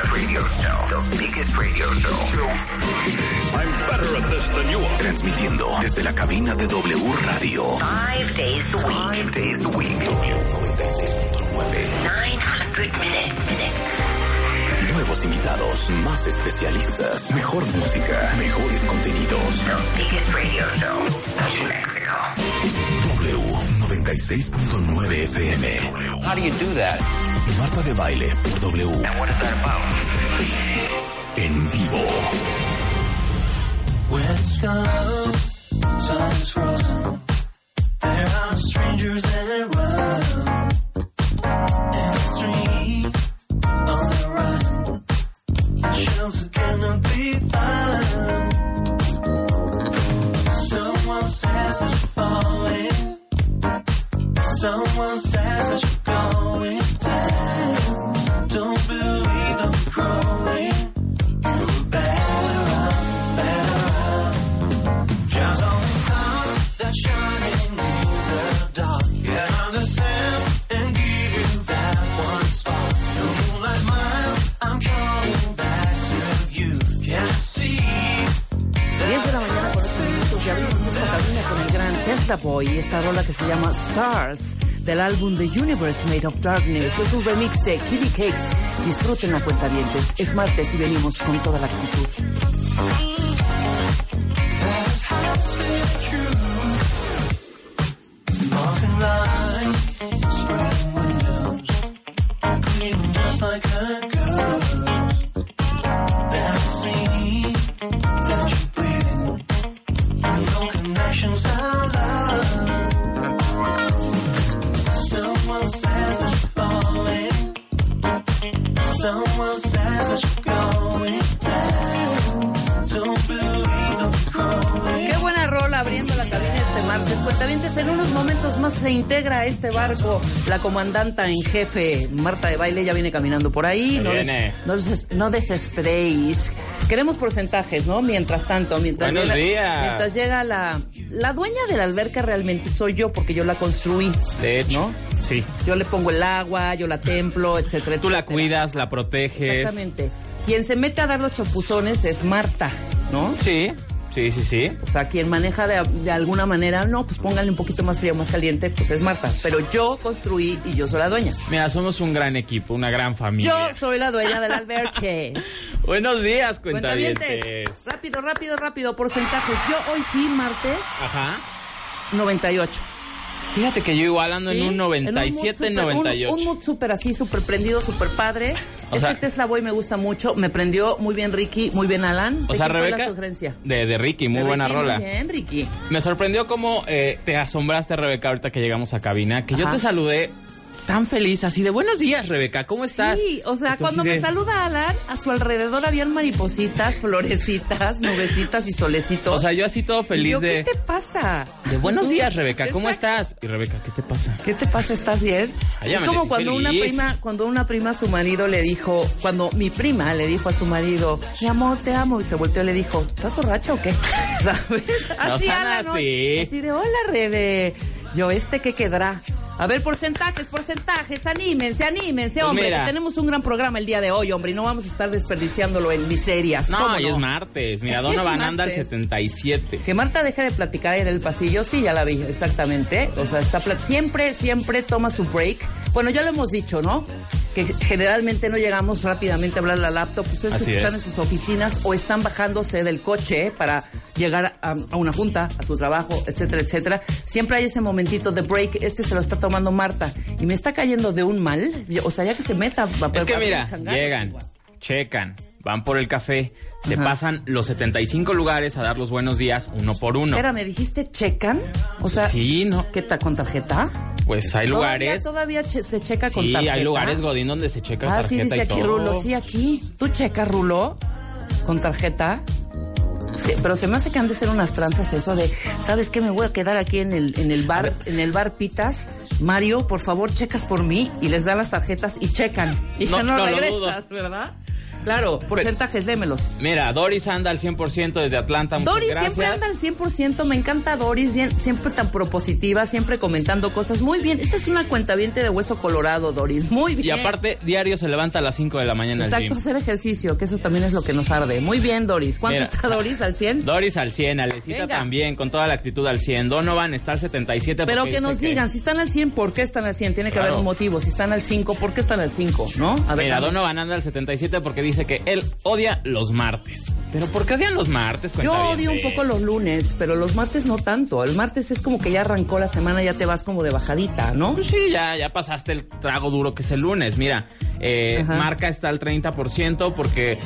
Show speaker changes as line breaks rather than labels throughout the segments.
biggest radio show. The biggest radio show. I'm better at this than you are. Transmitiendo desde la cabina de W Radio.
Five days a week.
Five days a week. W96.9.
900 minutes.
Nuevos invitados, más especialistas, mejor música, mejores contenidos.
The biggest radio show in Mexico.
W96.9 FM.
How do you do that?
Marta de baile por W.
And what is that about?
En vivo.
When it's gone, time's frozen.
Esta rola que se llama Stars del álbum The Universe Made of Darkness. Es un remix de Kitty Cakes. Disfruten la cuenta dientes. Es martes y venimos con toda la actitud.
A
Cuentavientes, en unos momentos más se integra a este barco la comandanta en jefe, Marta de Baile, ya viene caminando por ahí. No, des-
viene.
no des- no desesperéis. Queremos porcentajes, ¿no? Mientras tanto, mientras
Buenos
llega,
días.
mientras llega la, la dueña de la alberca realmente soy yo porque yo la construí.
De hecho,
¿No?
sí.
Yo le pongo el agua, yo la templo, etcétera,
Tú la cuidas, la proteges.
Exactamente. Quien se mete a dar los chapuzones es Marta, ¿no?
Sí, sí, sí, sí.
O sea, quien maneja de, de alguna manera, no, pues póngale un poquito más frío, más caliente, pues es Marta. Pero yo construí y yo soy la dueña.
Mira, somos un gran equipo, una gran familia.
Yo soy la dueña del albergue.
Buenos días,
Cuentavientes.
cuentavientes.
Rápido, rápido, rápido, porcentajes. Yo hoy sí, martes,
Ajá.
98.
Fíjate que yo igual ando en un 97,
En un súper-
98.
Un, un mood súper así, súper prendido, súper padre.
O
este
sea-
Tesla Boy me gusta mucho. Me prendió muy bien Ricky, muy bien Alan.
o
¿De
sea, Rebeca.
la sugerencia?
De, de Ricky, muy
De
buena
Ricky,
rola.
Muy bien, Ricky.
Me sorprendió cómo eh, te asombraste, Rebeca, ahorita que llegamos a cabina, que yo te saludé tan feliz, así de buenos días, Rebeca, ¿cómo estás?
Sí, o sea, cuando me saluda Alan, a su alrededor habían maripositas, florecitas, nubecitas y solecitos.
O sea, yo así todo feliz
yo,
de,
¿Qué te pasa?
de buenos días, Rebeca, ¿cómo
Exacto.
estás? Y Rebeca, ¿qué te pasa?
¿Qué te pasa? ¿Estás bien?
Ay,
es como cuando una prima, cuando una prima a su marido le dijo, cuando mi prima le dijo a su marido, mi amor, te amo, y se volteó y le dijo, ¿estás borracha o qué? ¿Sabes? Así, Alan, ¿no?
así.
Así de, hola, Rebe. Yo, ¿este qué quedará? A ver, porcentajes, porcentajes, anímense, anímense,
Pues
hombre,
mira.
que tenemos un gran programa el día de hoy, hombre, y no vamos a estar desperdiciándolo en miserias.
No,
¿Cómo
y es martes. Mira, Donovan anda al
martes.
77.
Que Marta deje de platicar en el pasillo, sí, ya la vi, exactamente. O sea, está siempre, siempre toma su break. Bueno, ya lo hemos dicho, ¿no? Que generalmente no llegamos rápidamente a hablar a la laptop, pues es que están
es.
en sus oficinas o están bajándose del coche para llegar a, a una junta, a su trabajo, etcétera, etcétera. Siempre hay ese momentito de break. Este se lo está tomando Marta y me está cayendo de un mal. O sea, ya que se meta. va-
Es que
a
mira,
changar.
llegan, checan, van por el café, se
Ajá.
pasan los 75 lugares a dar los buenos días uno por uno.
Espera, ¿me dijiste checan? O sea,
Sí, no.
¿qué tal con tarjeta?
Pues hay lugares.
Todavía, todavía che- se checa con
Sí,
tarjeta.
hay lugares Godín donde se checa
Ah, sí,
tarjeta
dice
y
aquí
todo.
Rulo, sí, aquí. ¿Tú checas, Rulo? ¿Con tarjeta? Sí, pero se me hace que han de ser unas tranzas eso de, ¿sabes qué? Me voy a quedar aquí en el, en el bar, en el bar Pitas. Mario, por favor, checas por mí y les dan las tarjetas y checan. Y
No,
ya no,
no
regresas. ¿verdad? Claro, porcentajes, démelos.
Mira, Doris anda al 100% desde Atlanta.
Doris
gracias.
siempre anda al 100%, me encanta Doris, siempre tan propositiva, siempre comentando cosas. Muy bien, esta es una cuentaviente de hueso colorado, Doris, muy bien.
Y aparte, diario se levanta a las 5 de la mañana
Exacto, hacer ejercicio, que eso también es lo que nos arde. Muy bien, Doris. ¿Cuánto
Mira.
está Doris al 100?
Doris al 100, Alecita
Venga.
también, con toda la actitud al 100. Donovan está al 77.
Pero que nos digan, si están al 100, ¿por qué están al 100? Tiene que haber un motivo. Si están al 5, ¿por qué están al 5? ¿No? A ver,
Mira. Donovan anda al 77 porque dice que él odia los martes. ¿Pero por qué odian los martes?
Yo odio un poco los lunes, pero los martes no tanto. El martes es como que ya arrancó la semana, ya te vas como de bajadita, ¿no?
Pues sí, ya, ya pasaste el trago duro que es el lunes. Mira, eh. Marca está al 30% porque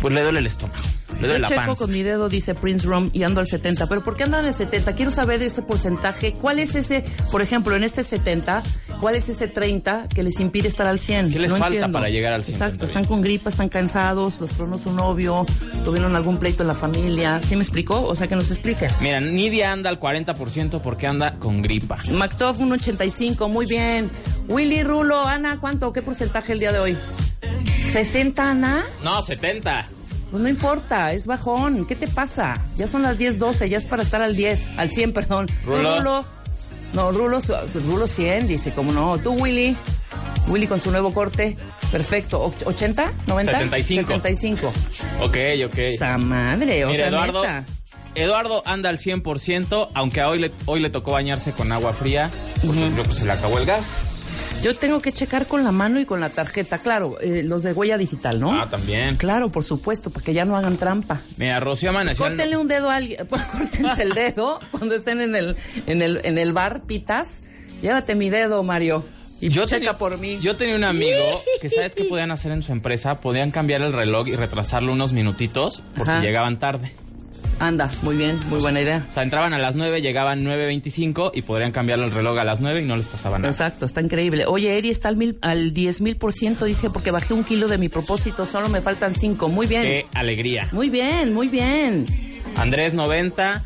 pues le duele el estómago, le duele
Yo
la
checo
panza.
con mi dedo, dice Prince Rom, y ando al 70. ¿Pero por qué andan al 70? Quiero saber ese porcentaje. ¿Cuál es ese, por ejemplo, en este 70, cuál es ese 30 que les impide estar al 100?
¿Qué les
No
falta
entiendo.
para llegar al 100?
Exacto, están con gripa, están cansados, los tronó su novio, tuvieron algún pleito en la familia. ¿Sí me explicó? O sea, que nos explique.
Mira, Nidia anda al 40% porque anda con gripa.
Mactoff, un 85, muy bien. Willy Rulo, Ana, ¿cuánto? ¿Qué porcentaje el día de hoy? ¿60, Ana?
No, 70.
Pues no importa, es bajón. ¿Qué te pasa? Ya son las 10, 12, ya es para estar al 10, al 100, perdón.
Rulo.
Rulo. No, Rulo, Rulo 100, dice, ¿cómo no? Tú, Willy. Willy con su nuevo corte. Perfecto. Och- ¿80? ¿90?
75.
75.
Ok, ok.
Esa madre, o
Mira,
sea,
Eduardo,
neta.
Eduardo anda al 100%, aunque a hoy le, hoy le tocó bañarse con agua fría, porque yo creo que se le acabó el gas.
Yo tengo que checar con la mano y con la tarjeta. Claro, eh, los de huella digital, ¿no?
Ah, también.
Claro, por supuesto, para que ya no hagan trampa.
Mira, Rocío amaneció...
Córtenle un dedo a alguien, pues córtense el dedo cuando estén en el, en el, en el bar, pitas. Llévate mi dedo, Mario. Y
Yo
checa
tenía,
por mí.
Yo tenía un amigo que, ¿sabes qué podían hacer en su empresa? Podían cambiar el reloj y retrasarlo unos minutitos por
Ajá.
si llegaban tarde.
Anda, muy bien, muy buena idea.
O sea, entraban a las 9, llegaban 9.25 y podrían cambiar el reloj a las 9 y no les pasaba nada.
Exacto, está increíble. Oye, Eri está al, mil, al 10 mil por ciento, dice, porque bajé un kilo de mi propósito, solo me faltan cinco. Muy bien.
¡Qué alegría!
Muy bien, muy bien.
Andrés 90,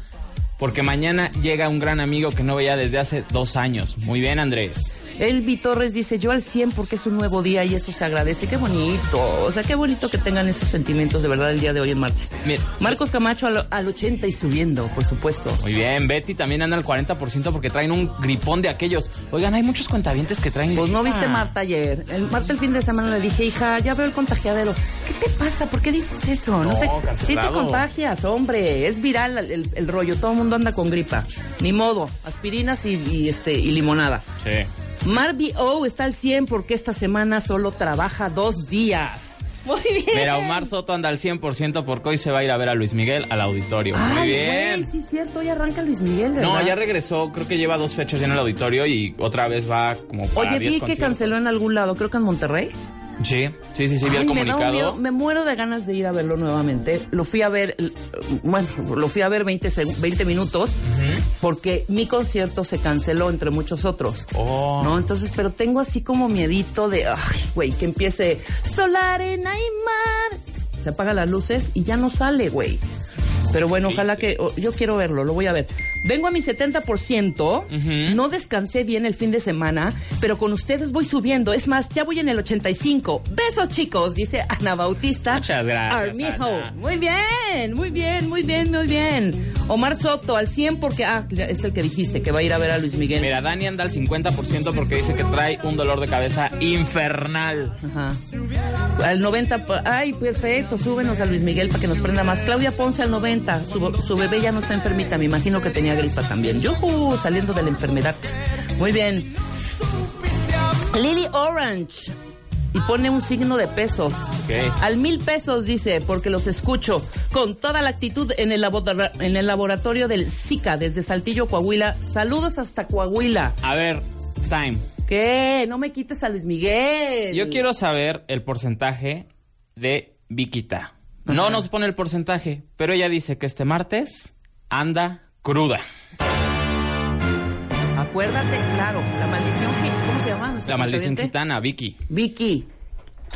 porque mañana llega un gran amigo que no veía desde hace dos años. Muy bien, Andrés.
Elvi Torres dice, yo al 100 porque es un nuevo día y eso se agradece. Qué bonito. O sea, qué bonito que tengan esos sentimientos de verdad el día de hoy en martes.
Mira,
Marcos Camacho al, al 80 y subiendo, por supuesto.
Muy bien, Betty también anda al 40% porque traen un gripón de aquellos. Oigan, hay muchos cuentavientes que traen
Pues no viste Marta ayer. El, Marta el fin de semana le dije, hija, ya veo el contagiadero. ¿Qué te pasa? ¿Por qué dices eso? No,
No,
sé.
cancelado.
Sí te contagias, hombre. Es viral el rollo. Todo el mundo anda con gripa. Ni modo. Aspirinas y, y, este, y limonada.
Sí.
Marby O está al 100 porque esta semana solo trabaja dos días. Muy bien.
Mira, Omar Soto anda al 100% porque hoy se va a ir a ver a Luis Miguel al auditorio. Muy bien.
güey, sí, cierto. Hoy arranca Luis Miguel, ¿verdad?
No, ya regresó, creo que lleva dos fechas ya en el auditorio y otra vez va como para
Oye,
10
vi que canceló en algún lado, creo que en Monterrey.
Sí, sí, sí, sí, vi
Ay,
el
me
comunicado.
miedo, me muero de ganas de ir a verlo nuevamente. Lo fui a ver, bueno, lo fui a ver 20, seg- 20 minutos porque mi concierto se canceló entre muchos otros.
Oh.
¿No? Entonces, pero tengo así como miedito de, ay, güey, que empiece sol, arena y mar. Se apagan las luces y ya no sale, güey. Pero bueno, ojalá que yo quiero verlo, lo voy a ver. Vengo a mi 70%,
Ujú.
no descansé bien el fin de semana, pero con ustedes voy subiendo. Es más, ya voy en el 85. Besos, chicos, dice Ana Bautista.
Muchas gracias,
Armijo.
Ana.
Muy bien, muy bien, muy bien, muy bien. Omar Soto al 100 porque, ah, es el que dijiste, que va a ir a ver a Luis Miguel.
Mira, Dani anda al 50% porque dice que trae un dolor de cabeza infernal.
Ajá. Al 90, pa- ay, perfecto, súbenos a Luis Miguel para que nos prenda más. Claudia Ponce al 90, su, su bebé ya no está enfermita, me imagino que tenía gripa también. Yujú, saliendo de la enfermedad. Muy bien. Lily Orange. Y pone un signo de pesos.
Ok.
Al mil pesos, dice, porque los escucho con toda la actitud en el, labora- en el laboratorio del SICA desde Saltillo, Coahuila. Saludos hasta Coahuila.
A ver, time.
¿Qué? No me quites a Luis Miguel.
Yo quiero saber el porcentaje de Vikita. No
Ajá.
nos pone el porcentaje, pero ella dice que este martes anda cruda.
Acuérdate, claro, la maldición, ¿cómo se llama?
La maldición gitana, Vicky.
Vicky,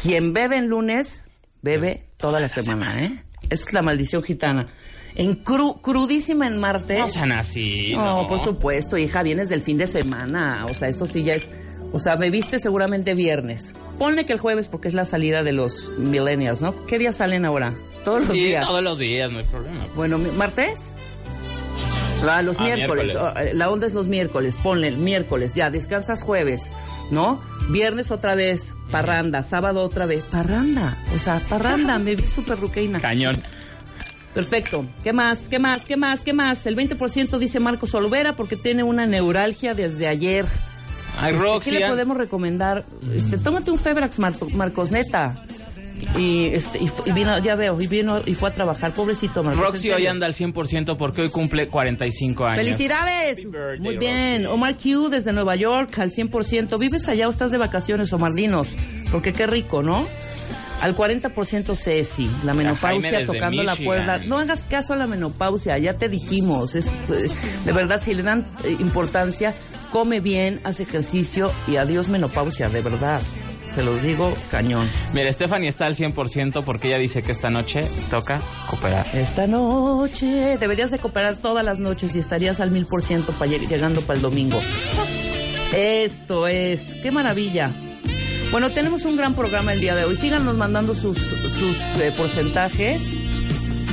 quien bebe en lunes, bebe toda la semana, ¿eh? Es la maldición gitana. En cru- crudísima en martes.
No sean así,
No,
no.
por supuesto, hija, vienes del fin de semana. O sea, eso sí ya es. O sea, bebiste seguramente viernes. Ponle que el jueves porque es la salida de los millennials, ¿no? ¿Qué día salen ahora? Todos los
Sí,
días.
todos los días, no hay problema.
Bueno, ¿martes? Ah, los
Ah,
miércoles.
miércoles.
Ah, La onda es los miércoles. Ponle el miércoles. Ya, descansas jueves, ¿no? Viernes otra vez. Parranda. Sábado otra vez. Parranda. O sea, parranda. Me vi súper ruqueina.
Cañón.
Perfecto. ¿Qué más? ¿Qué más? ¿Qué más? ¿Qué más? El 20% dice Marcos Olvera porque tiene una neuralgia desde ayer.
Ay,
Este,
Roxy.
¿Qué le podemos recomendar? Este, tómate un Febrax, Marto- Marcos, neta. Y, este, y, vino, ya veo, y vino y fue a trabajar. Pobrecito, Marcos.
Roxy hoy anda al 100% porque hoy cumple 45 años.
¡Felicidades!
Birthday,
Muy bien.
Roxy.
Omar Q desde Nueva York al 100%. ¿Vives allá o estás de vacaciones, Omar? Dinos. Porque qué rico, ¿no? Al 40% Ceci, la menopausia tocando la puerta. No hagas caso a la menopausia, ya te dijimos. Es, eh, de verdad, si le dan eh, importancia, come bien, hace ejercicio y adiós menopausia, de verdad. Se los digo, cañón.
Mira, Stephanie está al 100% porque ella dice que esta noche toca cooperar.
Esta noche deberías de cooperar todas las noches y estarías al mil por ciento pa- llegando para el domingo. Esto es, qué maravilla. Bueno, tenemos un gran programa el día de hoy. Síganos mandando sus, sus eh, porcentajes.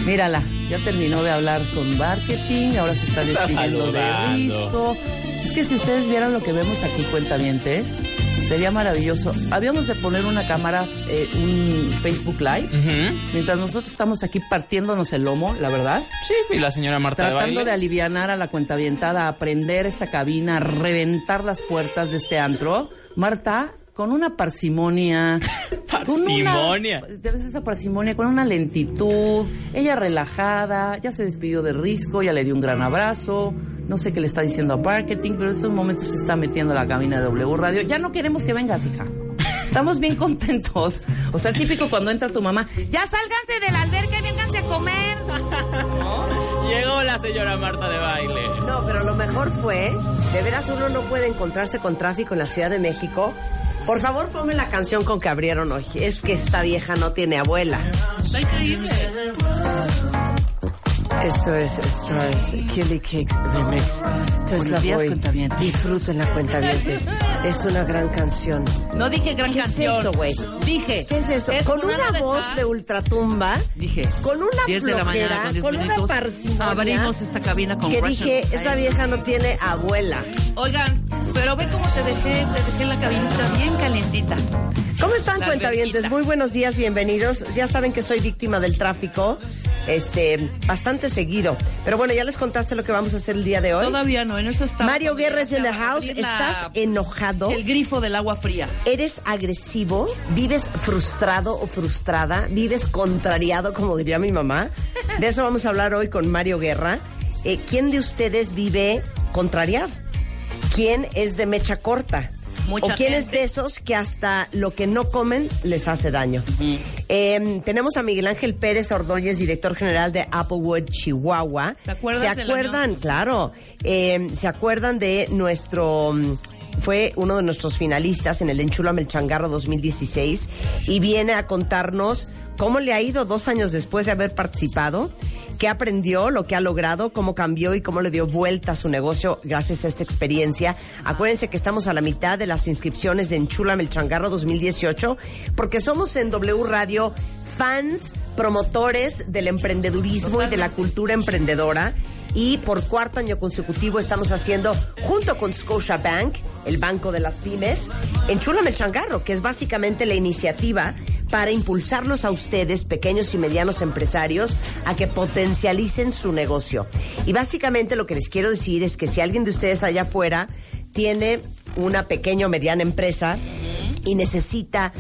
Mírala, ya terminó de hablar con marketing, ahora se está
Está
despidiendo de. Risco. Que si ustedes vieran lo que vemos aquí, cuentavientes, sería maravilloso. Habíamos de poner una cámara, eh, un Facebook Live,
Ujú.
mientras nosotros estamos aquí partiéndonos el lomo, la verdad.
Sí, y la señora Marta de
Tratando
baile.
de alivianar a la cuentavientada, a prender esta cabina, a reventar las puertas de este antro. Marta, con una parsimonia.
Parsimonia.
Debes esa parsimonia, con una lentitud. Ella relajada, ya se despidió de Risco, ya le dio un gran abrazo. No sé qué le está diciendo a marketing, pero en estos momentos se está metiendo a la cabina de W Radio. Ya no queremos que vengas, hija. Estamos bien contentos. O sea, típico cuando entra tu mamá. Ya sálganse de la alberca y vénganse a comer.
Llegó la señora Marta de baile.
No, pero lo mejor fue, de veras uno no puede encontrarse con tráfico en la Ciudad de México. Por favor, ponme la canción con que abrieron hoy. Es que esta vieja no tiene abuela.
Está increíble.
Esto es Stars Killy Cakes Remix.
Buenos días,
Boy.
cuentavientes.
Disfruten la cuentavientes. Es una gran canción.
No dije gran
¿Qué es
canción.
eso, güey?
Dije.
¿Qué es eso? con
una
una
de
voz de ultratumba.
Dije.
Con una
10 de la mañana
flojera,
con 10
con una parsimonia.
Abrimos esta cabina con
Que
Russian
dije, esta vieja no tiene abuela.
Oigan, pero ve cómo te dejé, te dejé la cabinita bien calientita.
¿Cómo están,
La
cuentavientes? Muy buenos días, bienvenidos. Ya saben que soy víctima del tráfico, este, bastante seguido. Pero bueno, ya les contaste lo que vamos a hacer el día de hoy.
Todavía no, en eso está.
Mario Guerra is in the house.
la-
¿Estás enojado?
El grifo del agua fría.
¿Eres agresivo? ¿Vives frustrado o frustrada? ¿Vives contrariado, como diría mi mamá? De eso vamos a hablar hoy con Mario Guerra. Eh, ¿Quién de ustedes vive contrariado? ¿Quién es de mecha corta?
Mucha
¿O quién es de esos que hasta lo que no comen les hace daño? Eh, tenemos a Miguel Ángel Pérez Ordóñez, director general de Applewood, Chihuahua.
¿Te acuerdas
¿Se acuerdan? Claro. Eh, ¿Se acuerdan de nuestro... mm, Fue uno de nuestros finalistas en el Enchúlame el Changarro 2016 y viene a contarnos cómo le ha ido dos años después de haber participado, qué aprendió, lo que ha logrado, cómo cambió y cómo le dio vuelta a su negocio gracias a esta experiencia. Acuérdense que estamos a la mitad de las inscripciones de Enchúlame el Changarro 2018 porque somos en W Radio fans, promotores del emprendedurismo y de la cultura emprendedora. Y por cuarto año consecutivo estamos haciendo, junto con Scotiabank, el banco de las pymes, Enchúlame el Changarro, que es básicamente la iniciativa para impulsarlos a ustedes, pequeños y medianos empresarios, a que potencialicen su negocio. Y básicamente lo que les quiero decir es que si alguien de ustedes allá afuera tiene una pequeña o mediana empresa y necesita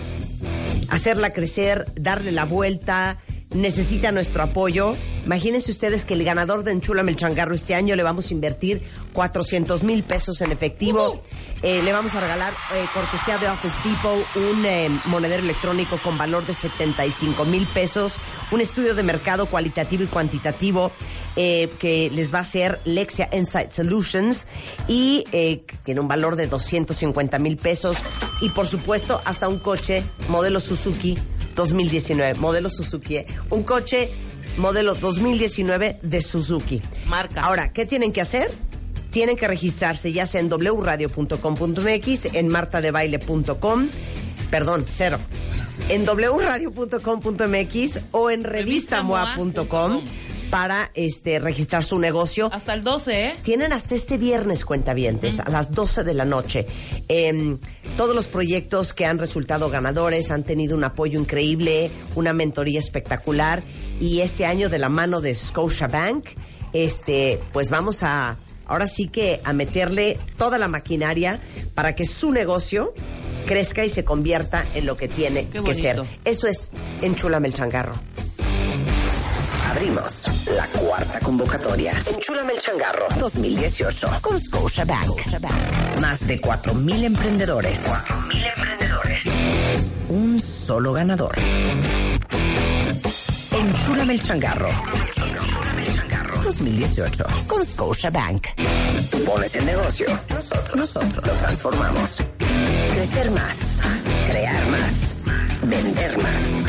hacerla crecer, darle la vuelta, necesita nuestro apoyo. Imagínense ustedes que el ganador de Enchúlame el Changarro este año le vamos a invertir 400 mil pesos en efectivo. Eh, le vamos a regalar eh, cortesía de Office Depot un eh, monedero electrónico con valor de 75 mil pesos, un estudio de mercado cualitativo y cuantitativo eh, que les va a hacer Lexia Insight Solutions y eh, tiene un valor de 250 mil pesos y por supuesto hasta un coche modelo Suzuki 2019, modelo Suzuki, un coche modelo 2019 de Suzuki.
Marca.
Ahora, ¿qué tienen que hacer? Tienen que registrarse ya sea en wradio.com.mx, en martadebaile.com. perdón, cero. En wradio.com.mx o en revistamoa.com para este registrar su negocio.
Hasta el 12, ¿eh?
Tienen hasta este viernes cuentavientes, a las 12 de la noche. Em, todos los proyectos que han resultado ganadores han tenido un apoyo increíble, una mentoría espectacular y este año de la mano de Scotiabank, este, pues vamos a, ahora sí que a meterle toda la maquinaria para que su negocio crezca y se convierta en lo que tiene que ser. Eso es Enchúlame el changarro.
Abrimos la cuarta convocatoria. Enchúlame el changarro 2018 con Scotiabank. Más de 4.000 emprendedores. 4.000 emprendedores. Un solo ganador. Enchúlame el changarro. 2018 con Scotiabank. Tú pones el negocio. Nosotros, nosotros lo transformamos. Crecer más. Crear más. Vender más.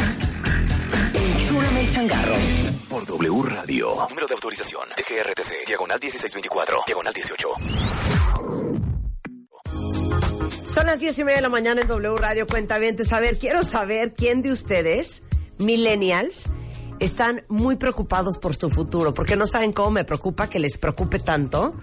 Enchúlame el changarro.
Por W Radio. Número de autorización. DGRTC. Diagonal 1624. Diagonal 18.
Son las diez y media de la mañana en W Radio Cuentavientes. A ver, quiero saber quién de ustedes, millennials, están muy preocupados por su futuro, porque no saben cómo me preocupa que les preocupe tanto.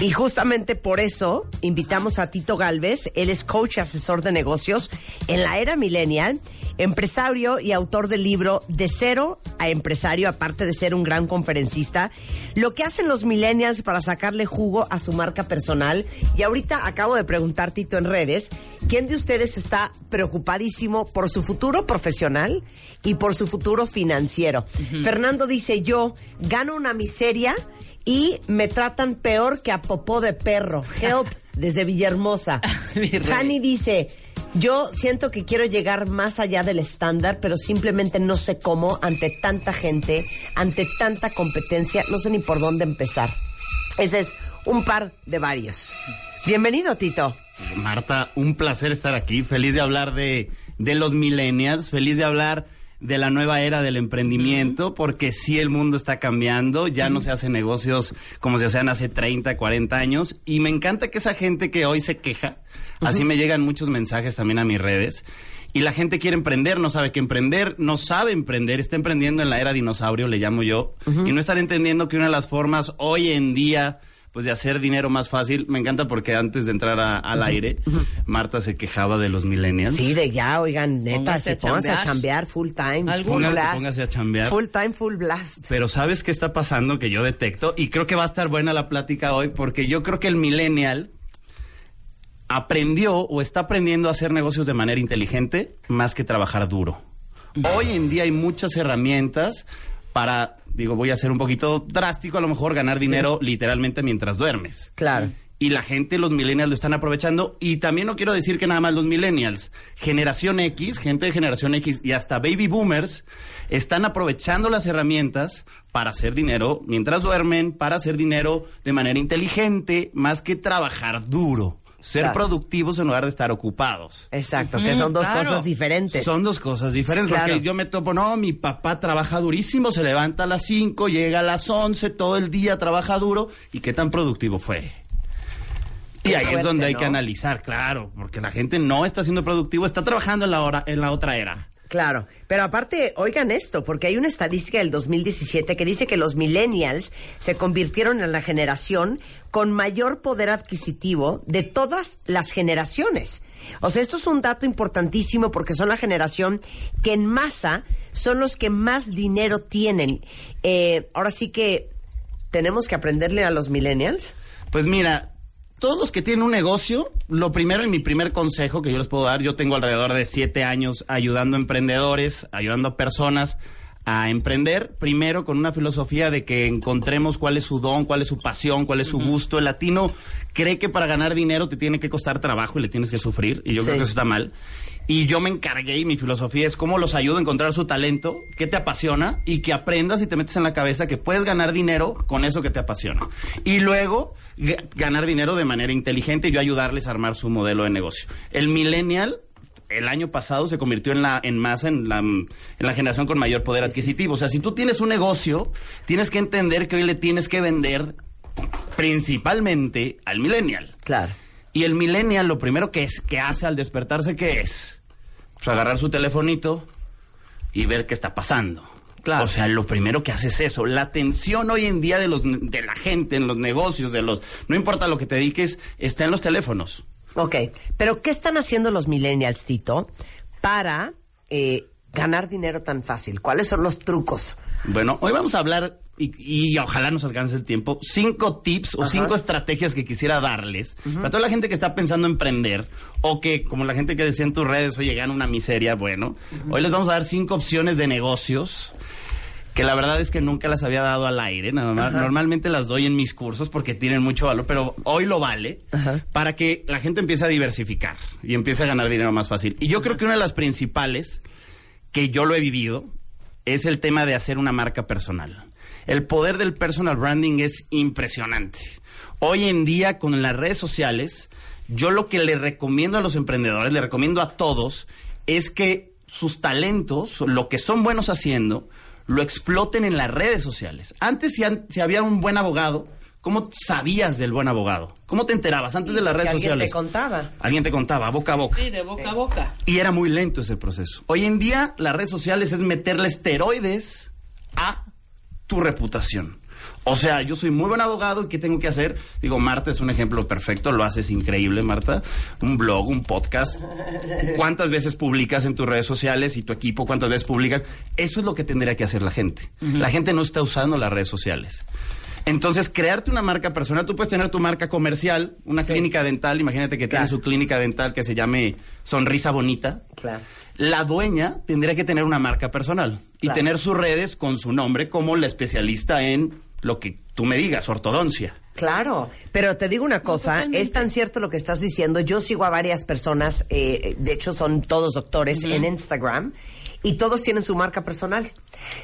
Y justamente por eso invitamos a Tito Galvez. Él es coach asesor de negocios en la era millennial, empresario y autor del libro De cero a empresario, aparte de ser un gran conferencista. Lo que hacen los millennials para sacarle jugo a su marca personal. Y ahorita acabo de preguntar, Tito, en redes, ¿quién de ustedes está preocupadísimo por su futuro profesional y por su futuro financiero? Fernando dice, yo gano una miseria y me tratan peor que a popó de perro. Help, desde Villahermosa. Hani dice, yo siento que quiero llegar más allá del estándar, pero simplemente no sé cómo ante tanta gente, ante tanta competencia, no sé ni por dónde empezar. Ese es un par de varios. Bienvenido, Tito.
Marta, un placer estar aquí. Feliz de hablar de, de los millennials, feliz de hablar de la nueva era del emprendimiento, porque sí el mundo está cambiando, ya no se hacen negocios como se hacían hace 30, 40 años, y me encanta que esa gente que hoy se queja, así me llegan muchos mensajes también a mis redes, y la gente quiere emprender, no sabe qué emprender, no sabe emprender, está emprendiendo en la era dinosaurio, le llamo yo, y no están entendiendo que una de las formas hoy en día pues de hacer dinero más fácil. Me encanta porque antes de entrar a- al aire, Marta se quejaba de los millennials.
Sí, de ya, oigan, neta,
Póngase
sí,
a
pónganse a
chambear.
chambear full time. Full
Póngase-
blast.
póngase a chambear.
Full time, full blast.
Pero ¿sabes qué está pasando que yo detecto? Y creo que va a estar buena la plática hoy porque yo creo que el millennial aprendió o está aprendiendo a hacer negocios de manera inteligente más que trabajar duro. Hoy en día hay muchas herramientas para, digo, voy a ser un poquito drástico, a lo mejor ganar dinero literalmente mientras duermes.
Claro.
Y la gente, los millennials lo están aprovechando. Y también no quiero decir que nada más los millennials. Generación X, gente de generación X y hasta baby boomers están aprovechando las herramientas para hacer dinero mientras duermen, para hacer dinero de manera inteligente, más que trabajar duro. Ser
Claro.
productivos en lugar de estar ocupados.
Exacto, que son dos
claro.
cosas diferentes.
Son dos cosas diferentes.
Claro.
Porque yo me topo, no, mi papá trabaja durísimo, se levanta a las 5, llega a las 11, todo el día trabaja duro. ¿Y qué tan productivo fue? Y ahí es donde hay
¿no?
que analizar, claro, porque la gente no está siendo productivo, está trabajando en la, hora, en la otra era.
Claro, pero aparte, oigan esto, porque hay una estadística del 2017 que dice que los millennials se convirtieron en la generación con mayor poder adquisitivo de todas las generaciones. O sea, esto es un dato importantísimo porque son la generación que en masa son los que más dinero tienen. Eh, ahora sí que tenemos que aprenderle a los millennials.
Pues mira, todos los que tienen un negocio, lo primero y mi primer consejo que yo les puedo dar, yo tengo alrededor de siete años ayudando a emprendedores, ayudando a personas a emprender, primero con una filosofía de que encontremos cuál es su don, cuál es su pasión, cuál es su gusto. El latino cree que para ganar dinero te tiene que costar trabajo y le tienes que sufrir, y yo
Sí.
creo que eso está mal. Y yo me encargué y mi filosofía es cómo los ayudo a encontrar su talento, qué te apasiona y que aprendas y te metes en la cabeza que puedes ganar dinero con eso que te apasiona. Y luego ganar dinero de manera inteligente y yo ayudarles a armar su modelo de negocio. El millennial el año pasado se convirtió en la en masa en la, en la generación con mayor poder adquisitivo. O sea, si tú tienes un negocio, tienes que entender que hoy le tienes que vender principalmente al millennial.
Claro.
Y el millennial lo primero que es que hace al despertarse, ¿qué es? pues agarrar su telefonito y ver qué está pasando.
Claro.
O sea, lo primero que hace es eso. La atención hoy en día de los de la gente, en los negocios, de los no importa lo que te dediques, está en los teléfonos.
Ok, pero ¿qué están haciendo los millennials, Tito, para eh, ganar dinero tan fácil? ¿Cuáles son los trucos?
Bueno, hoy vamos a hablar, y, y ojalá nos alcance el tiempo, cinco tips o
Ajá.
cinco estrategias que quisiera darles para toda la gente que está pensando en emprender o que, como la gente que decía en tus redes, oye, gana una miseria. Bueno, hoy les vamos a dar cinco opciones de negocios que la verdad es que nunca las había dado al aire. Normalmente las doy en mis cursos porque tienen mucho valor, pero hoy lo vale
Ajá.
para que la gente empiece a diversificar y empiece a ganar dinero más fácil. Y yo creo que una de las principales que yo lo he vivido es el tema de hacer una marca personal. El poder del personal branding es impresionante. Hoy en día con las redes sociales, yo lo que le recomiendo a los emprendedores, le recomiendo a todos, es que sus talentos, lo que son buenos haciendo, lo exploten en las redes sociales. Antes, si, an- si había un buen abogado, ¿cómo sabías del buen abogado? ¿Cómo te enterabas antes de las redes
que alguien
sociales?
te contaba.
Alguien te contaba, boca a boca.
Sí, de boca a boca.
Y era muy lento ese proceso. Hoy en día, las redes sociales es meterle esteroides a tu reputación. O sea, yo soy muy buen abogado y ¿qué tengo que hacer? Digo, Marta es un ejemplo perfecto, lo haces increíble, Marta. Un blog, un podcast. ¿Cuántas veces publicas en tus redes sociales y tu equipo cuántas veces publican? Eso es lo que tendría que hacer la gente. La gente no está usando las redes sociales. Entonces, crearte una marca personal, tú puedes tener tu marca comercial, una clínica dental, imagínate que tiene
Claro.
su clínica dental que se llame Sonrisa Bonita.
Claro.
La dueña tendría que tener una marca personal y
Claro.
tener sus redes con su nombre como la especialista en lo que tú me digas, ortodoncia.
Claro, pero te digo una cosa, es tan cierto lo que estás diciendo. Yo sigo a varias personas, eh, de hecho son todos doctores en Instagram. Y todos tienen su marca personal.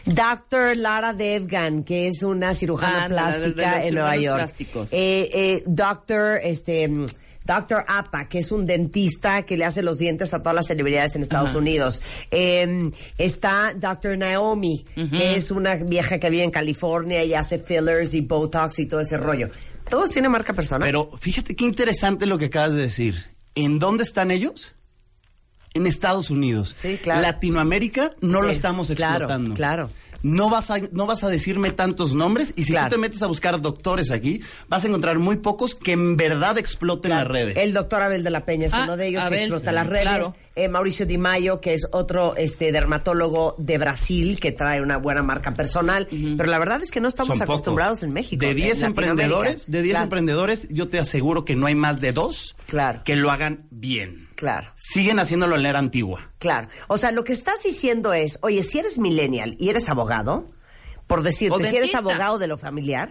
Dr. Lara Devgan, que es una cirujana
Ah, de la- de- de
plástica en Nueva York. Eh, eh, Dr. Este, mm, Dr. Apa, que es un dentista que le hace los dientes a todas las celebridades en Estados Unidos. Eh, está Dr. Naomi, que es una vieja que vive en California y hace fillers y Botox y todo ese rollo. Todos tienen marca personal.
Pero fíjate qué interesante lo que acabas de decir. ¿En dónde están ellos? En Estados Unidos.
Sí, claro.
Latinoamérica no lo estamos
claro,
explotando.
claro.
No vas, a, no vas a decirme tantos nombres y si
Claro.
tú te metes a buscar doctores aquí, vas a encontrar muy pocos que en verdad exploten
Claro.
las redes.
El doctor Abel de la Peña es
Ah,
uno de ellos
Abel,
que explota las redes.
claro.
Eh, Mauricio Di Maio, que es otro este dermatólogo de Brasil que trae una buena marca personal. Pero la verdad es que no estamos
Son
acostumbrados
pocos.
en México.
De 10
en Latinoamérica.
emprendedores, de 10
Claro,
emprendedores, yo te aseguro que no hay más de dos
Claro.
que lo hagan bien.
Claro.
Siguen haciéndolo en la era antigua.
Claro. O sea, lo que estás diciendo es, oye, si eres millennial y eres abogado, por decirte, si eres abogado de lo familiar,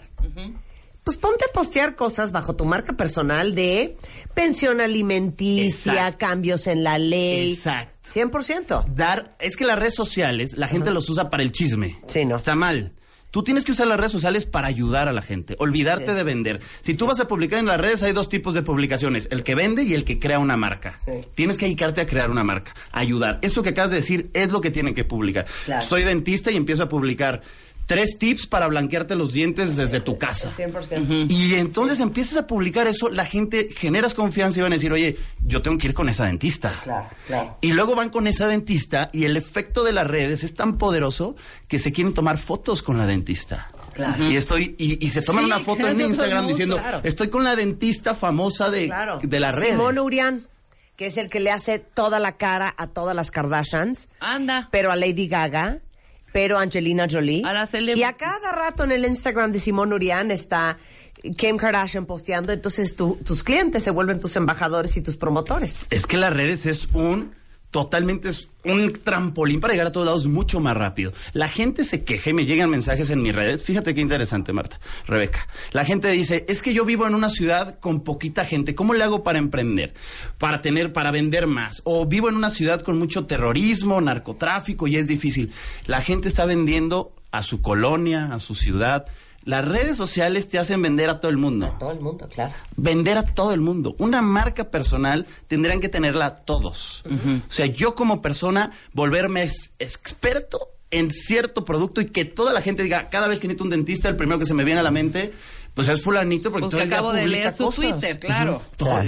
pues ponte a postear cosas bajo tu marca personal de pensión alimenticia,
Exacto.
cambios en la ley.
Exacto.
100%.
Dar, es que las redes sociales, la gente los usa para el chisme.
Sí, ¿no?
Está mal. Tú tienes que usar las redes sociales para ayudar a la gente, olvidarte
Sí.
de vender. Si tú vas a publicar en las redes, hay dos tipos de publicaciones, el que vende y el que crea una marca.
Sí.
Tienes que dedicarte a crear una marca, ayudar. Eso que acabas de decir es lo que tienen que publicar.
Claro.
Soy dentista y empiezo a publicar tres tips para blanquearte los dientes desde tu casa.
100%.
Y entonces empiezas a publicar eso, la gente generas confianza y van a decir, oye, yo tengo que ir con esa dentista.
Claro, claro.
Y luego van con esa dentista y el efecto de las redes es tan poderoso que se quieren tomar fotos con la dentista.
Claro.
Y estoy y, y se toman
Sí,
una foto
claro,
en Instagram
mundo,
diciendo,
claro.
estoy con la dentista famosa de,
Claro.
de las redes.
Simón Urián, que es el que le hace toda la cara a todas las Kardashians,
Anda.
pero a Lady Gaga, pero Angelina Jolie.
A
y a cada rato en el Instagram de Simón Urián está Kim Kardashian posteando, entonces tu- tus clientes se vuelven tus embajadores y tus promotores.
Es que las redes es un totalmente es un trampolín para llegar a todos lados mucho más rápido. La gente se queja y me llegan mensajes en mis redes. Fíjate qué interesante, Marta, Rebeca. La gente dice, es que yo vivo en una ciudad con poquita gente. ¿Cómo le hago para emprender? Para tener, para vender más. O vivo en una ciudad con mucho terrorismo, narcotráfico y es difícil. La gente está vendiendo a su colonia, a su ciudad. Las redes sociales te hacen vender a todo el mundo
Todo el mundo, claro.
vender a todo el mundo. Una marca personal tendrían que tenerla todos. O sea, yo como persona volverme experto en cierto producto y que toda la gente diga, cada vez que necesito un dentista, el primero que se me viene a la mente, Pues es fulanito porque
Pues
todo
que
el día
acabo de
publica
leer su
cosas.
Twitter, claro.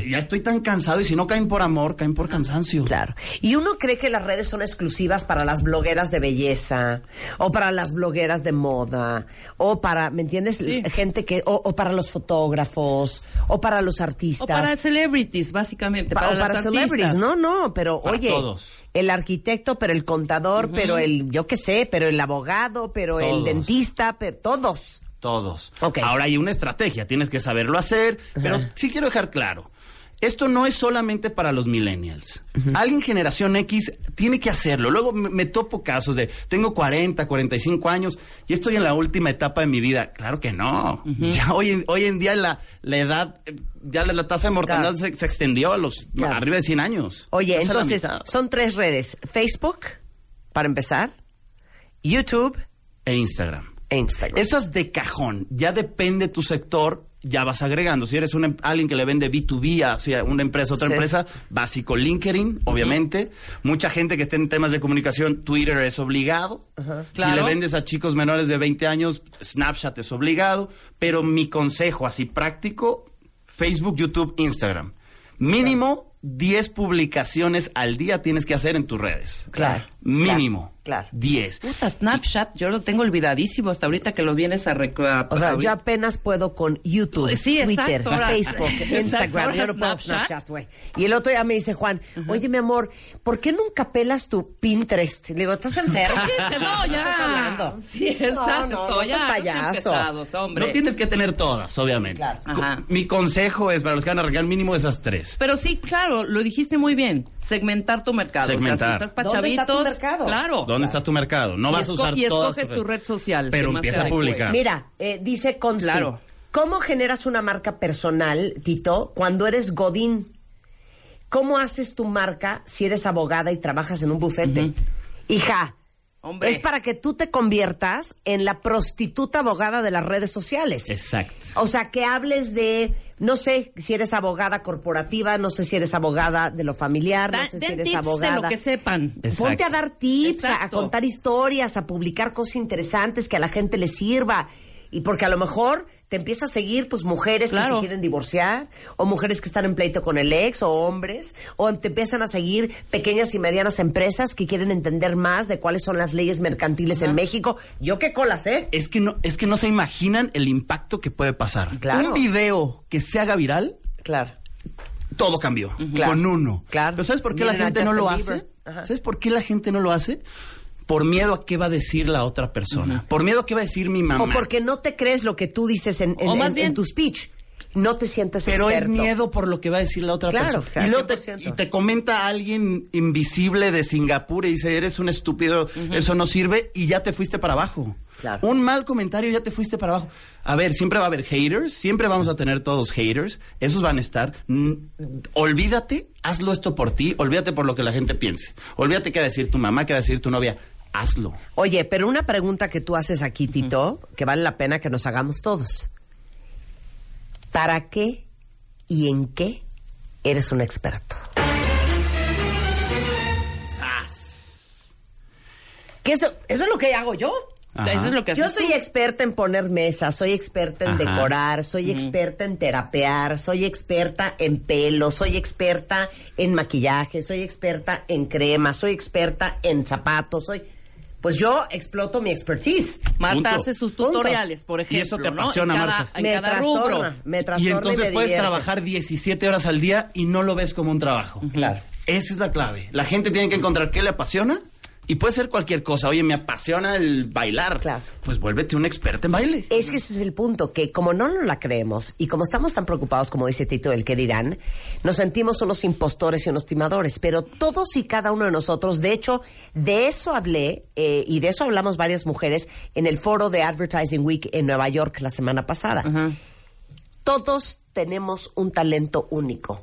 Ya estoy tan cansado y si no caen por amor, caen por cansancio.
Claro. Y uno cree que las redes son exclusivas para las blogueras de belleza, o para las blogueras de moda, o para, ¿me entiendes?
Sí.
Gente que, o, o para los fotógrafos, o para los artistas.
O para celebrities, básicamente.
Pa-
para
o
las
para
artistas.
celebrities. No, no, pero
Para
oye,
todos.
el arquitecto, pero el contador, pero el, yo qué sé, pero el abogado, pero el dentista, pero todos.
Todos. Ahora hay una estrategia, tienes que saberlo hacer, pero sí quiero dejar claro. Esto no es solamente para los millennials. Alguien generación X tiene que hacerlo. Luego me, me topo casos de, tengo 40, 45 años y estoy en la última etapa de mi vida. Claro que no. Ya hoy, en- hoy en día la, la edad, ya la, la tasa de mortalidad
Claro.
se, se extendió a los
Claro.
arriba de 100 años.
Oye, entonces, son tres redes. Facebook, para empezar, YouTube
E Instagram.
E Instagram.
Esas de cajón, ya depende tu sector, ya vas agregando. Si eres un, em- alguien que le vende B2B a o sea, una empresa, otra
Sí.
empresa, básico LinkedIn, obviamente. Mucha gente que esté en temas de comunicación, Twitter es obligado. Si
Claro.
le vendes a chicos menores de 20 años, Snapchat es obligado. Pero mi consejo así práctico, Facebook, YouTube, Instagram. Mínimo 10 publicaciones al día tienes que hacer en tus redes.
Claro,
Mínimo.
claro.
10.
Puta, Snapchat, yo lo tengo olvidadísimo hasta ahorita que lo vienes a recordar.
O sea, yo apenas puedo con YouTube,
Sí,
Twitter,
exacto,
Facebook, Instagram.
ahora
Yo no puedo
Snapchat.
Güey. Y el otro día me dice Juan, oye, mi amor, ¿por qué nunca pelas tu Pinterest? Le digo, ¿estás enfermo?
No,
¿Qué
ya.
estás hablando?
Sí, exacto.
No, no, no
ya.
seas payaso.
No tienes que tener todas, obviamente.
Claro.
Ajá.
Mi consejo es para los que van a arreglar mínimo esas tres.
Pero sí, claro, lo dijiste muy bien. Segmentar tu mercado. O sea,
Segmentar.
si estás para
¿Dónde está tu
chavitos,
mercado?
Claro.
¿Dónde está tu mercado? No
Y
vas a usar
y
todas
escoges
tus
tu red social.
Pero empieza a publicar.
Mira, eh, dice Consti,
Claro.
¿cómo generas una marca personal, Tito, cuando eres Godín? ¿Cómo haces tu marca si eres abogada y trabajas en un bufete? Hija,
Hombre.
es para que tú te conviertas en la prostituta abogada de las redes sociales.
Exacto.
O sea, que hables de, no sé si eres abogada corporativa, no sé si eres abogada de lo familiar,
Da-
no sé si eres
tips
abogada.
de lo que sepan.
Ponte a dar tips, a- a, contar historias, a publicar cosas interesantes que a la gente le sirva. Y porque a lo mejor te empieza a seguir pues mujeres que se quieren divorciar, o mujeres que están en pleito con el ex, o hombres, o te empiezan a seguir pequeñas y medianas empresas que quieren entender más de cuáles son las leyes mercantiles en México. Yo qué colas, ¿eh?
Es que no, es que no se imaginan el impacto que puede pasar.
Claro.
Un video que se haga viral,
Claro.
todo cambió.
Claro.
Con uno.
Claro.
Pero ¿sabes por qué
Miren
la gente no lo
Bieber.
hace?
Ajá.
¿Sabes por qué la gente no lo hace? Por miedo a qué va a decir la otra persona. Por miedo a qué va a decir mi mamá.
O porque no te crees lo que tú dices en, en-
O más
en- en
bien-
tu speech. No te sientes
Pero
experto.
es miedo por lo que va a decir la otra
Claro,
persona.
claro,
y, luego te,
100%.
y te comenta alguien invisible de Singapur y dice, eres un estúpido, eso no sirve, y ya te fuiste para abajo.
Claro.
Un mal comentario ya te fuiste para abajo. A ver, siempre va a haber haters, siempre vamos a tener todos haters, esos van a estar. Mm, olvídate, hazlo esto por ti, olvídate por lo que la gente piense. Olvídate qué va a decir tu mamá, qué va a decir tu novia. Hazlo.
Oye, pero una pregunta que tú haces aquí, Tito, que vale la pena que nos hagamos todos. ¿Para qué y en qué eres un experto? Que eso, eso es lo que hago yo.
Ajá.
Eso es lo que
Yo soy
tú.
experta en poner mesas, soy experta en
Ajá.
decorar, soy experta en terapear, soy experta en pelo, soy experta en maquillaje, soy experta en crema, soy experta en zapatos, soy... Pues yo exploto mi expertise.
Marta
Punto.
hace sus
Punto.
tutoriales, por
Y
ejemplo.
eso te
¿no?
apasiona,
en cada,
Marta.
En
me
cada
trastorna,
rubro.
me trastorna
Y
y,
entonces
me
puedes
divierte.
trabajar 17 horas al día y no lo ves como un trabajo.
Claro.
Esa es la clave. La gente tiene que encontrar qué le apasiona y puede ser cualquier cosa. Oye, me apasiona el bailar.
Claro.
Pues vuélvete un experto en baile.
Es que ese es el punto, que como no nos la creemos y como estamos tan preocupados, como dice Tito, el que dirán, nos sentimos unos impostores y unos timadores, pero todos y cada uno de nosotros, de hecho, de eso hablé eh, y de eso hablamos varias mujeres en el foro de Advertising Week en Nueva York la semana pasada. Todos tenemos un talento único.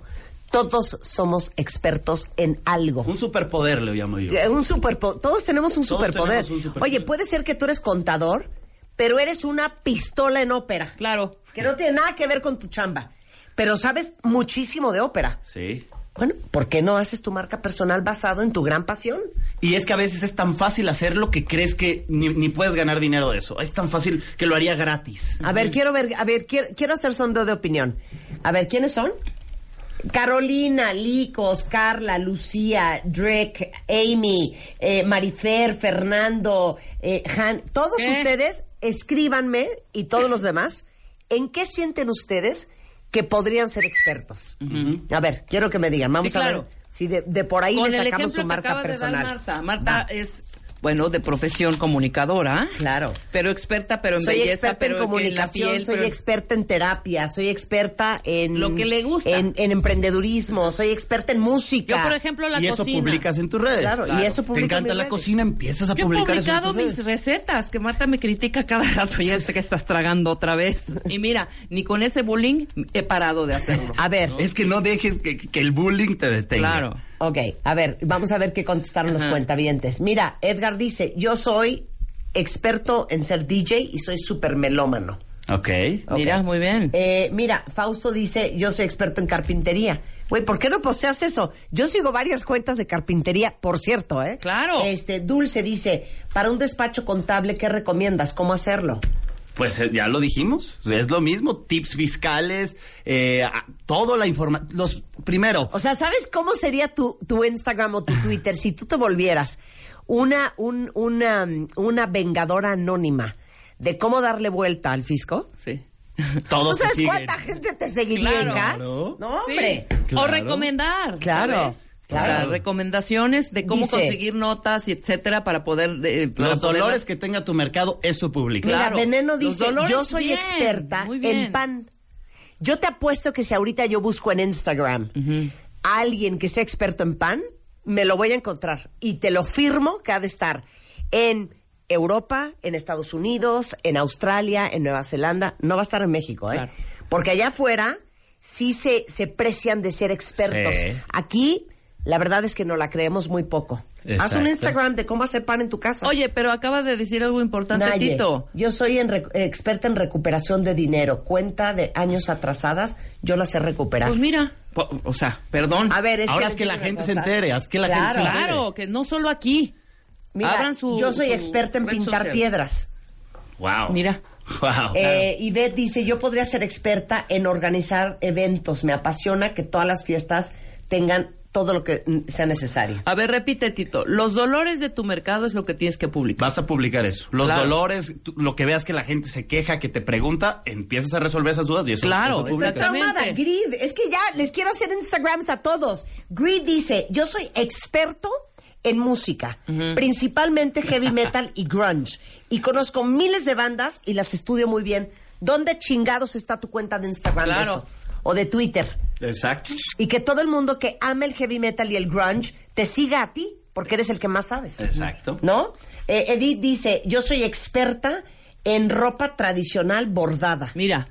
Todos somos expertos en algo.
Un superpoder le llamo yo.
Eh, Un superpo- todos tenemos un
Todos
superpoder.
tenemos un superpoder.
Oye, puede ser que tú eres contador, pero eres una pistola en ópera.
Claro.
Que no tiene nada que ver con tu chamba. Pero sabes muchísimo de ópera.
Sí.
Bueno, ¿por qué no haces tu marca personal basado en tu gran pasión?
Y es que a veces es tan fácil hacerlo que crees que ni, ni puedes ganar dinero de eso. Es tan fácil que lo haría gratis.
A ver, quiero ver, a ver, quiero, quiero hacer sondeo de opinión. A ver, ¿quiénes son? Carolina, Licos, Carla, Lucía, Drake, Amy, eh, Marifer, Fernando, eh, Han, todos
¿Qué?
ustedes escríbanme y todos los demás, ¿en qué sienten ustedes que podrían ser expertos? A ver, quiero que me digan, vamos
Sí,
a
claro.
ver si de, de por ahí
Con
le sacamos su
que
marca
de
personal.
dar Marta. Marta
Va.
es, bueno, de profesión comunicadora.
Claro.
Pero experta, pero en
soy
belleza,
experta
pero
en comunicación,
piel,
soy
pero-
experta en terapia, soy experta en
Lo que le gusta.
en, en emprendedurismo, soy experta en música.
Yo, por ejemplo, la
y eso publicas en tus redes.
Claro, y eso
Te
publico en
encanta la
redes.
cocina, empiezas a
Yo he
publicar eso en
publicado
redes.
mis recetas, que Marta me critica cada rato. Ya sé que estás tragando otra vez. Y mira, ni con ese bullying he parado de hacerlo.
A ver,
Es que no dejes que, que el bullying te detenga.
Claro.
Ok, a ver, vamos a ver qué contestaron los cuentavientes. Mira, Edgar dice, yo soy experto en ser DJ y soy súper melómano.
Ok.
Mira, muy bien.
Eh, mira, Fausto dice, yo soy experto en carpintería. Güey, ¿por qué no poseas eso? Yo sigo varias cuentas de carpintería, por cierto, ¿eh?
Claro.
Este, Dulce dice, para un despacho contable, ¿qué recomiendas? ¿Cómo hacerlo?
Pues eh, ya lo dijimos, es lo mismo, tips fiscales, eh, a- toda la información. Los primero,
O sea, ¿sabes cómo sería tu, tu Instagram o tu Twitter si tú te volvieras una, un- una, una vengadora anónima de cómo darle vuelta al fisco?
Sí.
todos
¿Tú sabes
se
cuánta gente te seguiría,
Claro.
No, hombre.
Sí.
Claro.
O recomendar.
Claro,
¿sabes?
Claro.
O sea, recomendaciones de cómo
Dice-
conseguir notas y etcétera para poder. eh, para
Los
poderlas-
dolores que tenga tu mercado, eso publica.
Mira,
Claro.
Veneno
Los
dice,
dolores,
yo soy
bien,
experta en pan. Yo te apuesto que si ahorita yo busco en Instagram a alguien que sea experto en pan, me lo voy a encontrar. Y te lo firmo que ha de estar en Europa, en Estados Unidos, en Australia, en Nueva Zelanda. No va a estar en México, ¿eh?
Claro.
Porque allá afuera sí se, se precian de ser expertos.
Sí.
Aquí, la verdad es que no la creemos muy poco. Haz un Instagram de cómo hacer pan en tu casa.
Oye, pero acaba de decir algo importante,
Naye,
Tito.
Yo soy en experta en recuperación de dinero. Cuenta de años atrasadas, yo las sé recuperar.
Pues mira, po- o sea, perdón.
A ver, es
Ahora
que
es que la gente se entere, haz que la gente se
Claro.
entere.
Claro, que no solo aquí.
Mira,
abran su-
yo soy
su
experta en pintar
social.
piedras.
Wow.
Mira.
Wow.
Eh, Ivette dice, yo podría ser experta en organizar eventos. Me apasiona que todas las fiestas tengan todo lo que sea necesario.
A ver, repite, Tito. Los dolores de tu mercado es lo que tienes que publicar.
Vas a publicar eso. Los
Claro.
dolores, tú- lo que veas que la gente se queja, que te pregunta, empiezas a resolver esas dudas y eso,
Claro,
eso.
Exactamente.
Grid, es que ya les quiero hacer Instagrams a todos. Grid dice, yo soy experto en música, principalmente heavy metal y grunge. Y conozco miles de bandas y las estudio muy bien. ¿Dónde chingados está tu cuenta de Instagram de
Claro.
eso? O de Twitter.
Exacto.
Y que todo el mundo que ama el heavy metal y el grunge te siga a ti, porque eres el que más sabes.
Exacto.
¿No? Eh, Edith dice, yo soy experta en ropa tradicional bordada.
Mira,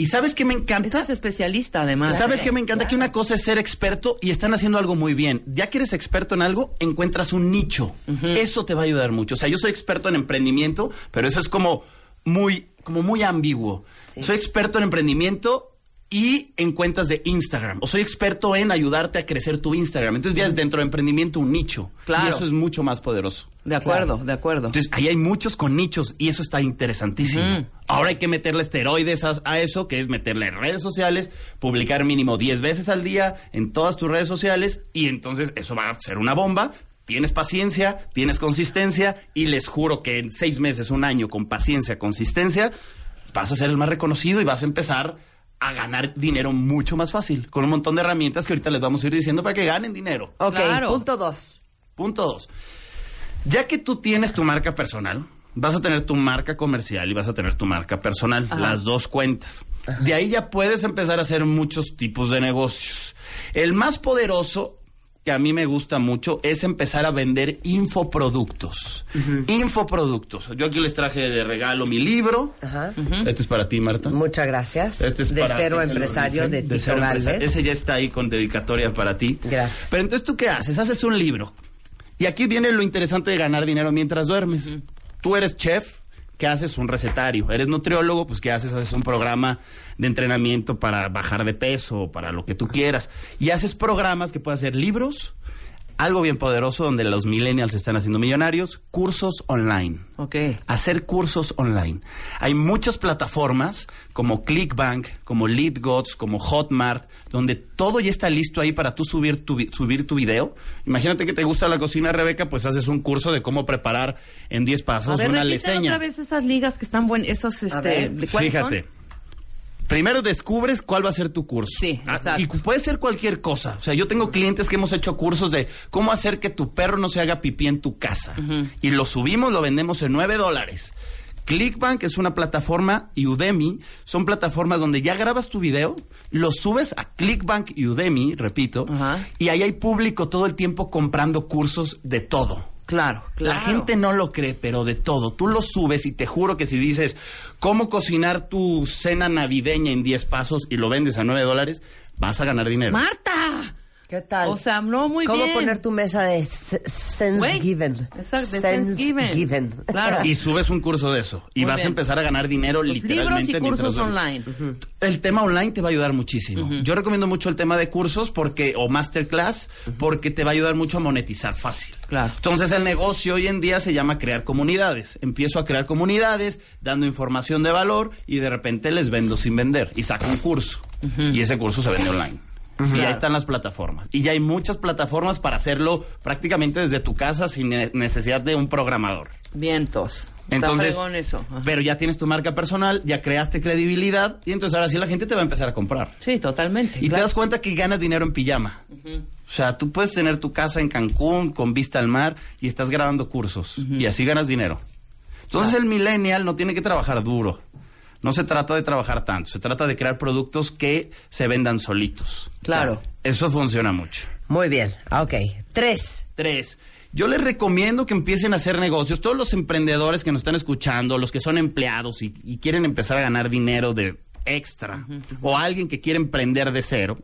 ¿Y sabes qué me encanta?
esa es especialista además.
¿Sabes qué me encanta? Que una cosa es ser experto y están haciendo algo muy bien. Ya que eres experto en algo, encuentras un nicho. Eso te va a ayudar mucho. O sea, yo soy experto en emprendimiento, pero eso es como muy, como muy ambiguo. Soy experto en emprendimiento y en cuentas de Instagram. O soy experto en ayudarte a crecer tu Instagram. Entonces ya es dentro de emprendimiento un nicho.
Claro.
Y eso es mucho más poderoso.
De acuerdo, de acuerdo.
Entonces, ahí hay muchos con nichos y eso está interesantísimo. Ahora hay que meterle esteroides a, a eso, que es meterle redes sociales, publicar mínimo 10 veces al día en todas tus redes sociales y entonces eso va a ser una bomba. Tienes paciencia, tienes consistencia y les juro que en seis meses, un año, con paciencia, consistencia, vas a ser el más reconocido y vas a empezar a ganar dinero mucho más fácil, con un montón de herramientas que ahorita les vamos a ir diciendo para que ganen dinero.
Ok,
Claro.
punto dos.
Punto dos. Ya que tú tienes tu marca personal, vas a tener tu marca comercial y vas a tener tu marca personal, las dos cuentas. De ahí ya puedes empezar a hacer muchos tipos de negocios. El más poderoso que a mí me gusta mucho es empezar a vender infoproductos. Infoproductos. Yo aquí les traje de regalo mi libro.
Ajá.
Este es para ti, Marta.
Muchas gracias.
Este es
de
para
cero
ti,
empresario
dije.
de Tito. Galvez.
Ese ya está ahí con dedicatoria para ti.
Gracias.
Pero entonces, ¿tú qué haces? Haces un libro. Y aquí viene lo interesante de ganar dinero mientras duermes. Tú eres chef, ¿qué haces? Un recetario. Eres nutriólogo, pues ¿qué haces? Haces un programa de entrenamiento para bajar de peso, para lo que tú quieras. Y haces programas que pueden ser libros, algo bien poderoso donde los millennials están haciendo millonarios, cursos online.
Ok.
Hacer cursos online. Hay muchas plataformas como Clickbank, como LeadGods, como Hotmart, donde todo ya está listo ahí para tú subir tu, subir tu video. Imagínate que te gusta la cocina, Rebeca, pues haces un curso de cómo preparar en 10
A
pasos
ver,
una leseña.
otra vez esas ligas que están buenas, esos, este,
ver,
¿de cuáles son?
Primero descubres cuál va a ser tu curso.
Sí,
Ah,
exacto.
Y puede ser cualquier cosa. O sea, yo tengo clientes que hemos hecho cursos de cómo hacer que tu perro no se haga pipí en tu casa. Y lo subimos, lo vendemos en 9 dólares. Clickbank es una plataforma y Udemy son plataformas donde ya grabas tu video, lo subes a Clickbank y Udemy, repito, y ahí hay público todo el tiempo comprando cursos de todo.
Claro, claro.
La gente no lo cree, pero de todo. Tú lo subes y te juro que si dices cómo cocinar tu cena navideña en 10 pasos y lo vendes a 9 dólares, vas a ganar dinero.
¡Marta!
¿Qué tal?
O sea, no, muy
¿Cómo
bien.
poner tu mesa de Thanksgiving?
Exacto, de Thanksgiving. Claro.
y subes un curso de eso. Y
Muy
vas
bien.
a empezar a ganar dinero
Los
literalmente.
libros y cursos
mientras-
online.
El tema online te va a ayudar muchísimo. Yo recomiendo mucho el tema de cursos porque o masterclass porque te va a ayudar mucho a monetizar fácil.
Claro.
Entonces el negocio hoy en día se llama crear comunidades. Empiezo a crear comunidades dando información de valor y de repente les vendo sin vender y saco un curso y ese curso se vende online. Y ahí están las plataformas. Y ya hay muchas plataformas para hacerlo prácticamente desde tu casa sin ne- necesidad de un programador.
Vientos.
Entonces,
eso.
Pero ya tienes tu marca personal, ya creaste credibilidad y entonces ahora sí la gente te va a empezar a comprar.
Sí, totalmente.
Y te das cuenta que ganas dinero en pijama. O sea, tú puedes tener tu casa en Cancún con vista al mar y estás grabando cursos y así ganas dinero. Entonces el millennial no tiene que trabajar duro. No se trata de trabajar tanto, se trata de crear productos que se vendan solitos.
Claro.
O sea, eso funciona mucho.
Muy bien. Ok. Tres.
Tres. Yo les recomiendo que empiecen a hacer negocios. Todos los emprendedores que nos están escuchando, los que son empleados y, y quieren empezar a ganar dinero de extra, o alguien que quiere emprender de cero.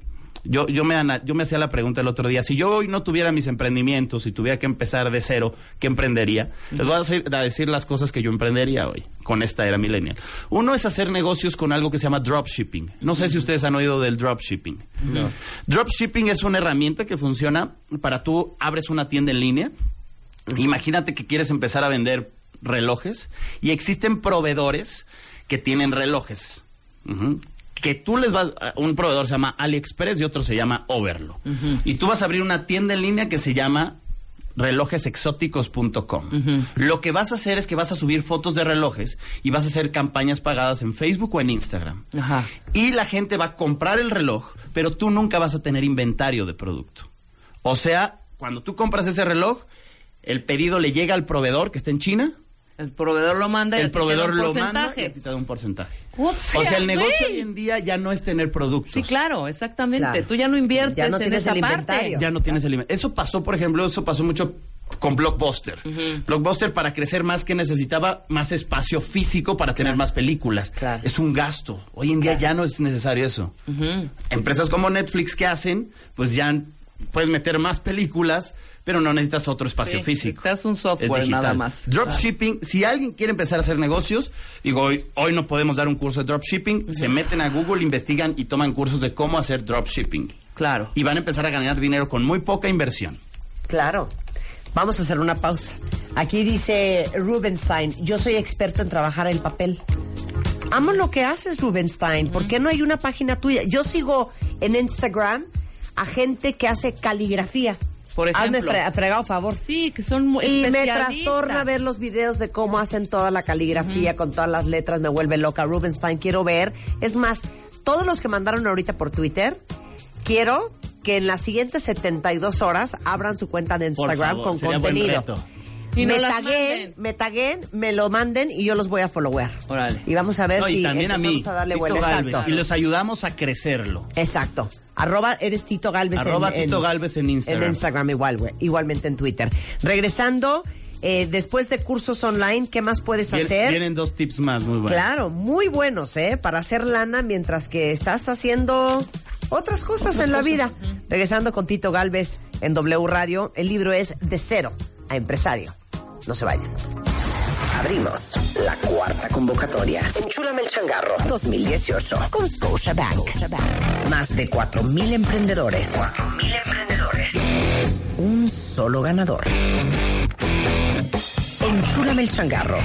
Yo, yo, me, yo me hacía la pregunta el otro día, si yo hoy no tuviera mis emprendimientos y tuviera que empezar de cero, ¿qué emprendería? Les voy a decir, a decir las cosas que yo emprendería hoy, con esta era millennial. Uno es hacer negocios con algo que se llama dropshipping. No sé si ustedes han oído del dropshipping. Dropshipping es una herramienta que funciona para tú abres una tienda en línea. Imagínate que quieres empezar a vender relojes y existen proveedores que tienen relojes. Que tú les vas, un proveedor se llama AliExpress y otro se llama Overlo. Y tú vas a abrir una tienda en línea que se llama relojesexóticos.com. Lo que vas a hacer es que vas a subir fotos de relojes y vas a hacer campañas pagadas en Facebook o en Instagram.
Ajá.
Y la gente va a comprar el reloj, pero tú nunca vas a tener inventario de producto. O sea, cuando tú compras ese reloj, el pedido le llega al proveedor que está en China,
El proveedor lo manda y
el
ti te da
proveedor
un
lo manda y te da un porcentaje.
O
O sea, el negocio hoy en día ya no es tener productos.
Sí, claro, exactamente.
Claro.
Tú ya no inviertes
Ya no
en esa
el
parte.
inventario.
Ya no tienes el inventario. Eso pasó, por ejemplo, eso pasó mucho con Blockbuster. Blockbuster para crecer más que necesitaba más espacio físico para tener más películas.
Claro.
Es un gasto. Hoy en día ya no es necesario eso. Empresas como Netflix que hacen, pues ya puedes meter más películas, pero no necesitas otro espacio
Sí,
físico.
necesitas un software
Es
nada más.
Dropshipping, si alguien quiere empezar a hacer negocios, digo, hoy, hoy no podemos dar un curso de dropshipping, se meten a Google, investigan y toman cursos de cómo hacer dropshipping.
Claro.
Y van a empezar a ganar dinero con muy poca inversión.
Claro. Vamos a hacer una pausa. Aquí dice Rubenstein, yo soy experto en trabajar el papel. Amo lo que haces, Rubenstein. ¿Por qué no hay una página tuya? Yo sigo en Instagram a gente que hace caligrafía.
Por
Hazme
ejemplo.
fre- fregado favor.
Sí, que son muy
Y me trastorna ver los videos de cómo hacen toda la caligrafía con todas las letras, me vuelve loca. Rubenstein, quiero ver. Es más, todos los que mandaron ahorita por Twitter, quiero que en las siguientes 72 horas abran su cuenta de Instagram
favor,
con contenido.
Y
me
no
taguen, me taguen, me lo manden y yo los voy a followear.
Órale.
Y vamos a ver
No,
si
también a mí,
a darle.
Galvez,
Exacto.
y los ayudamos a crecerlo.
Exacto. Arroba eres Tito Galvez
Arroba
en,
Tito Galvez en Instagram.
En Instagram igual, güey. Igualmente en Twitter. Regresando, eh, después de cursos online, ¿qué más puedes hacer?
Vienen dos tips más muy buenos.
Claro, muy buenos, ¿eh? Para hacer lana mientras que estás haciendo otras cosas en la vida. Regresando con Tito Galvez en W Radio, el libro es De cero a empresario. No se vayan.
Abrimos La cuarta convocatoria. Enchúlame el changarro 2018 con Scotiabank. Más de 4.000 emprendedores. 4.000 emprendedores. Un solo ganador. Enchúlame el changarro.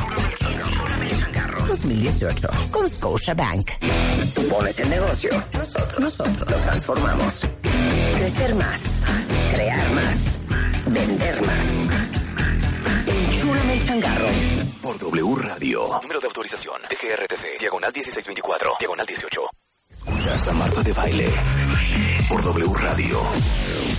2018 con Scotiabank. Tú pones el negocio. Nosotros, nosotros lo transformamos. Crecer más. Crear más. Vender más.
Por W Radio. Número de autorización. DGRTC. Diagonal 1624. Diagonal 18. Escuchas a Marta de Baile. Por W Radio.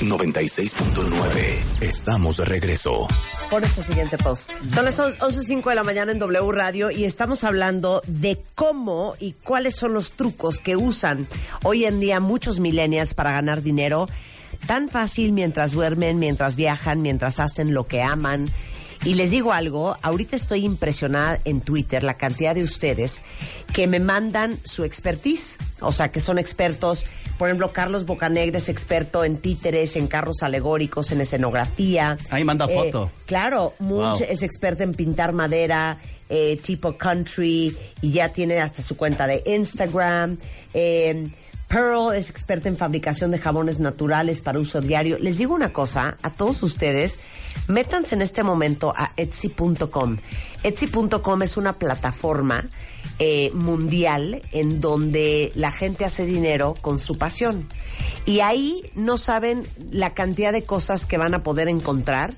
96.9. Estamos de regreso.
Por este siguiente post. Son las 11.05 de la mañana en W Radio y estamos hablando de cómo y cuáles son los trucos que usan hoy en día muchos millennials para ganar dinero tan fácil mientras duermen, mientras viajan, mientras hacen lo que aman. Y les digo algo, ahorita estoy impresionada en Twitter la cantidad de ustedes que me mandan su expertise, o sea, que son expertos, por ejemplo, Carlos Bocanegra es experto en títeres, en carros alegóricos, en escenografía.
Ahí manda
Eh,
foto.
Claro, Munch
Wow.
es experta en pintar madera, eh, tipo country, y ya tiene hasta su cuenta de Instagram. Eh, Pearl es experta en fabricación de jabones naturales para uso diario. Les digo una cosa, a todos ustedes, métanse en este momento a Etsy.com. Etsy.com es una plataforma eh, mundial en donde la gente hace dinero con su pasión. Y ahí no saben la cantidad de cosas que van a poder encontrar.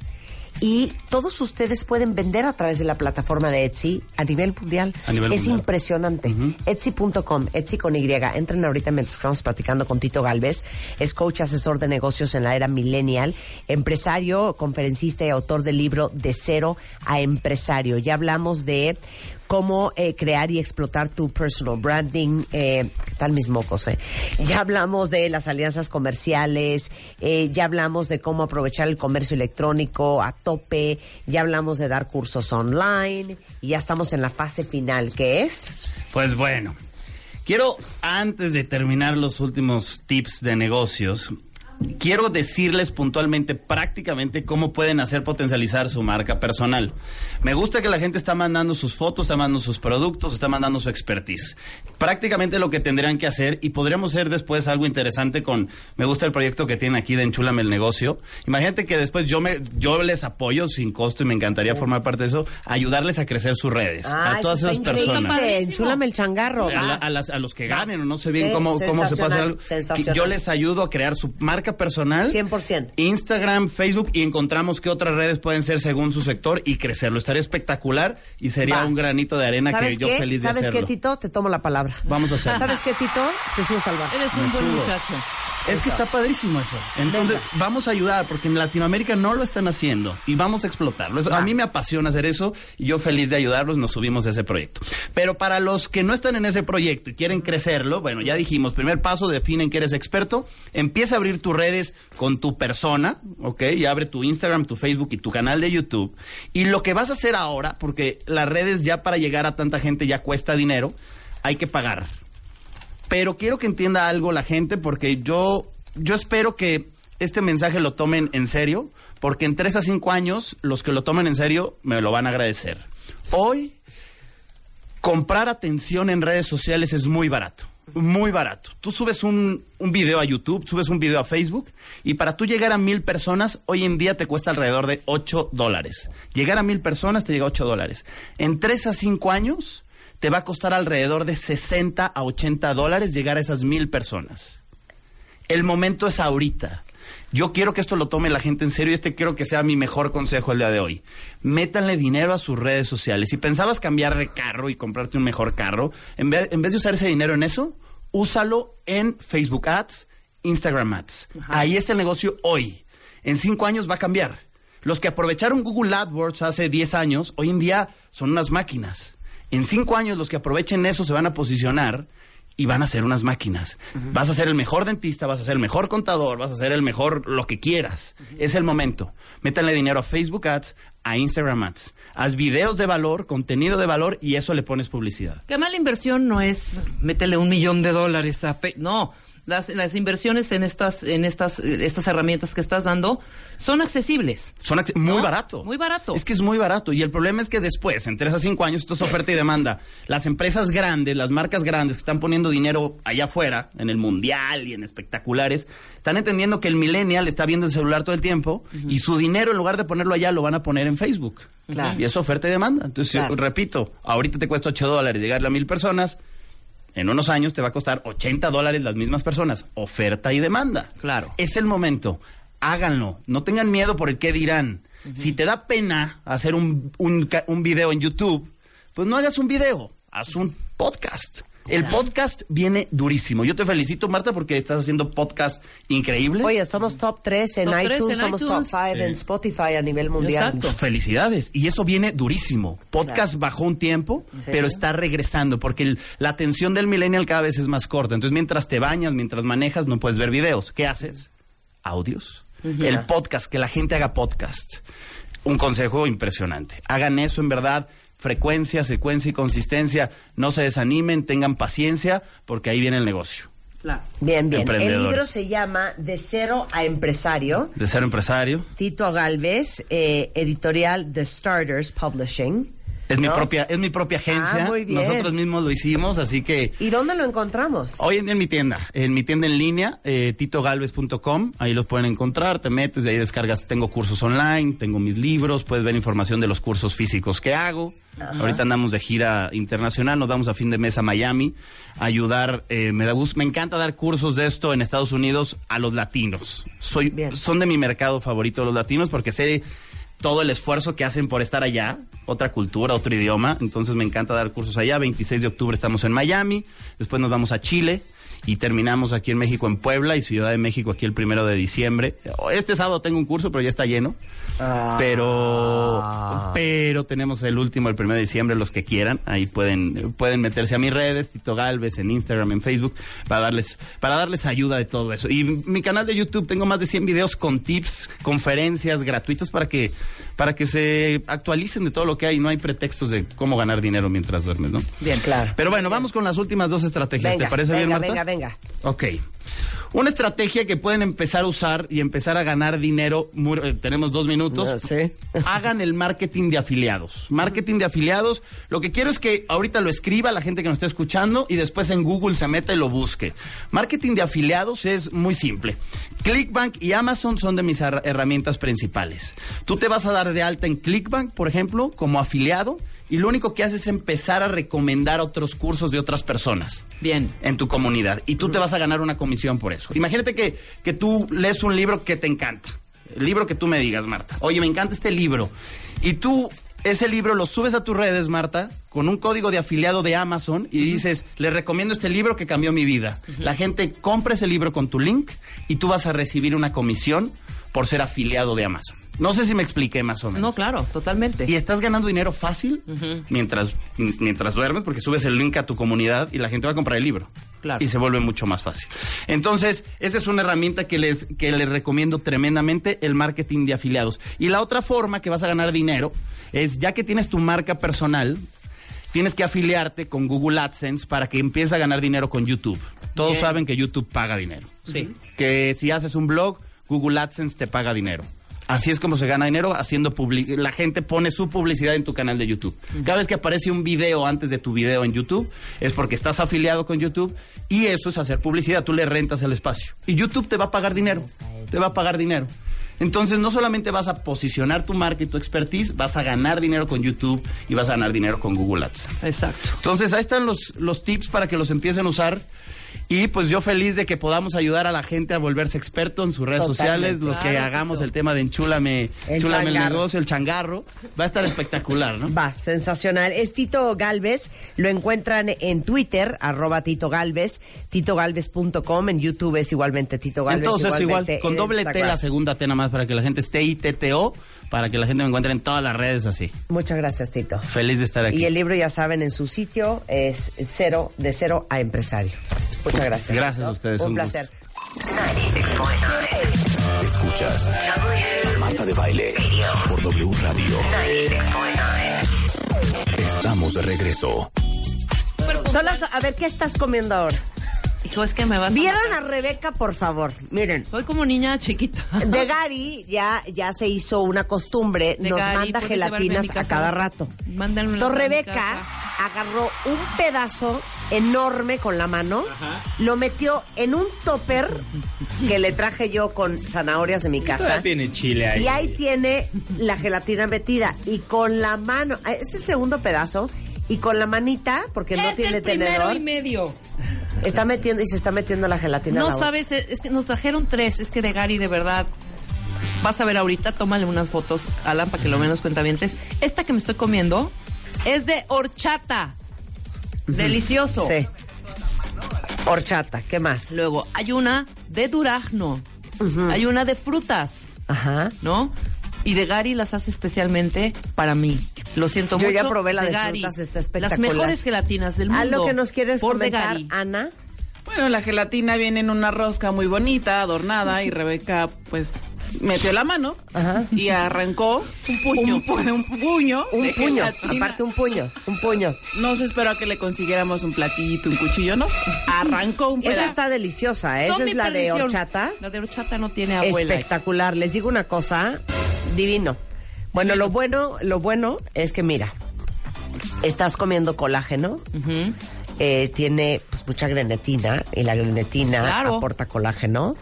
Y todos ustedes pueden vender a través de la plataforma de Etsy a nivel mundial.
A nivel
es
mundial.
impresionante. Etsy.com, Etsy con Y. Entren ahorita mientras estamos platicando con Tito Galvez. Es coach asesor de negocios en la era millennial, empresario, conferencista y autor del libro De cero a empresario. Ya hablamos de cómo eh, crear y explotar tu personal branding, eh, ¿qué tal mis mocos? eh? Ya hablamos de las alianzas comerciales, eh, ya hablamos de cómo aprovechar el comercio electrónico a tope, ya hablamos de dar cursos online y ya estamos en la fase final, que es...
Pues bueno, quiero antes de terminar los últimos tips de negocios, quiero decirles puntualmente, prácticamente, cómo pueden hacer potencializar su marca personal. Me gusta que la gente está mandando sus fotos, está mandando sus productos, está mandando su expertise. Prácticamente lo que tendrían que hacer, y podríamos hacer después algo interesante con, me gusta el proyecto que tienen aquí de Enchúlame el negocio. Imagínate que después yo me, yo les apoyo sin costo y me encantaría formar parte de eso, ayudarles a crecer sus redes.
Ah,
a todas
eso
esas personas.
Enchúlame el changarro.
A, la-
va.
a las- a los que ganen o no sé bien
Sí,
cómo, cómo se
sensacional,
algo. Yo les ayudo a crear su marca personal.
100%.
Instagram, Facebook y encontramos qué otras redes pueden ser según su sector y crecerlo. Estaría espectacular y sería
Va.
un granito de arena que
¿Sabes
yo
qué?
feliz de
¿Sabes
hacerlo.
qué, Tito? Te tomo la palabra.
Vamos a hacerlo.
¿Sabes qué, Tito? Te subes al bar.
Eres un
Me
buen
subo.
muchacho.
Es que está padrísimo eso. Entonces, vamos a ayudar, porque en Latinoamérica no lo están haciendo y vamos a explotarlo. Eso- a mí me apasiona hacer eso y yo feliz de ayudarlos, nos subimos a ese proyecto. Pero para los que no están en ese proyecto y quieren crecerlo, bueno, ya dijimos, primer paso, definen que eres experto, empieza a abrir tus redes con tu persona, ¿ok? Y abre tu Instagram, tu Facebook y tu canal de YouTube. Y lo que vas a hacer ahora, porque las redes ya para llegar a tanta gente ya cuesta dinero, hay que pagar. Pero quiero que entienda algo la gente porque yo, yo espero que este mensaje lo tomen en serio, porque en tres a cinco años los que lo tomen en serio me lo van a agradecer. Hoy, comprar atención en redes sociales es muy barato. Muy barato. Tú subes un, un video a YouTube, subes un video a Facebook y para tú llegar a mil personas, hoy en día te cuesta alrededor de 8 dólares. Llegar a mil personas te llega a 8 dólares. En 3 a 5 años te va a costar alrededor de 60 a 80 dólares llegar a esas mil personas. El momento es ahorita. Yo quiero que esto lo tome la gente en serio y este quiero que sea mi mejor consejo el día de hoy. Métanle dinero a sus redes sociales. Si pensabas cambiar de carro y comprarte un mejor carro, en vez, en vez de usar ese dinero en eso, úsalo en Facebook Ads, Instagram Ads. Ahí está el negocio hoy. En cinco años va a cambiar. Los que aprovecharon Google AdWords hace 10 años, hoy en día son unas máquinas. En cinco años los que aprovechen eso se van a posicionar y van a ser unas máquinas. Vas a ser el mejor dentista, vas a ser el mejor contador, vas a ser el mejor lo que quieras. Es el momento. Métanle dinero a Facebook Ads, a Instagram Ads. Haz videos de valor, contenido de valor y eso le pones publicidad.
Qué mala inversión no es métele un millón de dólares a Fe- No, Las, las inversiones en estas, en estas, estas herramientas que estás dando son accesibles.
Son muy
¿No?
barato.
Muy barato.
Es que es muy barato. Y el problema es que después, en tres a cinco años, esto es oferta y demanda. Las empresas grandes, las marcas grandes que están poniendo dinero allá afuera, en el mundial y en espectaculares, están entendiendo que el millennial está viendo el celular todo el tiempo y su dinero, en lugar de ponerlo allá, lo van a poner en Facebook.
Claro.
Y es oferta y demanda. Entonces,
Claro.
yo repito, ahorita te cuesta 8 dólares llegarle a mil personas. En unos años te va a costar 80 dólares las mismas personas. Oferta y demanda.
Claro.
Es el momento. Háganlo. No tengan miedo por el qué dirán. Si te da pena hacer un, un, un video en YouTube, pues no hagas un video. Haz un podcast. El podcast viene durísimo. Yo te felicito, Marta, porque estás haciendo podcast increíbles.
Oye, somos top 3 en
Top
iTunes,
en
somos
iTunes.
top 5 en Spotify a nivel mundial.
Exacto.
Pues, Felicidades. Y eso viene durísimo. Podcast bajó un tiempo,
Sí.
pero está regresando porque el- la atención del millennial cada vez es más corta. Entonces, mientras te bañas, mientras manejas, no puedes ver videos. ¿Qué haces? Audios. El podcast, que la gente haga podcast. Un consejo impresionante. Hagan eso en verdad. Frecuencia, secuencia y consistencia. No se desanimen, tengan paciencia, porque ahí viene el negocio.
Claro.
Bien, bien. El libro se llama De cero a empresario.
De ser empresario.
Tito Galvez, eh, editorial The Starters Publishing.
Es mi propia, es mi propia agencia.
Ah, muy bien.
Nosotros mismos lo hicimos, así que
¿Y dónde lo encontramos?
Hoy en día en mi tienda, en mi tienda en línea, eh, titogalvez.com, ahí los pueden encontrar, te metes, de ahí descargas, tengo cursos online, tengo mis libros, puedes ver información de los cursos físicos que hago. Ahorita andamos de gira internacional, nos vamos a fin de mes a Miami a ayudar, eh, me da gusto, me encanta dar cursos de esto en Estados Unidos a los latinos. Soy,
Bien.
son de mi mercado favorito los latinos porque sé todo el esfuerzo que hacen por estar allá, otra cultura, otro idioma. Entonces me encanta dar cursos allá. 26 de octubre estamos en Miami, después nos vamos a Chile y terminamos aquí en México en Puebla y Ciudad de México aquí el primero de diciembre. Este sábado tengo un curso, pero ya está lleno. Pero pero tenemos el último el primero de diciembre los que quieran, ahí pueden pueden meterse a mis redes, Tito Galvez en Instagram, en Facebook para darles para darles ayuda de todo eso. Y mi canal de YouTube tengo más de 100 videos con tips, conferencias gratuitos para que para que se actualicen de todo lo que hay, no hay pretextos de cómo ganar dinero mientras duermes, ¿no?
Bien, claro.
Pero bueno, vamos con las últimas dos estrategias,
Venga,
¿te parece bien,
venga,
Marta?
venga, venga.
Ok. Una estrategia que pueden empezar a usar y empezar a ganar dinero. muy- eh, tenemos dos minutos.
Ah.
Hagan el marketing de afiliados. Marketing de afiliados. Lo que quiero es que ahorita lo escriba la gente que nos está escuchando y después en Google se meta y lo busque. Marketing de afiliados es muy simple. Clickbank y Amazon son de mis her- herramientas principales. Tú te vas a dar de alta en Clickbank, por ejemplo, como afiliado. Y lo único que haces es empezar a recomendar otros cursos de otras personas
Bien.
en tu comunidad y tú te vas a ganar una comisión por eso. Imagínate que, que tú lees un libro que te encanta, el libro que tú me digas, Marta. Oye, me encanta este libro. Y tú ese libro lo subes a tus redes, Marta, con un código de afiliado de Amazon y dices, le recomiendo este libro que cambió mi vida. La gente compra ese libro con tu link y tú vas a recibir una comisión por ser afiliado de Amazon. No sé si me expliqué más o menos.
No, claro, totalmente.
Y estás ganando dinero fácil mientras, mientras duermes, porque subes el link a tu comunidad y la gente va a comprar el libro.
Claro.
Y se vuelve mucho más fácil. Entonces, esa es una herramienta que les, que les recomiendo tremendamente, el marketing de afiliados. Y la otra forma que vas a ganar dinero es, ya que tienes tu marca personal, tienes que afiliarte con Google AdSense para que empieces a ganar dinero con YouTube. Todos
Bien.
saben que YouTube paga dinero.
Sí.
Que si haces un blog, Google AdSense te paga dinero. Así es como se gana dinero haciendo public la gente pone su publicidad en tu canal de YouTube. Cada vez que aparece un video antes de tu video en YouTube es porque estás afiliado con YouTube y eso es hacer publicidad, tú le rentas el espacio y YouTube te va a pagar dinero. Te va a pagar dinero. Entonces no solamente vas a posicionar tu marca y tu expertise, vas a ganar dinero con YouTube y vas a ganar dinero con Google AdSense.
Exacto.
Entonces ahí están los, los tips para que los empiecen a usar. Y pues yo feliz de que podamos ayudar a la gente a volverse experto en sus redes
Totalmente.
sociales, los que hagamos el tema de enchúlame,
El
enchúlame el negocio, el changarro. Va a estar espectacular, ¿no?
Va, sensacional. Es Tito Galvez. Lo encuentran en Twitter, arroba Tito Galvez, titogalvez.com. En YouTube es igualmente Tito Galvez.
Entonces igual, con doble T la segunda T nada más para que la gente esté ITTO, para que la gente me encuentre en todas las redes así.
Muchas gracias, Tito.
Feliz de estar aquí.
Y el libro, ya saben, en su sitio es cero, de cero a empresario. Muchas gracias.
Gracias a ustedes,
Un
un
placer.
Escuchas Marta de Baile por W Radio. Estamos de regreso.
Son las- a ver, ¿qué estás comiendo ahora?
Hijo, es que me vas a
Vieran
matar.
a Rebeca, por favor. Miren.
Soy como niña chiquita.
De Gary ya, ya se hizo una costumbre,
De
nos
Gary,
manda
a
gelatinas a cada rato.
Mándame una
Entonces Rebeca agarró un pedazo enorme con la mano, lo metió en un topper que le traje yo con zanahorias de mi casa.
Todavía tiene chile ahí.
Y ahí tiene la gelatina metida. Y con la mano, es el segundo pedazo, y con la manita, porque no
es
tiene
el primero
tenedor,
y medio.
está metiendo y se está metiendo la gelatina. a
No
la boca.
sabes, es que nos trajeron tres. Es que de Gary, de verdad. Vas a ver ahorita, tómale unas fotos, Alan, para que lo menos cuentavientes. Esta que me estoy comiendo es de horchata. Delicioso.
Sí. Horchata, ¿qué más?
Luego, hay una de durazno. Hay una de frutas,
Ajá.
¿no? Y de Gary las hace especialmente para mí. Lo siento
Yo
mucho.
ya probé la de
Gary.
frutas, está
Las mejores gelatinas del mundo.
¿A lo que nos quieres
por
comentar. Ana?
Bueno, la gelatina viene en una rosca muy bonita, adornada, y Rebeca, pues, metió la mano
Ajá.
y arrancó
Un puño.
un, pu- un puño.
Un
de
puño,
gelatina.
aparte un puño, un puño.
No se esperó a que le consiguiéramos un platillito, un cuchillo, ¿no? Arrancó un
Esa
pedazo.
está deliciosa, ¿eh? Esa es la de horchata.
La de horchata no tiene abuela.
Espectacular. Les digo una cosa, divino. Bueno, lo bueno, lo bueno es que mira, estás comiendo colágeno, eh, tiene pues mucha grenetina y la grenetina
Claro.
aporta colágeno,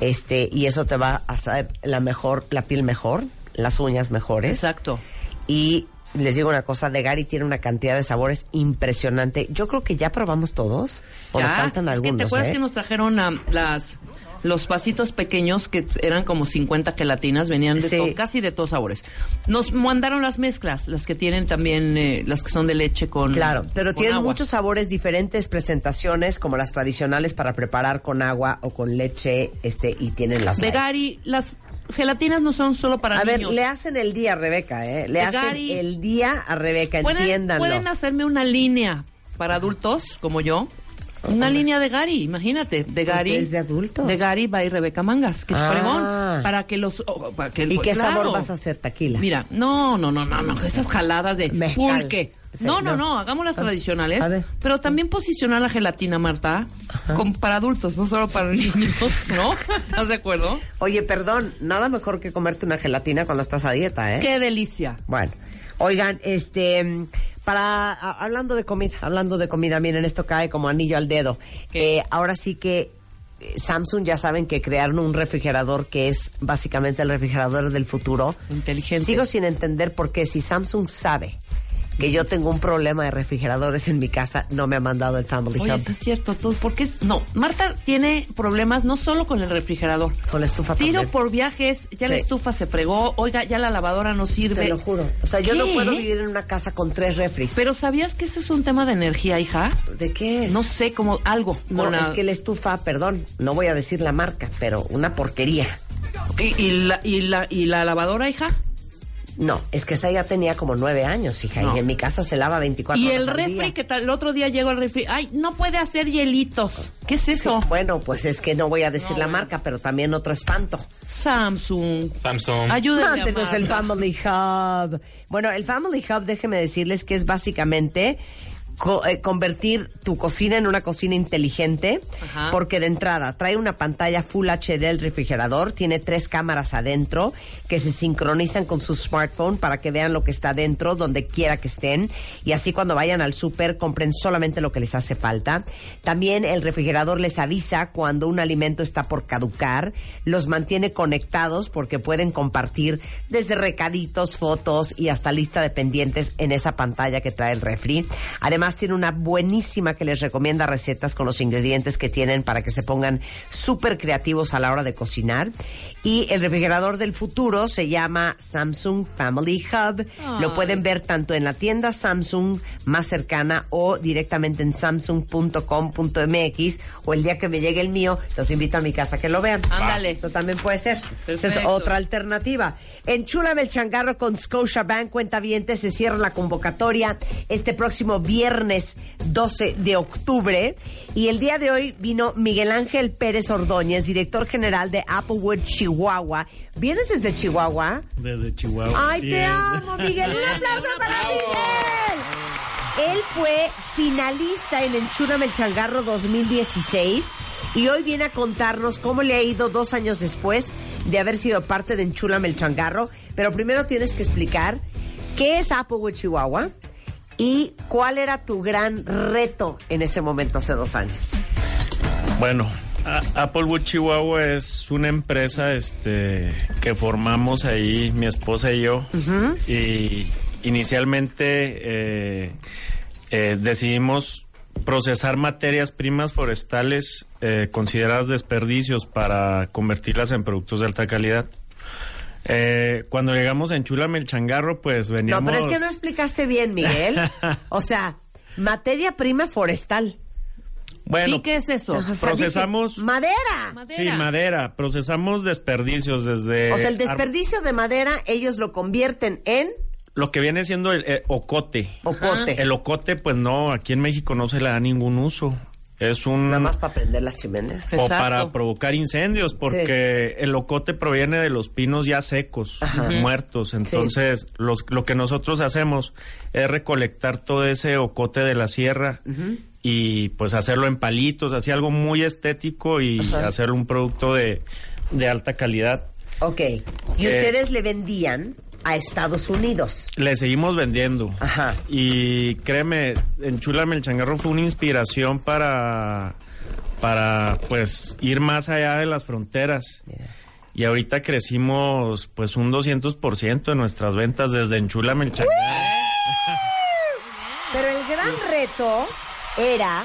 este y eso te va a hacer la mejor, la piel mejor, las uñas mejores.
Exacto.
Y les digo una cosa, de Gary tiene una cantidad de sabores impresionante. Yo creo que ya probamos todos, o nos faltan
es que
algunos.
¿Te acuerdas
¿eh?
que nos trajeron las los vasitos pequeños que eran como 50 gelatinas, venían de
Sí.
todo, casi de todos sabores. Nos mandaron las mezclas, las que tienen también, eh, las que son de leche con
Claro, pero
con
tienen
agua.
muchos sabores, diferentes presentaciones, como las tradicionales para preparar con agua o con leche, este, y tienen las
De
lights.
Gary, las gelatinas no son solo para
A ver,
niños.
le hacen el día a Rebeca, ¿eh? Le
De
hacen
Gary.
el día a Rebeca,
¿Pueden,
entiéndanlo.
pueden hacerme una línea para adultos como yo. Una línea de Gary, imagínate, de Gary.
es de adultos.
De Gary va y Rebeca Mangas, que es
Ah.
fregón. Para que los. oh, para que el-
¿Y qué
claro.
sabor vas a hacer, taquila?
Mira, no, no, no, no, no, esas jaladas de
Mezcal.
pulque.
Sí,
no, no,
no.
no, hagamos las tradicionales. Pero también posicionar la gelatina, Marta, con- para adultos, no solo para niños, ¿no? ¿Estás de acuerdo?
Oye, perdón, nada mejor que comerte una gelatina cuando estás a dieta, ¿eh?
Qué delicia.
Bueno, oigan, este, para a- hablando de comida, hablando de comida, miren, esto cae como anillo al dedo. Eh, ahora sí que eh, Samsung ya saben que crearon un refrigerador que es básicamente el refrigerador del futuro.
Inteligente.
Sigo sin entender por qué si Samsung sabe que yo tengo un problema de refrigeradores en mi casa, no me ha mandado el Family
Oye,
Hub
sí es cierto, todo, porque es- no, Marta tiene problemas no solo con el refrigerador.
con la estufa
Tiro
también.
por viajes, ya la estufa se fregó, oiga, ya la lavadora no sirve.
Te lo juro. O sea, yo no puedo vivir en una casa con tres refris.
Pero ¿sabías que ese es un tema de energía, hija?
¿De qué es?
No sé, como algo.
No,
la-
es que la estufa, perdón, no voy a decir la marca, pero una porquería.
¿Y, y la, y, la, ¿Y la lavadora, hija?
No, es que esa ya tenía como nueve años, hija,
No.
y en mi casa se lava 24
Y
horas
el
al
refri,
día.
que tal, el otro día llegó el refri. Ay, no puede hacer hielitos. ¿Qué es
Sí,
eso?
bueno, pues es que no voy a decir la marca, pero también otro espanto.
Samsung.
Samsung.
Ayúdenme a
Mándenos el. Family Hub. Bueno, el Family Hub, déjeme decirles que es básicamente co- eh, convertir tu cocina en una cocina inteligente,
Ajá.
porque de entrada trae una pantalla Full HD el refrigerador, tiene tres cámaras adentro que se sincronizan con su smartphone para que vean lo que está dentro, donde quiera que estén, y así cuando vayan al súper compren solamente lo que les hace falta. También el refrigerador les avisa cuando un alimento está por caducar, los mantiene conectados porque pueden compartir desde recaditos, fotos y hasta lista de pendientes en esa pantalla que trae el refri. Además tiene una buenísima que les recomienda recetas con los ingredientes que tienen para que se pongan súper creativos a la hora de cocinar. Y el refrigerador del futuro se llama Samsung Family Hub. Lo pueden ver tanto en la tienda Samsung más cercana o directamente en samsung.com.mx o el día que me llegue el mío, los invito a mi casa a que lo vean.
Ándale.
Eso también puede ser. Esa es otra alternativa. Enchúlame el changarro con Scotia Bank, cuenta se cierra la convocatoria este próximo viernes 12 de octubre. Y el día de hoy vino Miguel Ángel Pérez Ordóñez, director general de Applewood, Chihuahua. ¿Vienes desde Chihuahua?
Desde Chihuahua.
¡Ay, te amo, Miguel! ¡Un aplauso para Miguel! Él fue finalista en Enchúrame el Changarro 2016 y hoy viene a contarnos cómo le ha ido dos años después de haber sido parte de Enchúrame el Changarro. Pero primero tienes que explicar qué es Applewood Chihuahua y cuál era tu gran reto en ese momento hace dos años.
Bueno, Applewood Chihuahua es una empresa este, que formamos ahí mi esposa y yo. Y inicialmente eh, eh, decidimos procesar materias primas forestales eh, consideradas desperdicios para convertirlas en productos de alta calidad. Eh, cuando llegamos a Enchúlame el Changarro, pues veníamos...
No, pero es que no explicaste bien, Miguel. O sea, materia prima forestal.
Bueno,
¿Y qué es eso?
O sea,
procesamos...
dice, madera.
Sí, madera. Procesamos desperdicios desde...
O sea, el desperdicio de madera, ellos lo convierten en
Lo que viene siendo el eh, ocote.
ocote.
El ocote, pues no, aquí en México no se le da ningún uso. Es un...
Nada más para prender las chimeneas.
o
Exacto.
para provocar incendios, porque el ocote proviene de los pinos ya secos, muertos. Entonces, los, lo que nosotros hacemos es recolectar todo ese ocote de la sierra y pues hacerlo en palitos, así algo muy estético y hacerlo un producto de, de alta calidad.
Ok. Y
Eh,
ustedes le vendían a Estados Unidos.
Le seguimos vendiendo.
Ajá.
Y créeme, Enchúlame el Changarro fue una inspiración para, para pues ir más allá de las fronteras. Y ahorita crecimos pues un 200% de nuestras ventas desde Enchúlame el Changarro.
Pero el gran reto era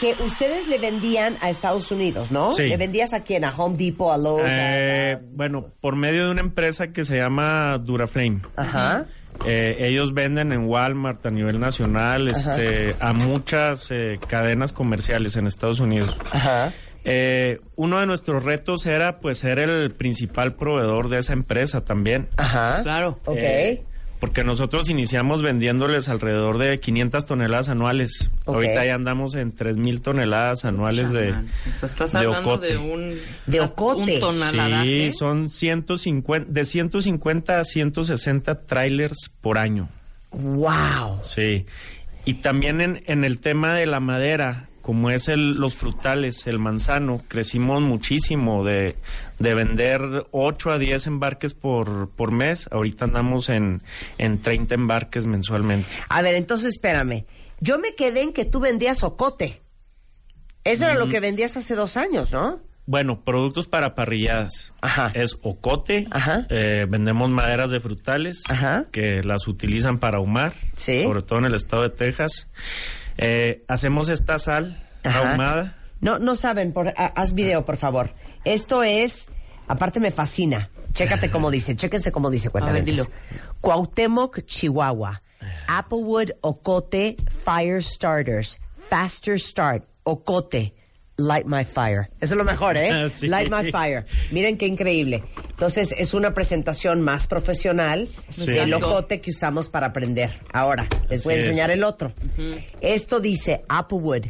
que ustedes le vendían a Estados Unidos, ¿no?
Sí.
Le vendías a quién, a Home Depot, a Lowe's. a-
Eh, bueno, por medio de una empresa que se llama Duraflame.
Ajá.
Eh, ellos venden en Walmart a nivel nacional este, a muchas eh, cadenas comerciales en Estados Unidos.
Ajá.
Eh, uno de nuestros retos era pues ser el principal proveedor de esa empresa también.
Ajá.
Claro.
Ok.
Porque nosotros iniciamos vendiéndoles alrededor de 500 toneladas anuales.
Ok.
Ahorita ya andamos en 3.000 toneladas anuales de...
O sea, estás
de
hablando
ocote.
de un...
De ocote.
Un.
Sí, son 150, de 150 a 160 trailers por año.
Wow.
Sí. Y también en, en el tema de la madera, como es el, los frutales, el manzano, crecimos muchísimo de, de vender 8 a 10 embarques por, por mes. Ahorita andamos en, en 30 embarques mensualmente.
A ver, entonces espérame. Yo me quedé en que tú vendías ocote. Eso era lo que vendías hace dos años, ¿no?
Bueno, productos para parrilladas.
Ajá.
Es ocote.
Ajá.
eh, vendemos maderas de frutales
Ajá.
que las utilizan para ahumar.
Sí.
Sobre todo en el estado de Texas. Eh, hacemos esta sal
Ajá.
ahumada.
No, no saben, por, ha- haz video, por favor. Esto es, aparte me fascina. Chécate cómo dice, chéquense cómo dice, cuéntame.
dilo.
Cuauhtémoc, Chihuahua. Applewood, Ocote, Fire Starters. Faster Start, Ocote. Light My Fire. Eso es lo mejor, ¿eh?
Ah, sí.
Light My Fire. Miren qué increíble. Entonces, es una presentación más profesional
Sí.
del
Exacto.
ocote que usamos para aprender. Ahora, les voy a enseñar el otro. Esto dice Applewood.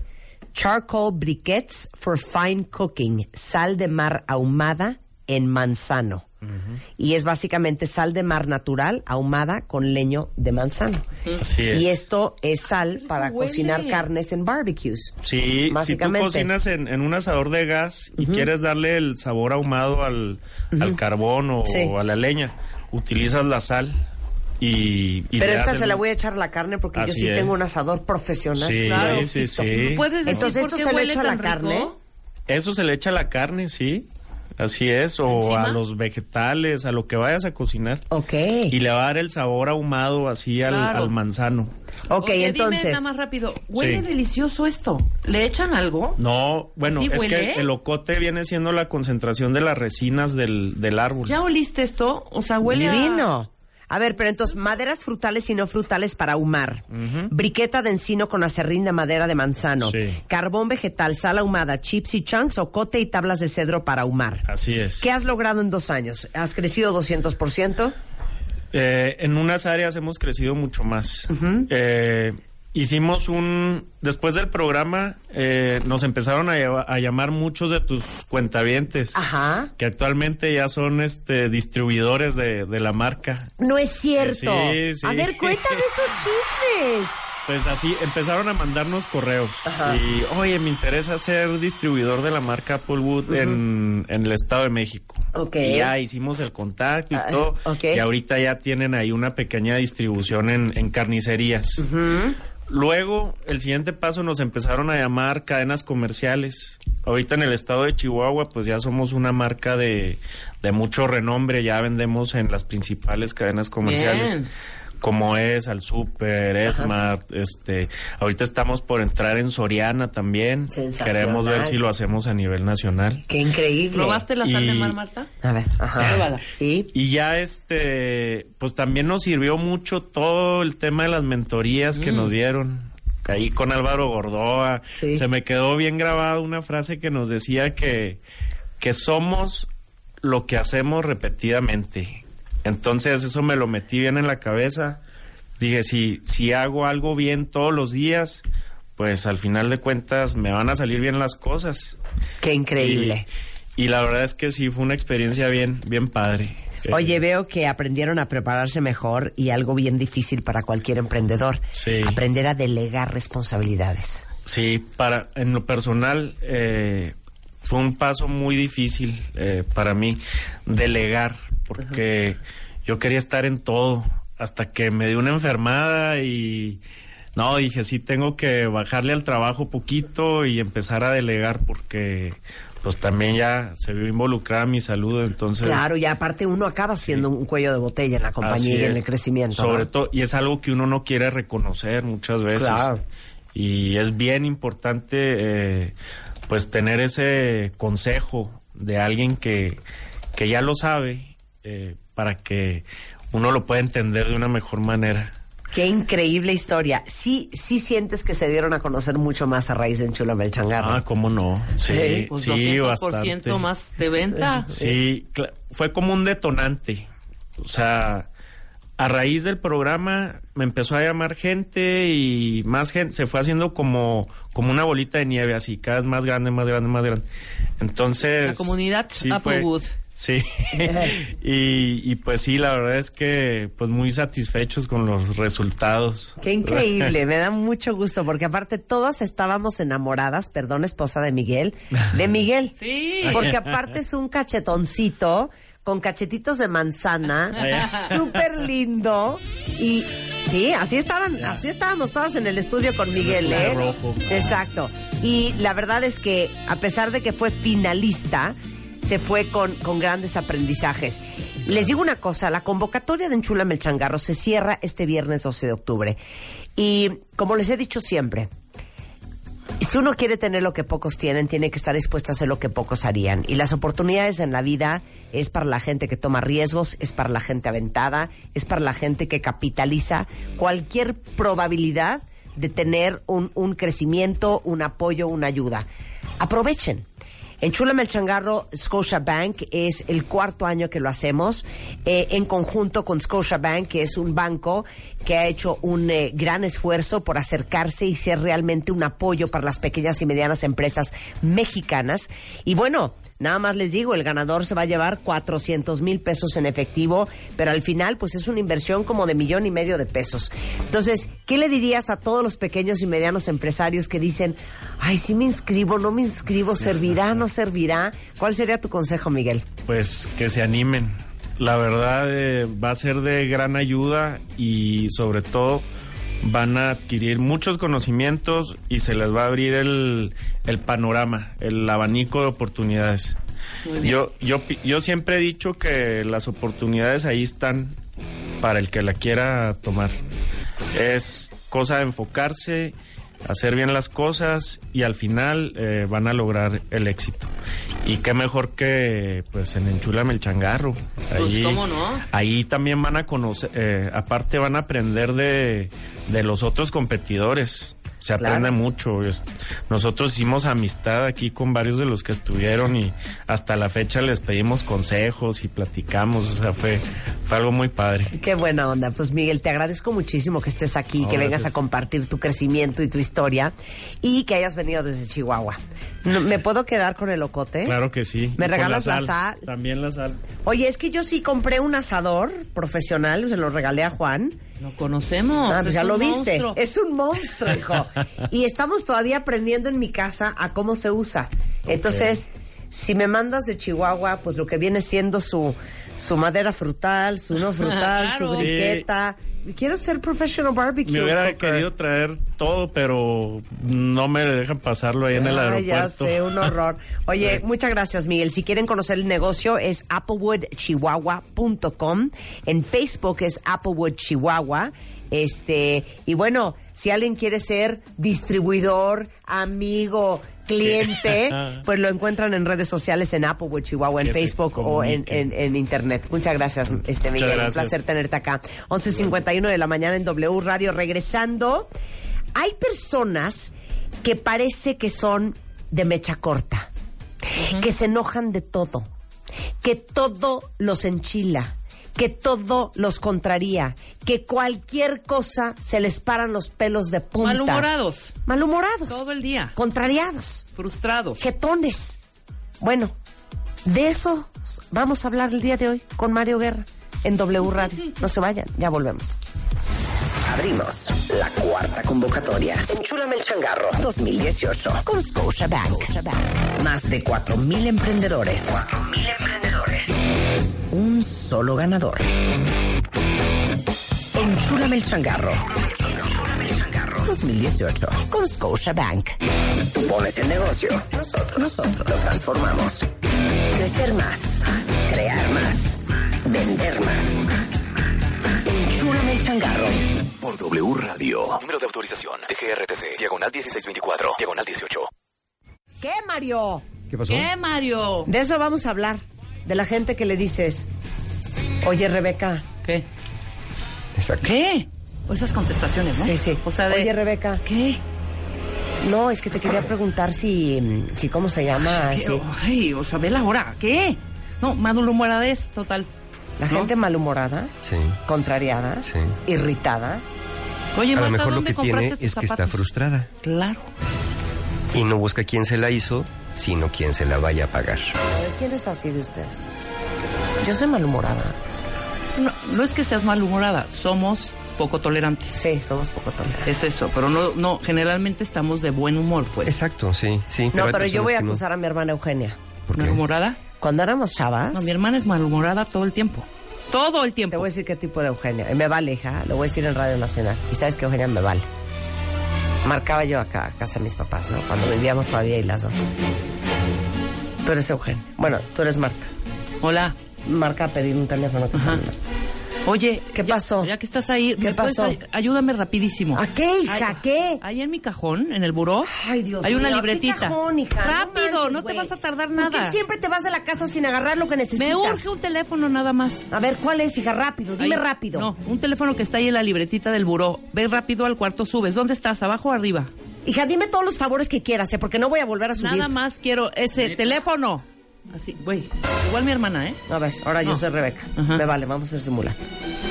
Charcoal briquettes for fine cooking. Sal de mar ahumada en manzano. Y es básicamente sal de mar natural ahumada con leño de manzano.
Así es.
Y esto es sal para
huele.
cocinar carnes en barbecues.
Sí, si tú
Básicamente.
cocinas en, en un asador de gas y quieres darle el sabor ahumado al, al carbón o,
Sí.
a la leña, utilizas la sal y... y
Pero esta se la voy a echar a la carne porque yo sí
es.
tengo un asador profesional.
Sí,
Claro.
sí, sí.
¿Puedes decir
Entonces, ¿esto se le echa a la carne?
Eso se le echa a la carne, sí. Así es, o
¿Encima?
a los vegetales, a lo que vayas a cocinar.
Ok.
Y le va a dar el sabor ahumado así al,
Claro.
al manzano.
Ok,
Oye,
entonces.
Dime nada más rápido. Huele
Sí.
delicioso esto. ¿Le echan algo?
No, bueno,
¿Así
es
huele?
que el ocote viene siendo la concentración de las resinas del, del árbol.
¿Ya oliste esto? O sea, huele
Divino. A ver, pero entonces, maderas frutales y no frutales para ahumar. Briqueta de encino con acerrín de madera de manzano.
Sí.
Carbón vegetal, sal ahumada, chips y chunks, ocote y tablas de cedro para ahumar.
Así es.
¿Qué has logrado en dos años? ¿Has crecido 200%?
Eh, en unas áreas hemos crecido mucho más. Eh, hicimos un... Después del programa eh, nos empezaron a, lleva- a llamar muchos de tus cuentavientes.
Ajá.
Que actualmente ya son este distribuidores de, de la marca.
No es cierto.
Sí, sí.
A ver, cuéntame esos chismes.
pues así empezaron a mandarnos correos. Y, oye, me interesa ser distribuidor de la marca Applewood en, en el Estado de México.
Ok.
Y ya hicimos el contacto y
Ah,
todo.
ok.
Y ahorita ya tienen ahí una pequeña distribución en, en carnicerías. Luego, el siguiente paso nos empezaron a llamar cadenas comerciales. Ahorita en el estado de Chihuahua, pues ya somos una marca de, de mucho renombre, ya vendemos en las principales cadenas comerciales.
Bien.
Como es al Super, Smart, este, ahorita estamos por entrar en Soriana también. Queremos ver si lo hacemos a nivel nacional.
Qué increíble.
¿Probaste la sal de
Y-
mar, Marta?
A ver, ajá. ¿Y?
Y ya este, pues también nos sirvió mucho todo el tema de las mentorías que nos dieron. Ahí con Álvaro Gordoa.
Sí.
Se me quedó bien grabada una frase que nos decía que, que somos lo que hacemos repetidamente. Entonces eso me lo metí bien en la cabeza. Dije, si, si hago algo bien todos los días, pues al final de cuentas me van a salir bien las cosas.
Qué increíble.
Y, y la verdad es que sí, fue una experiencia bien, bien padre.
Oye, veo que aprendieron a prepararse mejor y algo bien difícil para cualquier emprendedor.
Sí.
Aprender a delegar responsabilidades.
Sí, para en lo personal eh, fue un paso muy difícil eh, para mí delegar porque yo quería estar en todo hasta que me dio una enfermada y no dije sí tengo que bajarle al trabajo poquito y empezar a delegar porque pues también ya se vio involucrada mi salud entonces
Claro, y aparte uno acaba siendo un cuello de botella en la compañía y en el crecimiento.
Sobre
¿no?
todo, y es algo que uno no quiere reconocer muchas veces.
Claro.
Y es bien importante, eh, pues, tener ese consejo de alguien que, que ya lo sabe, eh, para que uno lo pueda entender de una mejor manera.
Qué increíble historia. Sí, sí sientes que se dieron a conocer mucho más a raíz de Enchulame el Changarro.
Ah, cómo no. Sí,
Pues
sí,
200%
bastante.
más de venta.
Sí, fue como un detonante. O sea, a raíz del programa me empezó a llamar gente y más gente, se fue haciendo como, como una bolita de nieve, así, cada vez más grande, más grande, más grande. Entonces...
La comunidad
sí fue-
Applewood.
Sí, y, y pues sí, la verdad es que pues muy satisfechos con los resultados.
Qué increíble, me da mucho gusto porque aparte todas estábamos enamoradas, perdón esposa de Miguel, de Miguel.
Sí.
Porque aparte es un cachetoncito con cachetitos de manzana, súper lindo y sí, así estaban, así estábamos todas en el estudio con Miguel, ¿eh?
Rojo.
Exacto. Y la verdad es que a pesar de que fue finalista, se fue con, con grandes aprendizajes. Les digo una cosa, la convocatoria de Enchula Melchangarro se cierra este viernes 12 de octubre. Y como les he dicho siempre, si uno quiere tener lo que pocos tienen, tiene que estar dispuesto a hacer lo que pocos harían. Y las oportunidades en la vida es para la gente que toma riesgos, es para la gente aventada, es para la gente que capitaliza cualquier probabilidad de tener un, un crecimiento, un apoyo, una ayuda. Aprovechen. En Chulame el Changarro, Scotia Bank es el cuarto año que lo hacemos eh, en conjunto con Scotia Bank, que es un banco que ha hecho un eh, gran esfuerzo por acercarse y ser realmente un apoyo para las pequeñas y medianas empresas mexicanas. Y bueno, nada más les digo, el ganador se va a llevar 400 mil pesos en efectivo, pero al final pues es una inversión como de millón y medio de pesos. Entonces, ¿qué le dirías a todos los pequeños y medianos empresarios que dicen, ay, sí me inscribo, no me inscribo, servirá, no servirá? ¿Cuál sería tu consejo, Miguel?
Pues que se animen. La verdad eh, va a ser de gran ayuda y sobre todo van a adquirir muchos conocimientos y se les va a abrir el, el panorama, el abanico de oportunidades. Yo, yo, yo siempre he dicho que las oportunidades ahí están para el que la quiera tomar. Es cosa de enfocarse, hacer bien las cosas y al final eh, van a lograr el éxito. Y qué mejor que pues en Enchúlame el Changarro.
Pues, ¿cómo no?
Ahí también van a conocer, eh, aparte van a aprender de, de los otros competidores. Se
Claro.
aprende mucho. Nosotros hicimos amistad aquí con varios de los que estuvieron y hasta la fecha les pedimos consejos y platicamos. O sea, fue, fue algo muy padre.
Qué buena onda. Pues Miguel, te agradezco muchísimo que estés aquí,
No,
que vengas a compartir tu crecimiento y tu historia y que hayas venido desde Chihuahua. No- ¿Me puedo quedar con el ocote?
Claro que sí.
¿Me regalas la sal?
También la sal.
Oye, es que yo sí compré un asador profesional, se lo regalé a Juan.
Lo conocemos.
Ah, pues
es
ya lo viste.
monstruo.
Es un monstruo, hijo. y estamos todavía aprendiendo en mi casa a cómo se usa. Entonces, si me mandas de Chihuahua, pues lo que viene siendo su, su madera frutal, su no frutal,
Claro.
su briqueta. Quiero ser professional barbecue.
Me hubiera
cooker.
querido traer todo, pero no me dejan pasarlo ahí en el aeropuerto.
ya sé, un horror. Oye, muchas gracias, Miguel. Si quieren conocer el negocio es applewoodchihuahua.com. En Facebook es Applewood Chihuahua. Este, y bueno, si alguien quiere ser distribuidor, amigo, cliente, pues lo encuentran en redes sociales en Applewood Chihuahua, en Facebook o en,
comuniquen.
en- en internet. Muchas gracias, este Miguel. Un
gracias.
placer tenerte acá. 11.51 de la mañana en W Radio. Regresando, hay personas que parece que son de mecha corta, que se enojan de todo, que todo los enchila, que todo los contraría, que cualquier cosa se les paran los pelos de punta.
Malhumorados,
Malhumorados.
Todo el día.
Contrariados.
frustrados.
Jetones. Bueno, de eso vamos a hablar el día de hoy con Mario Guerra en W Radio. No se vayan, ya volvemos.
Abrimos la cuarta convocatoria. Enchúlame el changarro 2018 con Scotiabank. Más de 4.000 emprendedores. 4.000 emprendedores. Solo ganador. Enchúlame el changarro. 2018 con Scotiabank. Tú pones el negocio. Nosotros, nosotros lo transformamos. Crecer más. Crear más. Vender más. Enchúlame el changarro.
Por W Radio. Número de autorización. DGRTC. Diagonal 1624. Diagonal 18.
¿Qué, Mario?
¿Qué pasó?
¿Qué, Mario?
De eso vamos a hablar. De la gente que le dices, oye, Rebeca.
¿Qué?
Exacto.
¿Qué? O esas contestaciones, ¿no?
Sí, sí.
O sea, de...
Oye, Rebeca.
¿Qué?
No, es que te quería preguntar si, mm, si ¿cómo se llama?
Ay, o sea, ve la hora. ¿Qué? No, malhumoradez, total.
la
¿no?
gente malhumorada,
Sí.
contrariada,
Sí.
irritada.
Oye,
A lo
Marta,
mejor lo
¿dónde
que tiene es que está frustrada
Claro.
y no busca quién se la hizo, sino quién se la vaya a pagar.
A ver, ¿quién es así de ustedes? Yo soy malhumorada.
No, no es que seas malhumorada, somos poco tolerantes.
Sí, somos poco tolerantes.
Es eso, pero no, no, generalmente estamos de buen humor, pues.
Exacto, sí, sí.
No, pero yo voy a
no.
acusar a mi hermana Eugenia.
¿Por qué?
¿Malhumorada?
Cuando éramos chavas,
No, mi hermana es malhumorada todo el tiempo. Todo el
te
tiempo.
voy a decir qué tipo de Eugenia. Me vale, hija. Lo voy a decir en Radio Nacional. Y sabes que Eugenia me vale. Marcaba yo acá a casa de mis papás, ¿no? Cuando vivíamos todavía ahí las dos. Tú eres Eugenia. Bueno, tú eres Marta.
Hola.
Marca a pedir un teléfono que está
Ajá.
en-
Oye,
¿Qué
ya-
pasó?
Ya que estás ahí,
¿Qué
¿me puedes
pasó?
ay- ayúdame rapidísimo.
¿A qué, hija? ¿Qué?
Ahí en mi cajón, en el buró,
Ay, Dios
hay una
mío, ¿qué
libretita.
cajón, hija?
Rápido,
manches,
no, te vas a tardar
¿Por
nada.
qué siempre te vas a la casa sin agarrar lo que necesitas?
Me urge un teléfono nada más.
A ver, ¿cuál es, hija? Rápido, dime
Ahí-
rápido.
No, un teléfono que está ahí en la libretita del buró. Ve rápido al cuarto, subes. ¿Dónde estás? ¿Abajo o arriba?
Hija, dime todos los favores que quieras, ¿eh? Porque no voy a volver a subir.
Nada más quiero ese teléfono. Así, güey. Igual mi hermana, ¿eh?
A ver, ahora yo soy Rebeca.
Ajá.
Me vale, vamos a simular.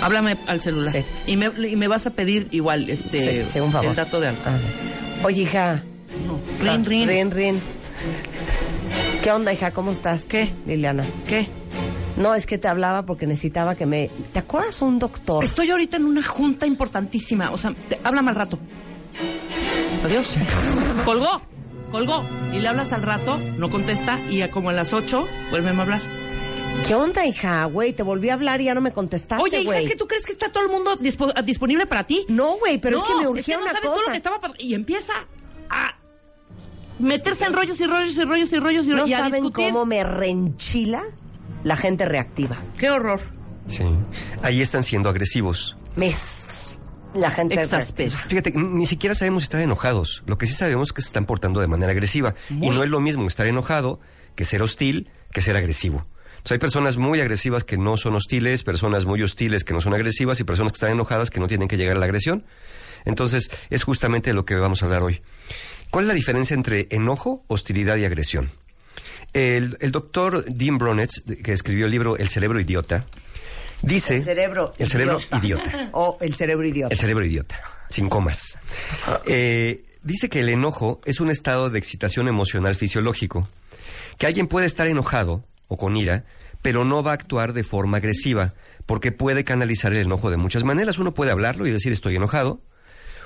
Háblame al celular.
Sí.
Y, me, y me vas a pedir igual, este,
Sí, sí, un favor.
el dato de algo.
Ah. Oye, hija.
No. Rin,
Ah,
rin.
Rin, rin. ¿Qué onda, hija? ¿Cómo estás?
¿Qué?
Liliana.
¿Qué?
No, es que te hablaba porque necesitaba que me... ¿Te acuerdas un doctor?
Estoy ahorita en una junta importantísima. O sea, te- háblame al rato. Adiós. Colgó. Colgó. Y le hablas al rato, no contesta. Y a como a las 8, vuélveme a hablar.
¿Qué onda, hija? Güey, te volví a hablar y ya no me contestaste,
Oye, hija. ¿es que tú crees que está todo el mundo dispo- disponible para ti?
No, güey, pero es que me urgía
no
una
sabes
cosa.
todo lo que estaba Y empieza a meterse en rollos y rollos y rollos y rollos y,
¿No
y a
saben
discutir.
cómo me renchila la gente reactiva?
Qué horror.
Sí. Ahí están siendo agresivos.
Me... La gente
Exaspera.
Fíjate, ni siquiera sabemos si están enojados. Lo que sí sabemos es que se están portando de manera agresiva.
Muy.
Y no es lo mismo estar enojado que ser hostil, que ser agresivo. O sea, hay personas muy agresivas que no son hostiles, personas muy hostiles que no son agresivas y personas que están enojadas que no tienen que llegar a la agresión. Entonces, es justamente de lo que vamos a hablar hoy. ¿Cuál es la diferencia entre enojo, hostilidad y agresión? El, el doctor Dean Bronetz, que escribió el libro El cerebro idiota, Dice
El cerebro
el cerebro
idiota.
idiota.
O el cerebro idiota.
El cerebro idiota, sin comas. Eh, dice que el enojo es un estado de excitación emocional fisiológico, que alguien puede estar enojado o con ira, pero no va a actuar de forma agresiva, porque puede canalizar el enojo de muchas maneras. Uno puede hablarlo y decir estoy enojado,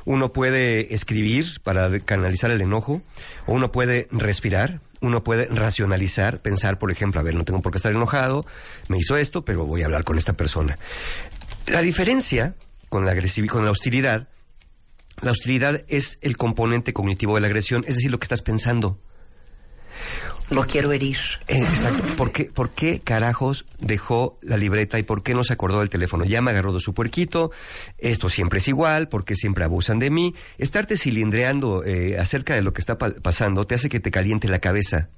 uno puede escribir para canalizar el enojo, o uno puede respirar, uno puede racionalizar, pensar, por ejemplo, a ver, no tengo por qué estar enojado, me hizo esto, pero voy a hablar con esta persona. La diferencia con la agresividad, con la hostilidad, la hostilidad es el componente cognitivo de la agresión, es decir, lo que estás pensando.
Lo quiero herir.
Exacto. ¿Por qué, ¿Por qué carajos dejó la libreta y por qué no se acordó del teléfono? Ya me agarró de su puerquito, esto siempre es igual, porque siempre abusan de mí. Estarte cilindreando eh, acerca de lo que está pa- pasando te hace que te caliente la cabeza.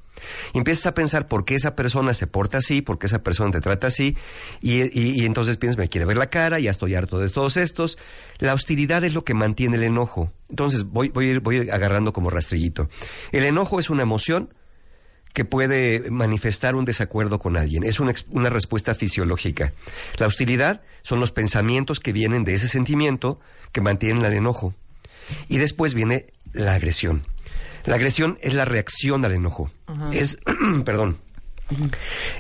Empiezas a pensar por qué esa persona se porta así, por qué esa persona te trata así, y, entonces piensas, me quiere ver la cara, ya estoy harto de todos estos. La hostilidad es lo que mantiene el enojo. Entonces voy, voy, voy agarrando como rastrillito. El enojo es una emoción que puede manifestar un desacuerdo con alguien. Es una, una respuesta fisiológica. La hostilidad son los pensamientos que vienen de ese sentimiento que mantienen el enojo. Y después viene la agresión. La agresión es la reacción al enojo. Es, perdón,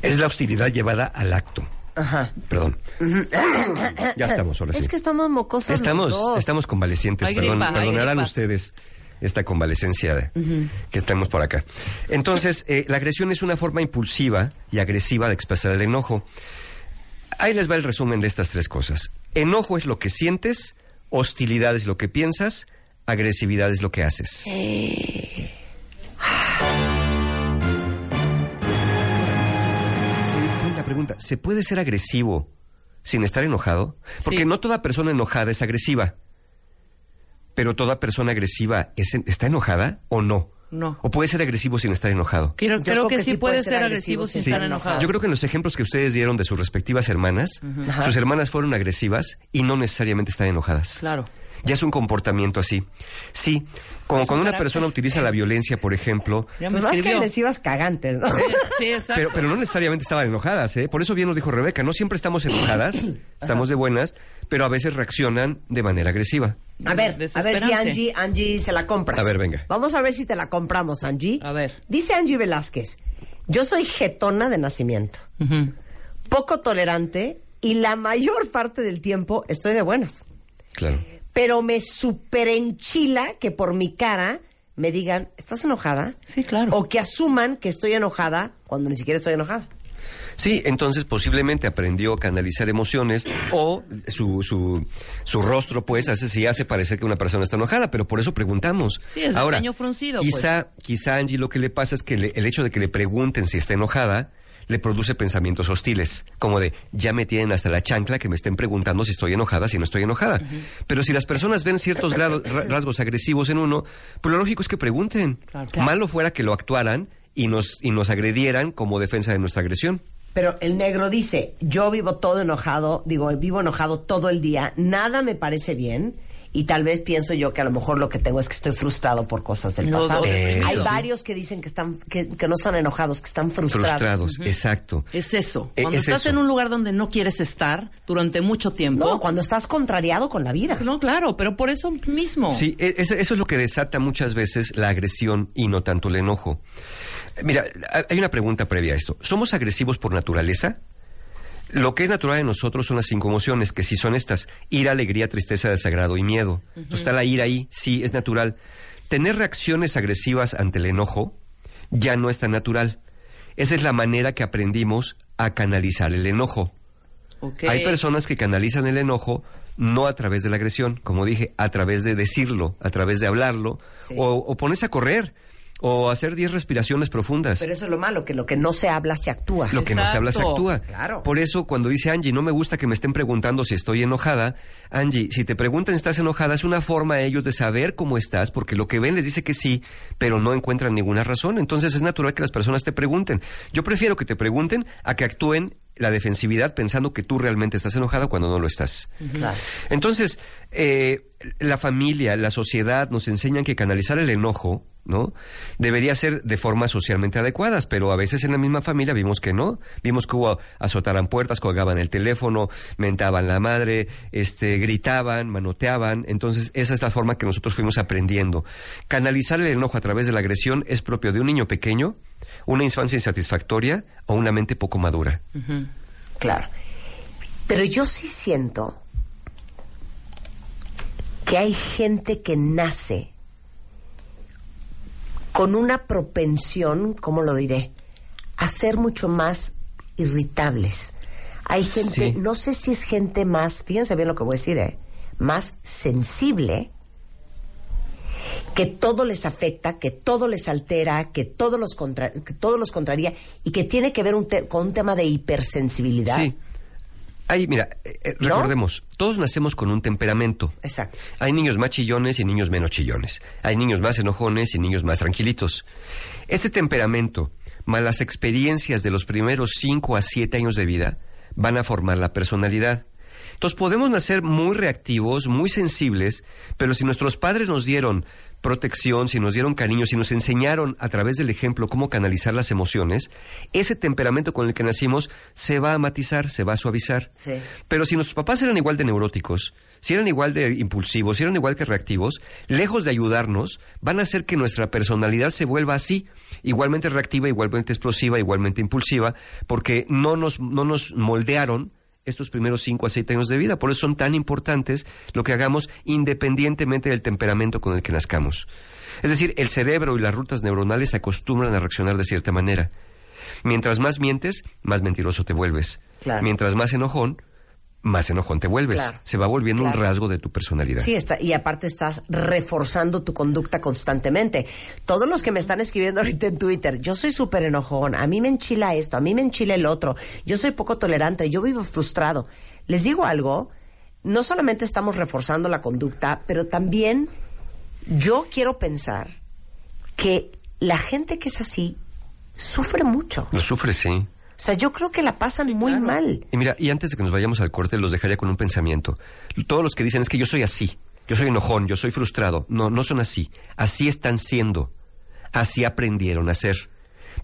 es la hostilidad llevada al acto.
Ajá.
Perdón. ya estamos, ahora sí.
Es que estamos mocosos los
Estamos,
dos.
estamos convalecientes.
Hay
Perdón-
gripa,
perdonarán ustedes esta convalecencia de- que estamos por acá. Entonces, eh, la agresión es una forma impulsiva y agresiva de expresar el enojo. Ahí les va el resumen de estas tres cosas. Enojo es lo que sientes, hostilidad es lo que piensas, agresividad es lo que haces. Sí, una pregunta, ¿se puede ser agresivo sin estar enojado? Porque
Sí.
no toda persona enojada es agresiva. Pero toda persona agresiva es- está enojada o no?
No.
¿O puede ser agresivo sin estar enojado?
Creo,
Yo
creo
creo
que,
que
sí puede ser agresivo sin
Sí.
estar enojado.
Yo creo que en los ejemplos que ustedes dieron de sus respectivas hermanas, sus hermanas fueron agresivas y no necesariamente están enojadas.
Claro.
Ya es un comportamiento así. Sí, como
Es un
cuando una persona utiliza la violencia, por ejemplo,
Pues más que agresivas cagantes, ¿no?
Sí, sí, exacto.
pero, pero no necesariamente estaban enojadas, ¿eh? Por eso bien lo dijo Rebeca, no siempre estamos enojadas, estamos de buenas, pero a veces reaccionan de manera agresiva.
A ver, a ver si. Angie, Angie se la compras.
A ver, venga.
Vamos a ver si te la compramos, Angie.
A ver.
Dice Angie Velázquez, yo soy jetona de nacimiento, poco tolerante y la mayor parte del tiempo estoy de buenas.
Claro.
Pero me super enchila que por mi cara me digan, ¿estás enojada?
Sí, claro.
O que asuman que estoy enojada cuando ni siquiera estoy enojada.
Sí, entonces posiblemente aprendió a canalizar emociones o su, su, su rostro, pues, hace, sí hace parecer que una persona está enojada, pero por eso preguntamos.
Sí, es
Ahora,
ceño fruncido, pues.
Quizá, quizá Angie lo que le pasa es que le- el hecho de que le pregunten si está enojada le produce pensamientos hostiles, como de ya me tienen hasta la chancla que me estén preguntando si estoy enojada, si no estoy enojada. Pero si las personas ven ciertos rasgos agresivos en uno, pues lo lógico es que pregunten.
Claro.
Malo fuera que lo actuaran y nos, y nos agredieran como defensa de nuestra agresión.
Pero el negro dice, yo vivo todo enojado, digo, vivo enojado todo el día, nada me parece bien y tal vez pienso yo que a lo mejor lo que tengo es que estoy frustrado por cosas del
No,
pasado.
Eso.
Hay varios que dicen que están que, que no están enojados, que están frustrados.
Frustrados, exacto.
Es eso.
Eh,
Cuando
es
estás
eso.
en un lugar donde no quieres estar durante mucho tiempo.
No, cuando estás contrariado con la vida.
No, claro, pero por eso mismo.
Sí, e- eso, eso es lo que desata muchas veces la agresión y no tanto el enojo. Mira, ha- hay una pregunta previa a esto. ¿Somos agresivos por naturaleza? Lo que es natural en nosotros son las cinco emociones, que sí son estas, ira, alegría, tristeza, desagrado y miedo. Entonces, está la ira ahí, sí, es natural. Tener reacciones agresivas ante el enojo ya no es tan natural. Esa es la manera que aprendimos a canalizar el enojo. Hay personas que canalizan el enojo no a través de la agresión, como dije, a través de decirlo, a través de hablarlo,
Sí.
o, o ponerse a correr, o hacer 10 respiraciones profundas.
Pero eso es lo malo, que lo que no se habla se actúa.
Lo que no se habla se actúa.
Claro.
Por eso cuando dice Angie, no me gusta que me estén preguntando si estoy enojada, Angie, si te preguntan si estás enojada, es una forma a ellos de saber cómo estás, porque lo que ven les dice que sí, pero no encuentran ninguna razón. Entonces es natural que las personas te pregunten. Yo prefiero que te pregunten a que actúen la defensividad pensando que tú realmente estás enojada cuando no lo estás.
Claro.
Entonces, eh, la familia, la sociedad nos enseñan que canalizar el enojo ¿no? Debería ser de formas socialmente adecuadas, pero a veces en la misma familia vimos que no. Vimos que hubo azotaran puertas, colgaban el teléfono, mentaban la madre, este, gritaban, manoteaban. Entonces, esa es la forma que nosotros fuimos aprendiendo. Canalizar el enojo a través de la agresión es propio de un niño pequeño, una infancia insatisfactoria o una mente poco madura.
Claro. Pero yo sí siento que hay gente que nace con una propensión, ¿cómo lo diré? A ser mucho más irritables. Hay gente,
Sí.
no sé si es gente más, fíjense bien lo que voy a decir, ¿eh? más sensible, que todo les afecta, que todo les altera, que todo los, contra- que todo los contraría y que tiene que ver un te- con un tema de hipersensibilidad.
Sí. Ahí, mira, eh, eh,
¿No?
recordemos, todos nacemos con un temperamento.
Exacto.
Hay niños más chillones y niños menos chillones. Hay niños más enojones y niños más tranquilitos. Este temperamento, más las experiencias de los primeros 5 a 7 años de vida, van a formar la personalidad. Entonces podemos nacer muy reactivos, muy sensibles, pero si nuestros padres nos dieron protección, si nos dieron cariño, si nos enseñaron a través del ejemplo cómo canalizar las emociones, ese temperamento con el que nacimos se va a matizar, se va a suavizar.
Sí.
Pero si nuestros papás eran igual de neuróticos, si eran igual de impulsivos, si eran igual que reactivos, lejos de ayudarnos, van a hacer que nuestra personalidad se vuelva así, igualmente reactiva, igualmente explosiva, igualmente impulsiva, porque no nos, no nos moldearon estos primeros 5 a 7 años de vida. Por eso son tan importantes lo que hagamos independientemente del temperamento con el que nazcamos. Es decir, el cerebro y las rutas neuronales se acostumbran a reaccionar de cierta manera. Mientras más mientes, más mentiroso te vuelves.
Claro.
Mientras más enojón, más enojón te vuelves.
Claro.
Se va volviendo un rasgo de tu personalidad.
Sí, está, y aparte estás reforzando tu conducta constantemente. Todos los que me están escribiendo ahorita en Twitter, yo soy súper enojón, a mí me enchila esto, a mí me enchila el otro, yo soy poco tolerante, yo vivo frustrado. Les digo algo, no solamente estamos reforzando la conducta, pero también yo quiero pensar que la gente que es así sufre mucho.
Lo sufre, sí.
O sea, yo creo que la pasan muy mal.
Y mira, y antes de que nos vayamos al corte, los dejaría con un pensamiento. Todos los que dicen es que yo soy así, yo soy enojón, yo soy frustrado. No, no son así. Así están siendo. Así aprendieron a ser.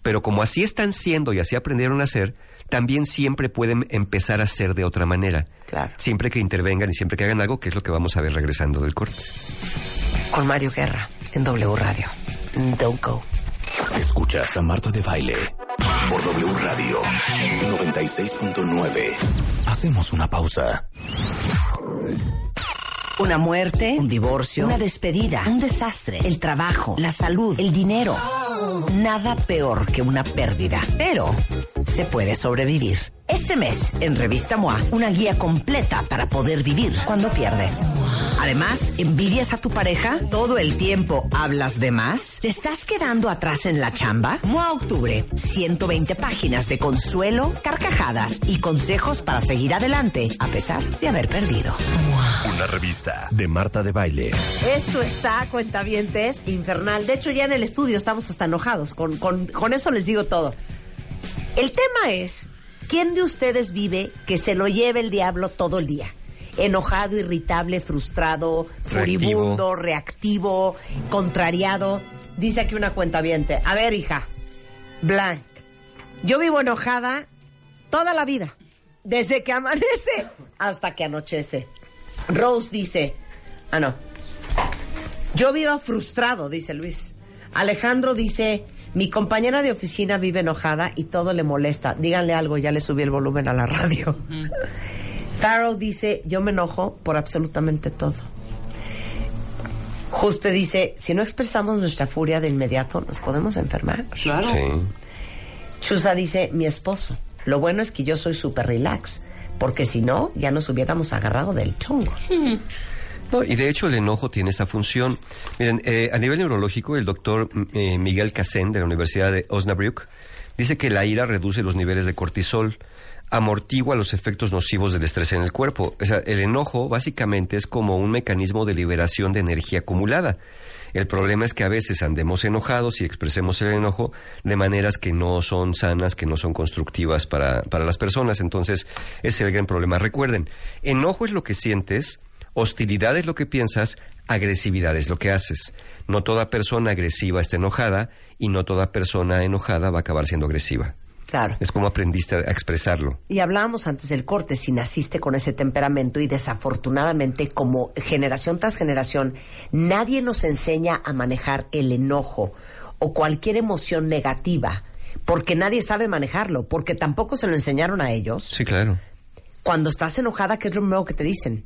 Pero como así están siendo y así aprendieron a ser, también siempre pueden empezar a ser de otra manera.
Claro.
Siempre que intervengan y siempre que hagan algo, que es lo que vamos a ver regresando del corte.
Con Mario Guerra en W Radio. Don't go.
Escuchas a Marta de Baile por W Radio 96.9. Hacemos una pausa.
Una muerte, un divorcio, una despedida, un desastre, el trabajo, la salud, el dinero. Nada peor que una pérdida, pero se puede sobrevivir. Este mes, en Revista MOA, una guía completa para poder vivir cuando pierdes. Además, ¿envidias a tu pareja? ¿Todo el tiempo hablas de más? ¿Te estás quedando atrás en la chamba? MOA Octubre, 120 páginas de consuelo, carcajadas y consejos para seguir adelante a pesar de haber perdido.
Una revista de Marta de Baile.
Esto está, cuentavientes, infernal. De hecho, ya en el estudio estamos hasta enojados. Con, con, con eso les digo todo. El tema es, ¿quién de ustedes vive que se lo lleve el diablo todo el día? Enojado, irritable, frustrado, furibundo, reactivo, contrariado. Dice aquí una cuentaviente. A ver, hija. Blanc. Yo vivo enojada toda la vida. Desde que amanece hasta que anochece. Rose dice, ah, no. Yo vivo frustrado, dice Luis. Alejandro dice, mi compañera de oficina vive enojada y todo le molesta. Díganle algo, ya le subí el volumen a la radio. Farrell dice, yo me enojo por absolutamente todo. Juste dice, si no expresamos nuestra furia de inmediato, nos podemos enfermar.
Claro.
Sí.
Chusa dice, mi esposo. Lo bueno es que yo soy súper relax, porque si no, ya nos hubiéramos agarrado del chongo.
No, y de hecho el enojo tiene esa función. Miren, eh, a nivel neurológico, el doctor mm, eh, Miguel Casén de la Universidad de Osnabrück dice que la ira reduce los niveles de cortisol, amortigua los efectos nocivos del estrés en el cuerpo. O sea, el enojo básicamente es como un mecanismo de liberación de energía acumulada. El problema es que a veces andemos enojados y expresemos el enojo de maneras que no son sanas, que no son constructivas para, para las personas. Entonces, ese es el gran problema. Recuerden, enojo es lo que sientes, hostilidad es lo que piensas, agresividad es lo que haces. No toda persona agresiva está enojada y no toda persona enojada va a acabar siendo agresiva.
Claro.
Es como aprendiste a expresarlo.
Y hablábamos antes del corte, si naciste con ese temperamento y desafortunadamente como generación tras generación, nadie nos enseña a manejar el enojo o cualquier emoción negativa, porque nadie sabe manejarlo, porque tampoco se lo enseñaron a ellos.
Sí, claro.
Cuando estás enojada, ¿qué es lo primero que te dicen?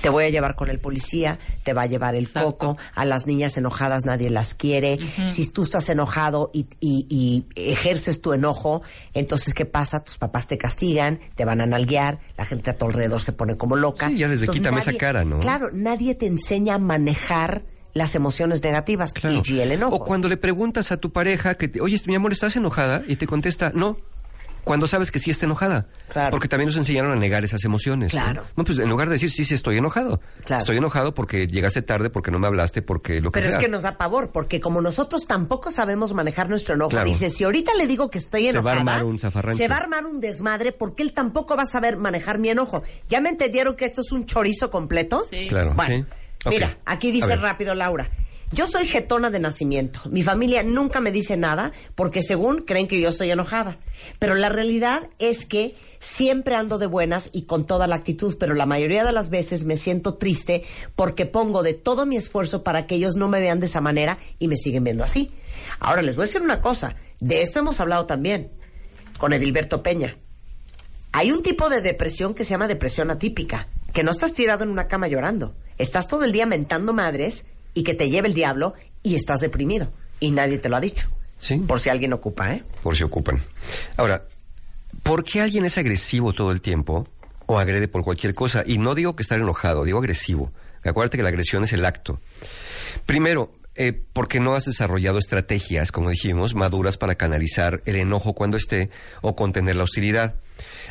Te voy a llevar con el policía, te va a llevar el coco, a las niñas enojadas nadie las quiere. Si tú estás enojado y, y- y ejerces tu enojo, entonces ¿qué pasa? Tus papás te castigan, te van a nalguear, la gente a tu alrededor se pone como loca.
Sí, ya desde
Entonces,
quítame esa cara, ¿no?
Claro, nadie te enseña a manejar las emociones negativas
Claro.
y el enojo.
O cuando le preguntas a tu pareja que, te, oye, mi amor, ¿estás enojada? Y te contesta, no. Cuando sabes que sí está enojada.
Claro.
Porque también nos enseñaron a negar esas emociones.
Claro.
No, pues en lugar de decir, sí, sí, estoy enojado.
Claro.
Estoy enojado porque llegaste tarde, porque no me hablaste, porque lo que
Pero es que nos da pavor, porque como nosotros tampoco sabemos manejar nuestro enojo,
Claro.
dice, si ahorita le digo que estoy
Se va a
enojada,
armar un zafarrancho.
se va a armar un desmadre porque él tampoco va a saber manejar mi enojo. ¿Ya me entendieron que esto es un chorizo completo?
Sí.
Claro.
Bueno,
sí.
Mira, aquí dice rápido Laura. Yo soy getona de nacimiento. Mi familia nunca me dice nada porque según creen que yo estoy enojada. Pero la realidad es que siempre ando de buenas y con toda la actitud, pero la mayoría de las veces me siento triste porque pongo de todo mi esfuerzo para que ellos no me vean de esa manera y me siguen viendo así. Ahora les voy a decir una cosa. De esto hemos hablado también con Edilberto Peña. Hay un tipo de depresión que se llama depresión atípica, que no estás tirado en una cama llorando. Estás todo el día mentando madres y que te lleve el diablo y estás deprimido. Y nadie te lo ha dicho.
Sí.
Por si alguien ocupa, ¿eh?
por si ocupan. Ahora, ¿por qué alguien es agresivo todo el tiempo o agrede por cualquier cosa? Y no digo que estar enojado, digo agresivo. Acuérdate que la agresión es el acto. Primero, eh, porque no has desarrollado estrategias, como dijimos, maduras para canalizar el enojo cuando esté o contener la hostilidad.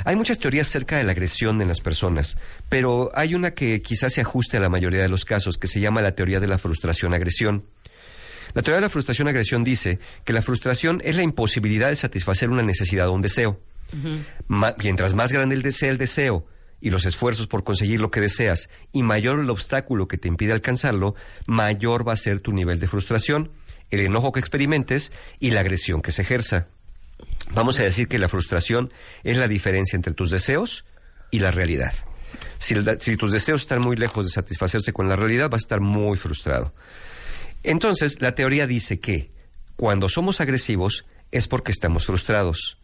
Hay muchas teorías acerca de la agresión en las personas, pero hay una que quizás se ajuste a la mayoría de los casos, que se llama la teoría de la frustración-agresión. La teoría de la frustración-agresión dice que la frustración es la imposibilidad de satisfacer una necesidad o un deseo. Ma- mientras más grande el deseo, el deseo y los esfuerzos por conseguir lo que deseas y mayor el obstáculo que te impide alcanzarlo, mayor va a ser tu nivel de frustración, el enojo que experimentes y la agresión que se ejerza. Vamos a decir que la frustración es la diferencia entre tus deseos y la realidad. Si, tus deseos están muy lejos de satisfacerse con la realidad, vas a estar muy frustrado. Entonces, la teoría dice que cuando somos agresivos es porque estamos frustrados.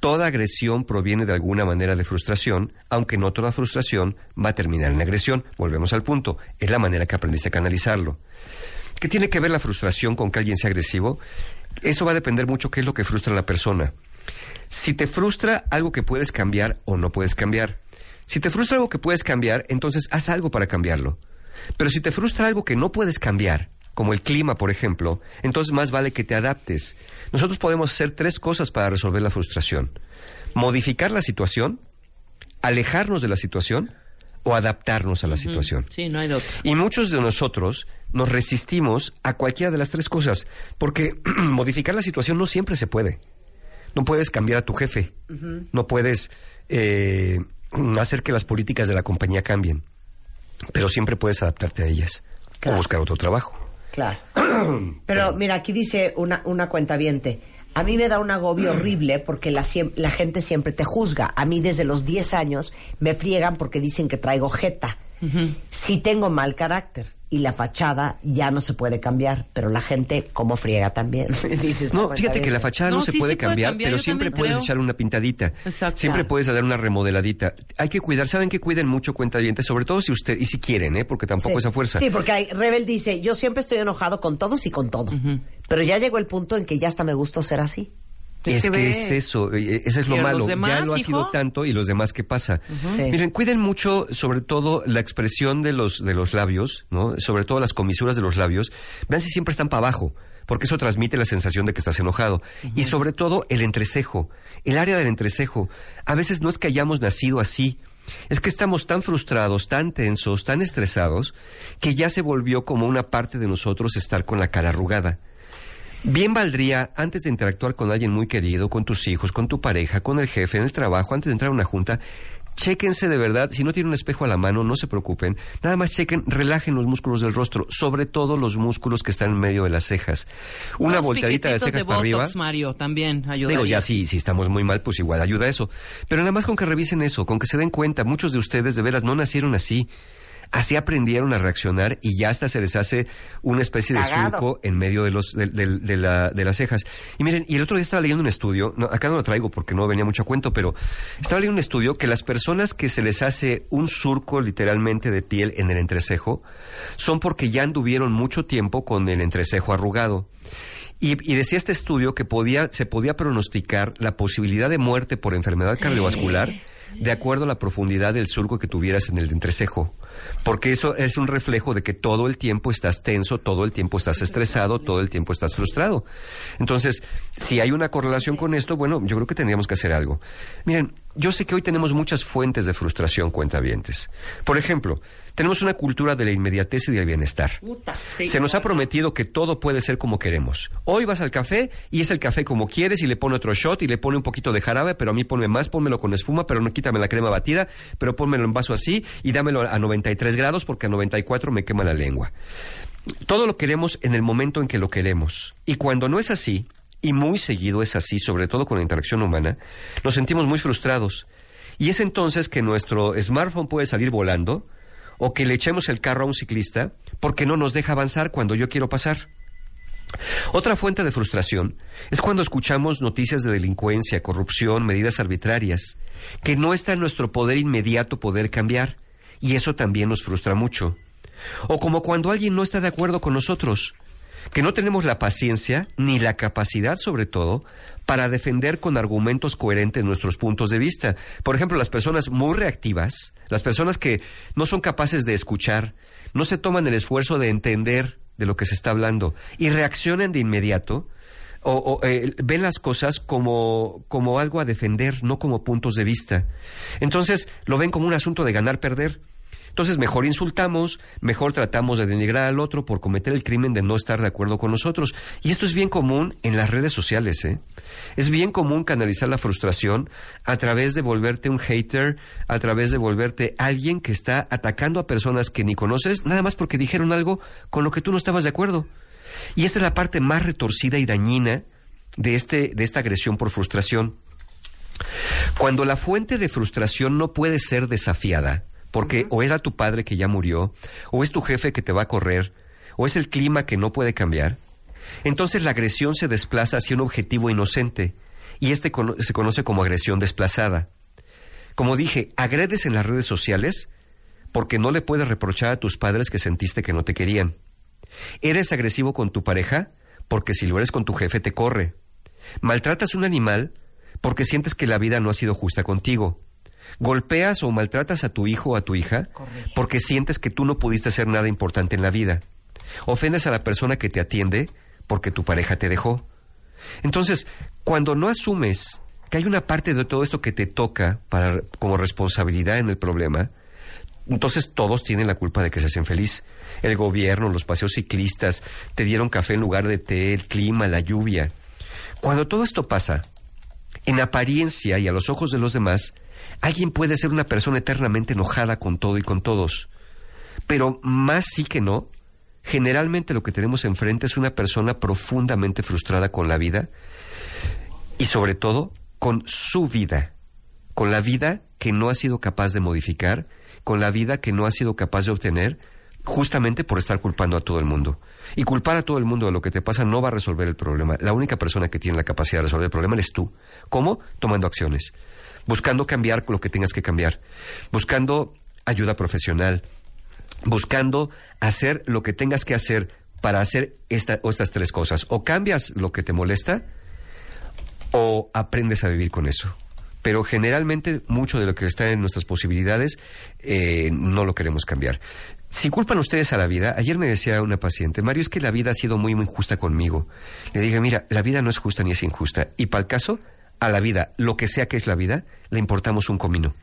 Toda agresión proviene de alguna manera de frustración, aunque no toda frustración va a terminar en agresión. Volvemos al punto. Es la manera que aprendiste a canalizarlo. ¿Qué tiene que ver la frustración con que alguien sea agresivo? Eso va a depender mucho qué es lo que frustra a la persona. Si te frustra algo que puedes cambiar o no puedes cambiar. Si te frustra algo que puedes cambiar, entonces haz algo para cambiarlo. Pero si te frustra algo que no puedes cambiar, como el clima, por ejemplo, entonces más vale que te adaptes. Nosotros podemos hacer tres cosas para resolver la frustración. Modificar la situación, alejarnos de la situación o adaptarnos a la situación.
Sí, no hay otra.
Y muchos de nosotros nos resistimos a cualquiera de las tres cosas, porque modificar la situación no siempre se puede. No puedes cambiar a tu jefe, no puedes eh, hacer que las políticas de la compañía cambien, pero siempre puedes adaptarte a ellas
Claro.
o buscar otro trabajo.
Claro. Pero mira, aquí dice una, una cuenta A mí me da un agobio horrible porque la, la gente siempre te juzga. A mí desde los 10 años me friegan porque dicen que traigo jeta. Sí tengo mal carácter y la fachada ya no se puede cambiar, pero la gente como friega también. Dices,
No,
cuenta
fíjate que la fachada no,
No,
se
sí,
puede
sí puede
cambiar, pero siempre puedes
creo.
echar una pintadita.
Exacto.
Siempre puedes dar una remodeladita. Hay que cuidar, saben que cuiden mucho cuenta sobre todo si usted, y si quieren, ¿eh? porque tampoco
Sí.
es a fuerza.
Sí, porque hay, Rebel dice, yo siempre estoy enojado con todos y con todo. Pero ya llegó el punto en que ya hasta me gustó ser así.
Es
que
es eso, eh, eso es lo
¿Y a
malo. ya lo ha
hijo?
sido tanto y los demás qué pasa.
Sí.
Miren, cuiden mucho, sobre todo la expresión de los de los labios, ¿no? Sobre todo las comisuras de los labios. Vean si siempre están para abajo, porque eso transmite la sensación de que estás enojado. Y sobre todo el entrecejo, el área del entrecejo. A veces no es que hayamos nacido así. Es que estamos tan frustrados, tan tensos, tan estresados, que ya se volvió como una parte de nosotros estar con la cara arrugada. Bien valdría, antes de interactuar con alguien muy querido, con tus hijos, con tu pareja, con el jefe, en el trabajo, antes de entrar a una junta, Chéquense de verdad, si no tienen un espejo a la mano, no se preocupen, nada más chequen, relajen los músculos del rostro, sobre todo los músculos que están en medio de las cejas. Una
Unos
volteadita de cejas para
Botox,
arriba.
Mario, también ayuda.
Digo, ya sí, si estamos muy mal, pues igual ayuda eso. Pero nada más con que revisen eso, con que se den cuenta, muchos de ustedes de veras no nacieron así. Así aprendieron a reaccionar y ya hasta se les hace una especie de surco en medio de, los, de, de- de la- de las cejas. Y miren, y el otro día estaba leyendo un estudio, no, acá no lo traigo porque no venía mucho a cuento, pero estaba leyendo un estudio que las personas que se les hace un surco literalmente de piel en el entrecejo son porque ya anduvieron mucho tiempo con el entrecejo arrugado. Y, y decía este estudio que podía, se podía pronosticar la posibilidad de muerte por enfermedad cardiovascular de acuerdo a la profundidad del surco que tuvieras en el entrecejo. Porque eso es un reflejo de que todo el tiempo estás tenso, todo el tiempo estás estresado, todo el tiempo estás frustrado. Entonces, si hay una correlación con esto, bueno, yo creo que tendríamos que hacer algo. Miren, yo sé que hoy tenemos muchas fuentes de frustración cuentavientes. Por ejemplo, tenemos una cultura de la inmediatez y del bienestar.
Puta, sí.
Se nos ha prometido que todo puede ser como queremos. Hoy vas al café y es el café como quieres y le pone otro shot y le pone un poquito de jarabe, pero a mí ponme más, pónmelo con espuma, pero no quítame la crema batida, pero pónmelo en vaso así y dámelo a 93 grados porque a 94 me quema la lengua. Todo lo queremos en el momento en que lo queremos. Y cuando no es así, y muy seguido es así, sobre todo con la interacción humana, nos sentimos muy frustrados. Y es entonces que nuestro smartphone puede salir volando o que le echemos el carro a un ciclista porque no nos deja avanzar cuando yo quiero pasar. Otra fuente de frustración es cuando escuchamos noticias de delincuencia, corrupción, medidas arbitrarias, que no está en nuestro poder inmediato poder cambiar, y eso también nos frustra mucho. O como cuando alguien no está de acuerdo con nosotros, que no tenemos la paciencia ni la capacidad, sobre todo, para defender con argumentos coherentes nuestros puntos de vista. Por ejemplo, las personas muy reactivas, las personas que no son capaces de escuchar, no se toman el esfuerzo de entender de lo que se está hablando y reaccionan de inmediato, o, eh, ven las cosas como, como algo a defender, no como puntos de vista. Entonces lo ven como un asunto de ganar-perder. Entonces mejor insultamos, mejor tratamos de denigrar al otro por cometer el crimen de no estar de acuerdo con nosotros. Y esto es bien común en las redes sociales. ¿eh? Es bien común canalizar la frustración a través de volverte un hater, a través de volverte alguien que está atacando a personas que ni conoces, nada más porque dijeron algo con lo que tú no estabas de acuerdo. Y esta es la parte más retorcida y dañina de, este, de esta agresión por frustración. Cuando la fuente de frustración no puede ser desafiada, porque o era tu padre que ya murió, o es tu jefe que te va a correr, o es el clima que no puede cambiar, entonces la agresión se desplaza hacia un objetivo inocente, y este se conoce como agresión desplazada. Como dije, agredes en las redes sociales porque no le puedes reprochar a tus padres que sentiste que no te querían. Eres agresivo con tu pareja porque si lo eres con tu jefe te corre. Maltratas un animal porque sientes que la vida no ha sido justa contigo. Golpeas o maltratas a tu hijo o a tu hija porque sientes que tú no pudiste hacer nada importante en la vida. Ofendes a la persona que te atiende porque tu pareja te dejó. Entonces, cuando no asumes que hay una parte de todo esto que te toca como responsabilidad en el problema, entonces todos tienen la culpa de que se hacen feliz. El gobierno, los paseos ciclistas, te dieron café en lugar de té, el clima, la lluvia. Cuando todo esto pasa, en apariencia y a los ojos de los demás, alguien puede ser una persona eternamente enojada con todo y con todos. Pero más sí que no, generalmente lo que tenemos enfrente es una persona profundamente frustrada con la vida y sobre todo con su vida, con la vida que no ha sido capaz de modificar, con la vida que no ha sido capaz de obtener, justamente por estar culpando a todo el mundo. Y culpar a todo el mundo de lo que te pasa no va a resolver el problema. La única persona que tiene la capacidad de resolver el problema eres tú. ¿Cómo? Tomando acciones, buscando cambiar lo que tengas que cambiar, buscando ayuda profesional, buscando hacer lo que tengas que hacer para hacer esta, estas tres cosas. O cambias lo que te molesta, o aprendes a vivir con eso. Pero generalmente mucho de lo que está en nuestras posibilidades eh, no lo queremos cambiar. Si culpan ustedes a la vida, ayer me decía una paciente, Mario, es que la vida ha sido muy, muy injusta conmigo. Le dije, mira, la vida no es justa ni es injusta. Y para el caso, a la vida, lo que sea que es la vida, le importamos un comino.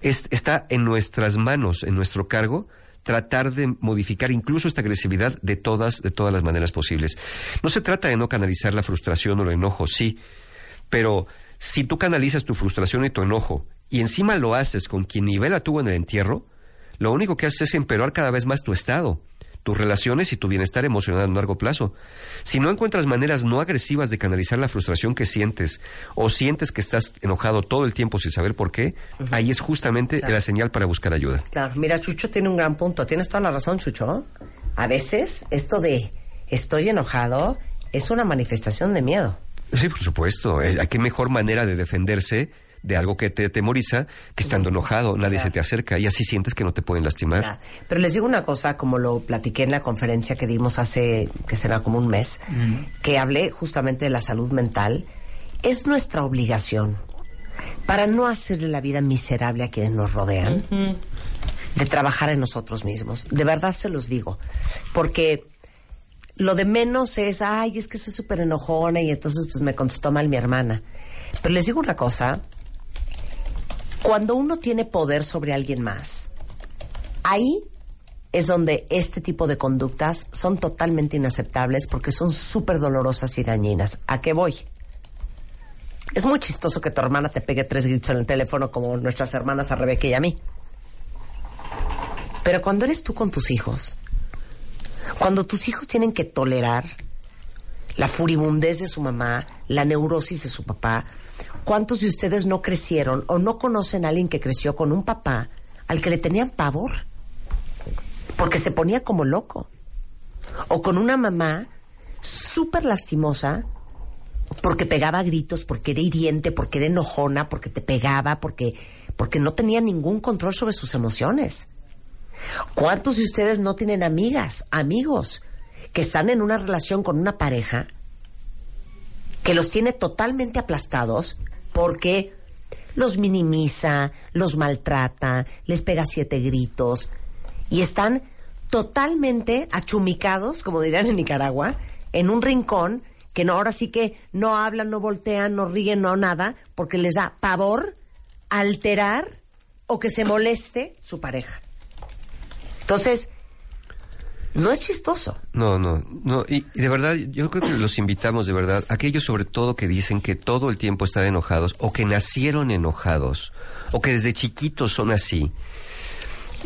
Es- está en nuestras manos, en nuestro cargo, tratar de modificar incluso esta agresividad de todas, de todas las maneras posibles. No se trata de no canalizar la frustración o el enojo, sí, pero Si tú canalizas tu frustración y tu enojo y encima lo haces con quien nivela tuvo en el entierro, lo único que haces es empeorar cada vez más tu estado, tus relaciones y tu bienestar emocional a largo plazo. Si no encuentras maneras no agresivas de canalizar la frustración que sientes o sientes que estás enojado todo el tiempo sin saber por qué, ahí es justamente la señal para buscar ayuda.
Claro, mira, Chucho tiene un gran punto. Tienes toda la razón, Chucho. A veces esto de estoy enojado es una manifestación de miedo.
Sí, por supuesto. Eh, ¿A qué mejor manera de defenderse de algo que te temoriza que estando enojado nadie se te acerca y así sientes que no te pueden lastimar?
Pero les digo una cosa, como lo platiqué en la conferencia que dimos hace, que será como un mes, que hablé justamente de la salud mental, es nuestra obligación para no hacerle la vida miserable a quienes nos rodean, de trabajar en nosotros mismos. De verdad se los digo, porque lo de menos es, ay, es que soy súper enojona y entonces pues me contestó mal mi hermana. Pero les digo una cosa, cuando uno tiene poder sobre alguien más, ahí es donde este tipo de conductas son totalmente inaceptables porque son súper dolorosas y dañinas. ¿A qué voy? Es muy chistoso que tu hermana te pegue tres gritos en el teléfono como nuestras hermanas a Rebeca y a mí. Pero cuando eres tú con tus hijos, cuando tus hijos tienen que tolerar la furibundez de su mamá, la neurosis de su papá, ¿cuántos de ustedes no crecieron o no conocen a alguien que creció con un papá al que le tenían pavor? Porque se ponía como loco. O con una mamá súper lastimosa porque pegaba gritos, porque era hiriente, porque era enojona, porque te pegaba, porque, porque no tenía ningún control sobre sus emociones. ¿Cuántos de ustedes no tienen amigas, amigos, que están en una relación con una pareja que los tiene totalmente aplastados porque los minimiza, los maltrata, les pega siete gritos y están totalmente achumicados, como dirían en Nicaragua, en un rincón que no, ahora sí que no hablan, no voltean, no ríen, no nada, porque les da pavor alterar o que se moleste su pareja. Entonces, no es chistoso.
No, no, no. Y, de verdad, yo creo que los invitamos de verdad, aquellos sobre todo que dicen que todo el tiempo están enojados o que nacieron enojados o que desde chiquitos son así.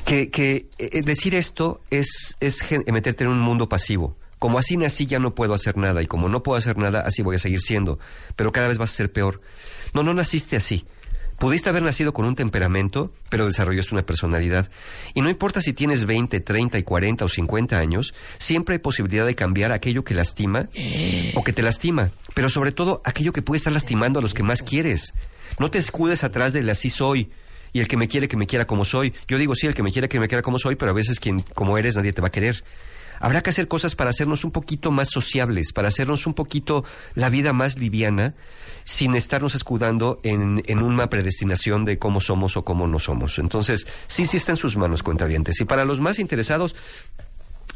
Que, que eh, decir esto es, es meterte en un mundo pasivo. Como así nací ya no puedo hacer nada y como no puedo hacer nada así voy a seguir siendo, pero cada vez vas a ser peor. No, no naciste así. Pudiste haber nacido con un temperamento, pero desarrollaste una personalidad. Y no importa si tienes 20, 30 y 40 o 50 años, siempre hay posibilidad de cambiar aquello que lastima o que te lastima, pero sobre todo aquello que puede estar lastimando a los que más quieres. No te escudes atrás del así soy y el que me quiere que me quiera como soy. Yo digo sí, el que me quiere que me quiera como soy, pero a veces quien como eres nadie te va a querer. Habrá que hacer cosas para hacernos un poquito más sociables, para hacernos un poquito la vida más liviana, sin estarnos escudando en, en una predestinación de cómo somos o cómo no somos. Entonces, sí, sí está en sus manos, cuentavientes. Y para los más interesados,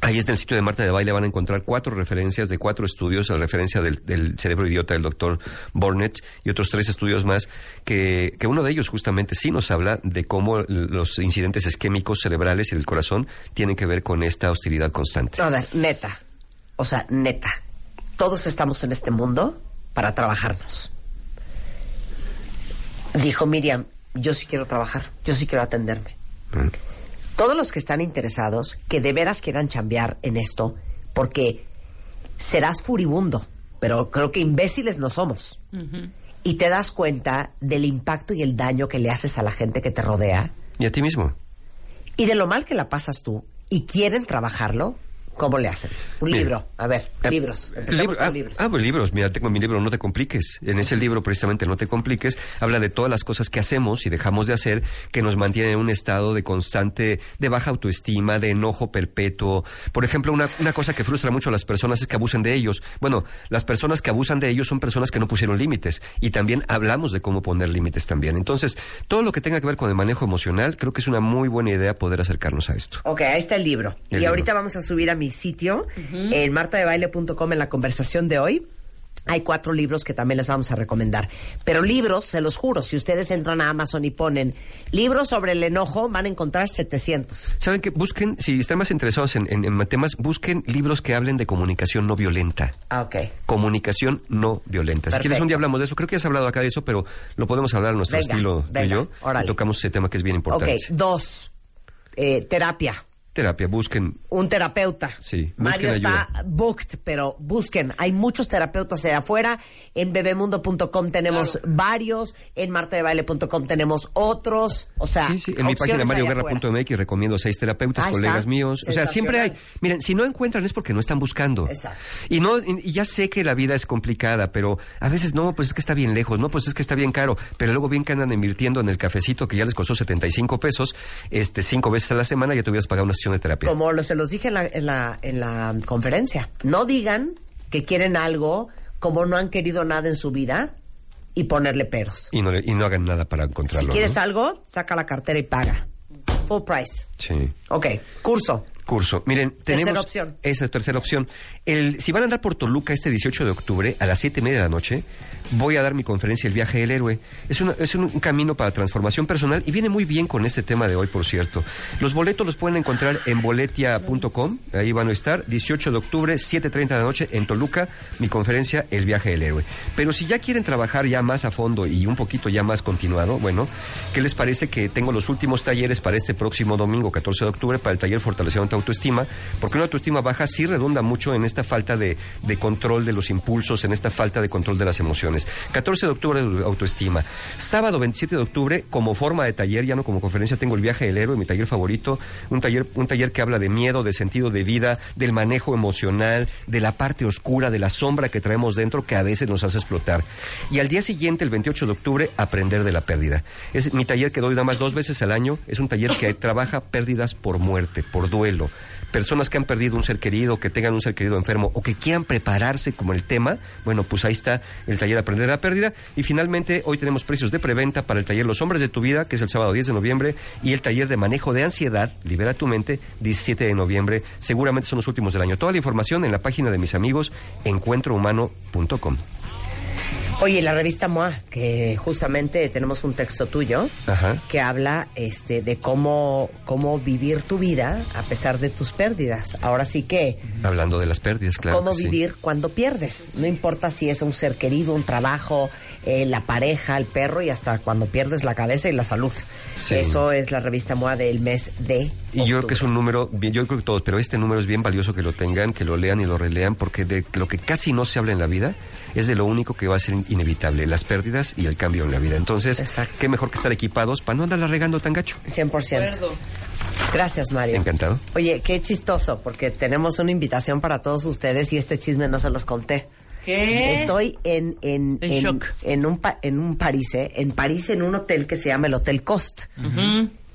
Ahí en el sitio de Marta de Baile van a encontrar cuatro referencias de cuatro estudios, la referencia del, del cerebro idiota del doctor Bornett y otros tres estudios más, que, que uno de ellos justamente sí nos habla de cómo los incidentes isquémicos cerebrales y del corazón tienen que ver con esta hostilidad constante.
Neta. O sea, neta. Todos estamos en este mundo para trabajarnos. Dijo Miriam, yo sí quiero trabajar, yo sí quiero atenderme.
Mm.
Todos los que están interesados, que de veras quieran chambear en esto, porque serás furibundo, pero creo que imbéciles no somos. Y te das cuenta del impacto y el daño que le haces a la gente que te rodea
Y a ti mismo.
y de lo mal que la pasas tú y quieren trabajarlo, ¿cómo le hacen? Un libro, a ver,
Eh,
libros.
Libro-
con
ah,
libros.
ah, pues libros. Mira, tengo mi libro No te compliques. En ese libro, precisamente, No te compliques, habla de todas las cosas que hacemos y dejamos de hacer que nos mantienen en un estado de constante, de baja autoestima, de enojo perpetuo. Por ejemplo, una, una cosa que frustra mucho a las personas es que abusan de ellos. Bueno, las personas que abusan de ellos son personas que no pusieron límites. Y también hablamos de cómo poner límites también. Entonces, todo lo que tenga que ver con el manejo emocional, creo que es una muy buena idea poder acercarnos a esto.
Ok, ahí está el libro.
El
y
libro.
ahorita vamos a subir a mi sitio, en martadebaile.com, en la conversación de hoy, hay cuatro libros que también les vamos a recomendar. Pero libros, se los juro, si ustedes entran a Amazon y ponen libros sobre el enojo, van a encontrar 700.
¿Saben que Busquen, si están más interesados en, en- en temas, busquen libros que hablen de comunicación no violenta.
Ah, ok.
Comunicación no violenta. Si quieres un día hablamos de eso, creo que has hablado acá de eso, pero lo podemos hablar a nuestro
Venga,
estilo tú y yo.
órale.
Y tocamos ese tema que es bien
Ok,
importante.
dos, eh, terapia.
Terapia, busquen.
un terapeuta.
Sí,
Mario está booked, pero busquen. Hay muchos terapeutas allá afuera. En bebemundo.com tenemos varios. En martadebaile.com tenemos otros. O sea,
Sí, sí, en mi página marioguerra.mx recomiendo seis terapeutas,
Ahí
colegas
está.
míos. O sea, siempre hay. Miren, si no encuentran es porque no están buscando.
Exacto.
Y no, y ya sé que la vida es complicada, pero a veces no, pues es que está bien lejos, no, pues es que está bien caro. Pero luego bien que andan invirtiendo en el cafecito que ya les costó 75 pesos, este, cinco veces a la semana, ya te hubieras pagado una sesión de terapia.
Como se los dije en la, en, la, en la conferencia. No digan que quieren algo como no han querido nada en su vida y ponerle peros.
Y no, y no hagan nada para
Si
encontrarlo.
quieres
¿no?
algo, saca la cartera y paga. Full price.
Sí.
Ok, curso.
Curso. Miren, tenemos.
Tercera opción.
Esa es tercera opción. El, si van a andar por Toluca este 18 de octubre a las 7 y media de la noche, voy a dar mi conferencia El viaje del héroe. Es, una- es un, un camino para transformación personal y viene muy bien con este tema de hoy, por cierto. Los boletos los pueden encontrar en boletia.com. Ahí van a estar. 18 de octubre, 7.30 de la noche en Toluca, mi conferencia El viaje del héroe. Pero si ya quieren trabajar ya más a fondo y un poquito ya más continuado, bueno, ¿qué les parece que tengo los últimos talleres para este próximo domingo, 14 de octubre, para el taller Fortalecimiento Autoestima? Porque una autoestima baja sí redunda mucho en esta falta de, de control de los impulsos, en esta falta de control de las emociones. 14 de octubre, autoestima. Sábado 27 de octubre, como forma de taller, ya no como conferencia, tengo el viaje del héroe, mi taller favorito, un taller, un taller que habla de miedo, de sentido de vida, del manejo emocional, de la parte oscura, de la sombra que traemos dentro que a veces nos hace explotar. Y al día siguiente, el 28 de octubre, aprender de la pérdida. Es mi taller que doy nada más dos veces al año, es un taller que trabaja pérdidas por muerte, por duelo. Personas que han perdido un ser querido, que tengan un ser querido enfermo o que quieran prepararse como el tema, bueno, pues ahí está el taller Aprender de la Pérdida. Y finalmente, hoy tenemos precios de preventa para el taller Los Hombres de tu Vida, que es el sábado 10 de noviembre, y el taller de manejo de ansiedad, Libera tu mente, 17 de noviembre. Seguramente son los últimos del año. Toda la información en la página de mis amigos, encuentrohumano.com.
Oye, la revista MOA, que justamente tenemos un texto tuyo
Ajá.
que habla este, de cómo, cómo vivir tu vida a pesar de tus pérdidas. Ahora sí que,
Hablando de las pérdidas, claro.
cómo
sí.
vivir cuando pierdes. No importa si es un ser querido, un trabajo, eh, la pareja, el perro y hasta cuando pierdes la cabeza y la salud.
Sí.
Eso es la revista MOA del mes de.
Y yo creo que es un número, yo creo que todos, pero este número es bien valioso que lo tengan, que lo lean y lo relean, porque de lo que casi no se habla en la vida es de lo único que va a ser inevitable, las pérdidas y el cambio en la vida. Entonces,
Exacto.
qué mejor que estar equipados para no andarla regando tan gacho.
100%. Gracias, Mario.
Encantado.
Oye, qué chistoso, porque tenemos una invitación para todos ustedes y este chisme no se los conté.
¿Qué?
Estoy en, en,
En shock.
en un, pa- en un París, ¿eh? en París, en un hotel que se llama el Hotel Cost.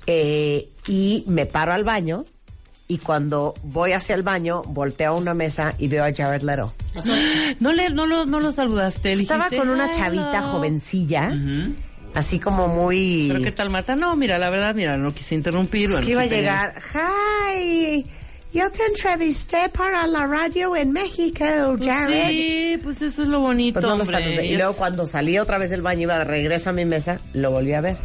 Eh, y me paro al baño y cuando voy hacia el baño, volteo a una mesa y veo a Jared Leto.
No, le, no, lo, no lo saludaste.
Estaba
dijiste,
con una chavita jovencilla, así como muy...
¿Pero qué tal, Marta? No, mira, la verdad, mira, no quise interrumpir. bueno,
que iba a llegar. Hi, yo te entrevisté para la radio en México,
Pues
Jared.
sí, pues eso es lo bonito,
Pues no lo
hombre.
saludé. Y luego cuando salí otra vez del baño, iba de regreso a mi mesa, lo volví a ver.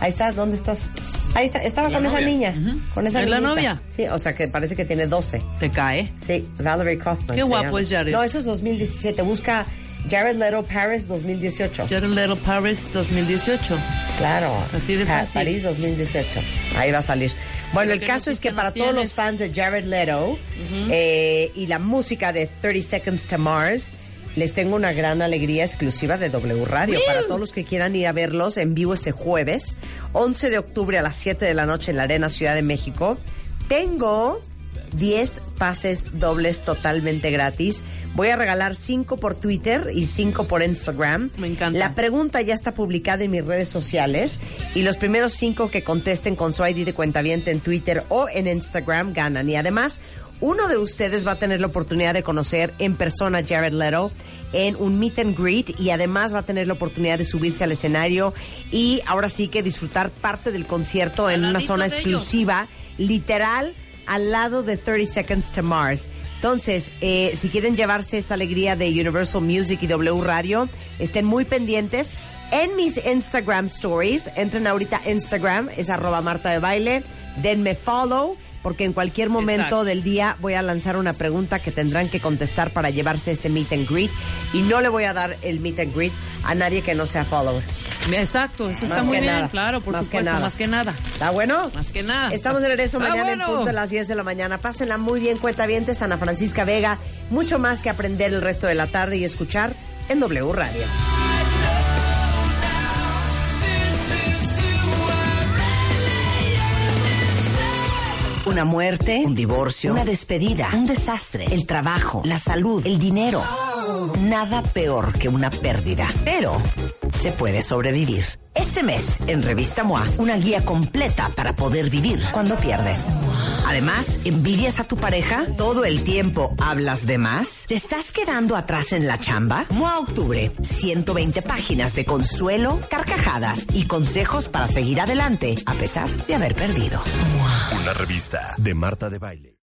Ahí estás, ¿dónde estás? Ahí está, estaba con esa niña. Con esa
¿Es la novia?
Sí, o sea que parece que tiene 12.
Te cae.
Sí, Valerie Kaufman.
Qué guapo
llama.
es Jared.
No, eso es 2017. Busca Jared Leto Paris 2018.
Jared Little Paris 2018.
Claro.
Así de fácil.
París 2018. Ahí va a salir. Bueno, el
¿qué
caso es que para todos los fans de Jared Leto eh, y la música de 30 Seconds to Mars, les tengo una gran alegría exclusiva de W Radio. Para todos los que quieran ir a verlos en vivo este jueves, 11 de octubre a las 7 de la noche en la Arena Ciudad de México, tengo 10 pases dobles totalmente gratis. Voy a regalar 5 por Twitter y 5 por Instagram.
Me encanta.
La pregunta ya está publicada en mis redes sociales y los primeros 5 que contesten con su ID de cuentaviente en Twitter o en Instagram ganan. Y además, uno de ustedes va a tener la oportunidad de conocer en persona a Jared Leto en un meet and greet y además va a tener la oportunidad de subirse al escenario y ahora sí que disfrutar parte del concierto en una zona
ellos.
exclusiva, literal al lado de 30 Seconds to Mars. Entonces, eh, si quieren llevarse esta alegría de Universal Music y W Radio, estén muy pendientes. En mis Instagram stories, entren ahorita Instagram, es arroba Marta de Baile, denme follow, porque en cualquier momento
Exacto.
del día voy a lanzar una pregunta que tendrán que contestar para llevarse ese meet and greet. Y no le voy a dar el meet and greet a nadie que no sea follower.
Exacto, eso está muy bien,
nada.
claro, por
Más que nada.
más que nada.
¿Está bueno?
Más que nada.
Estamos de regreso
Está
mañana
bueno.
en punto de las 10 de la mañana. Pásenla muy bien, cuenta bien, Ana Francisca Vega. Mucho más que aprender el resto de la tarde y escuchar en W Radio.
Una muerte, un divorcio, una despedida, un desastre, el trabajo, la salud, el dinero. Nada peor que una pérdida, pero se puede sobrevivir. Este mes, en Revista MOA, una guía completa para poder vivir cuando pierdes. Además, ¿envidias a tu pareja? ¿Todo el tiempo hablas de más? ¿Te estás quedando atrás en la chamba? MOA Octubre, 120 páginas de consuelo, carcajadas y consejos para seguir adelante a pesar de haber perdido.
Una revista de Marta de Baile.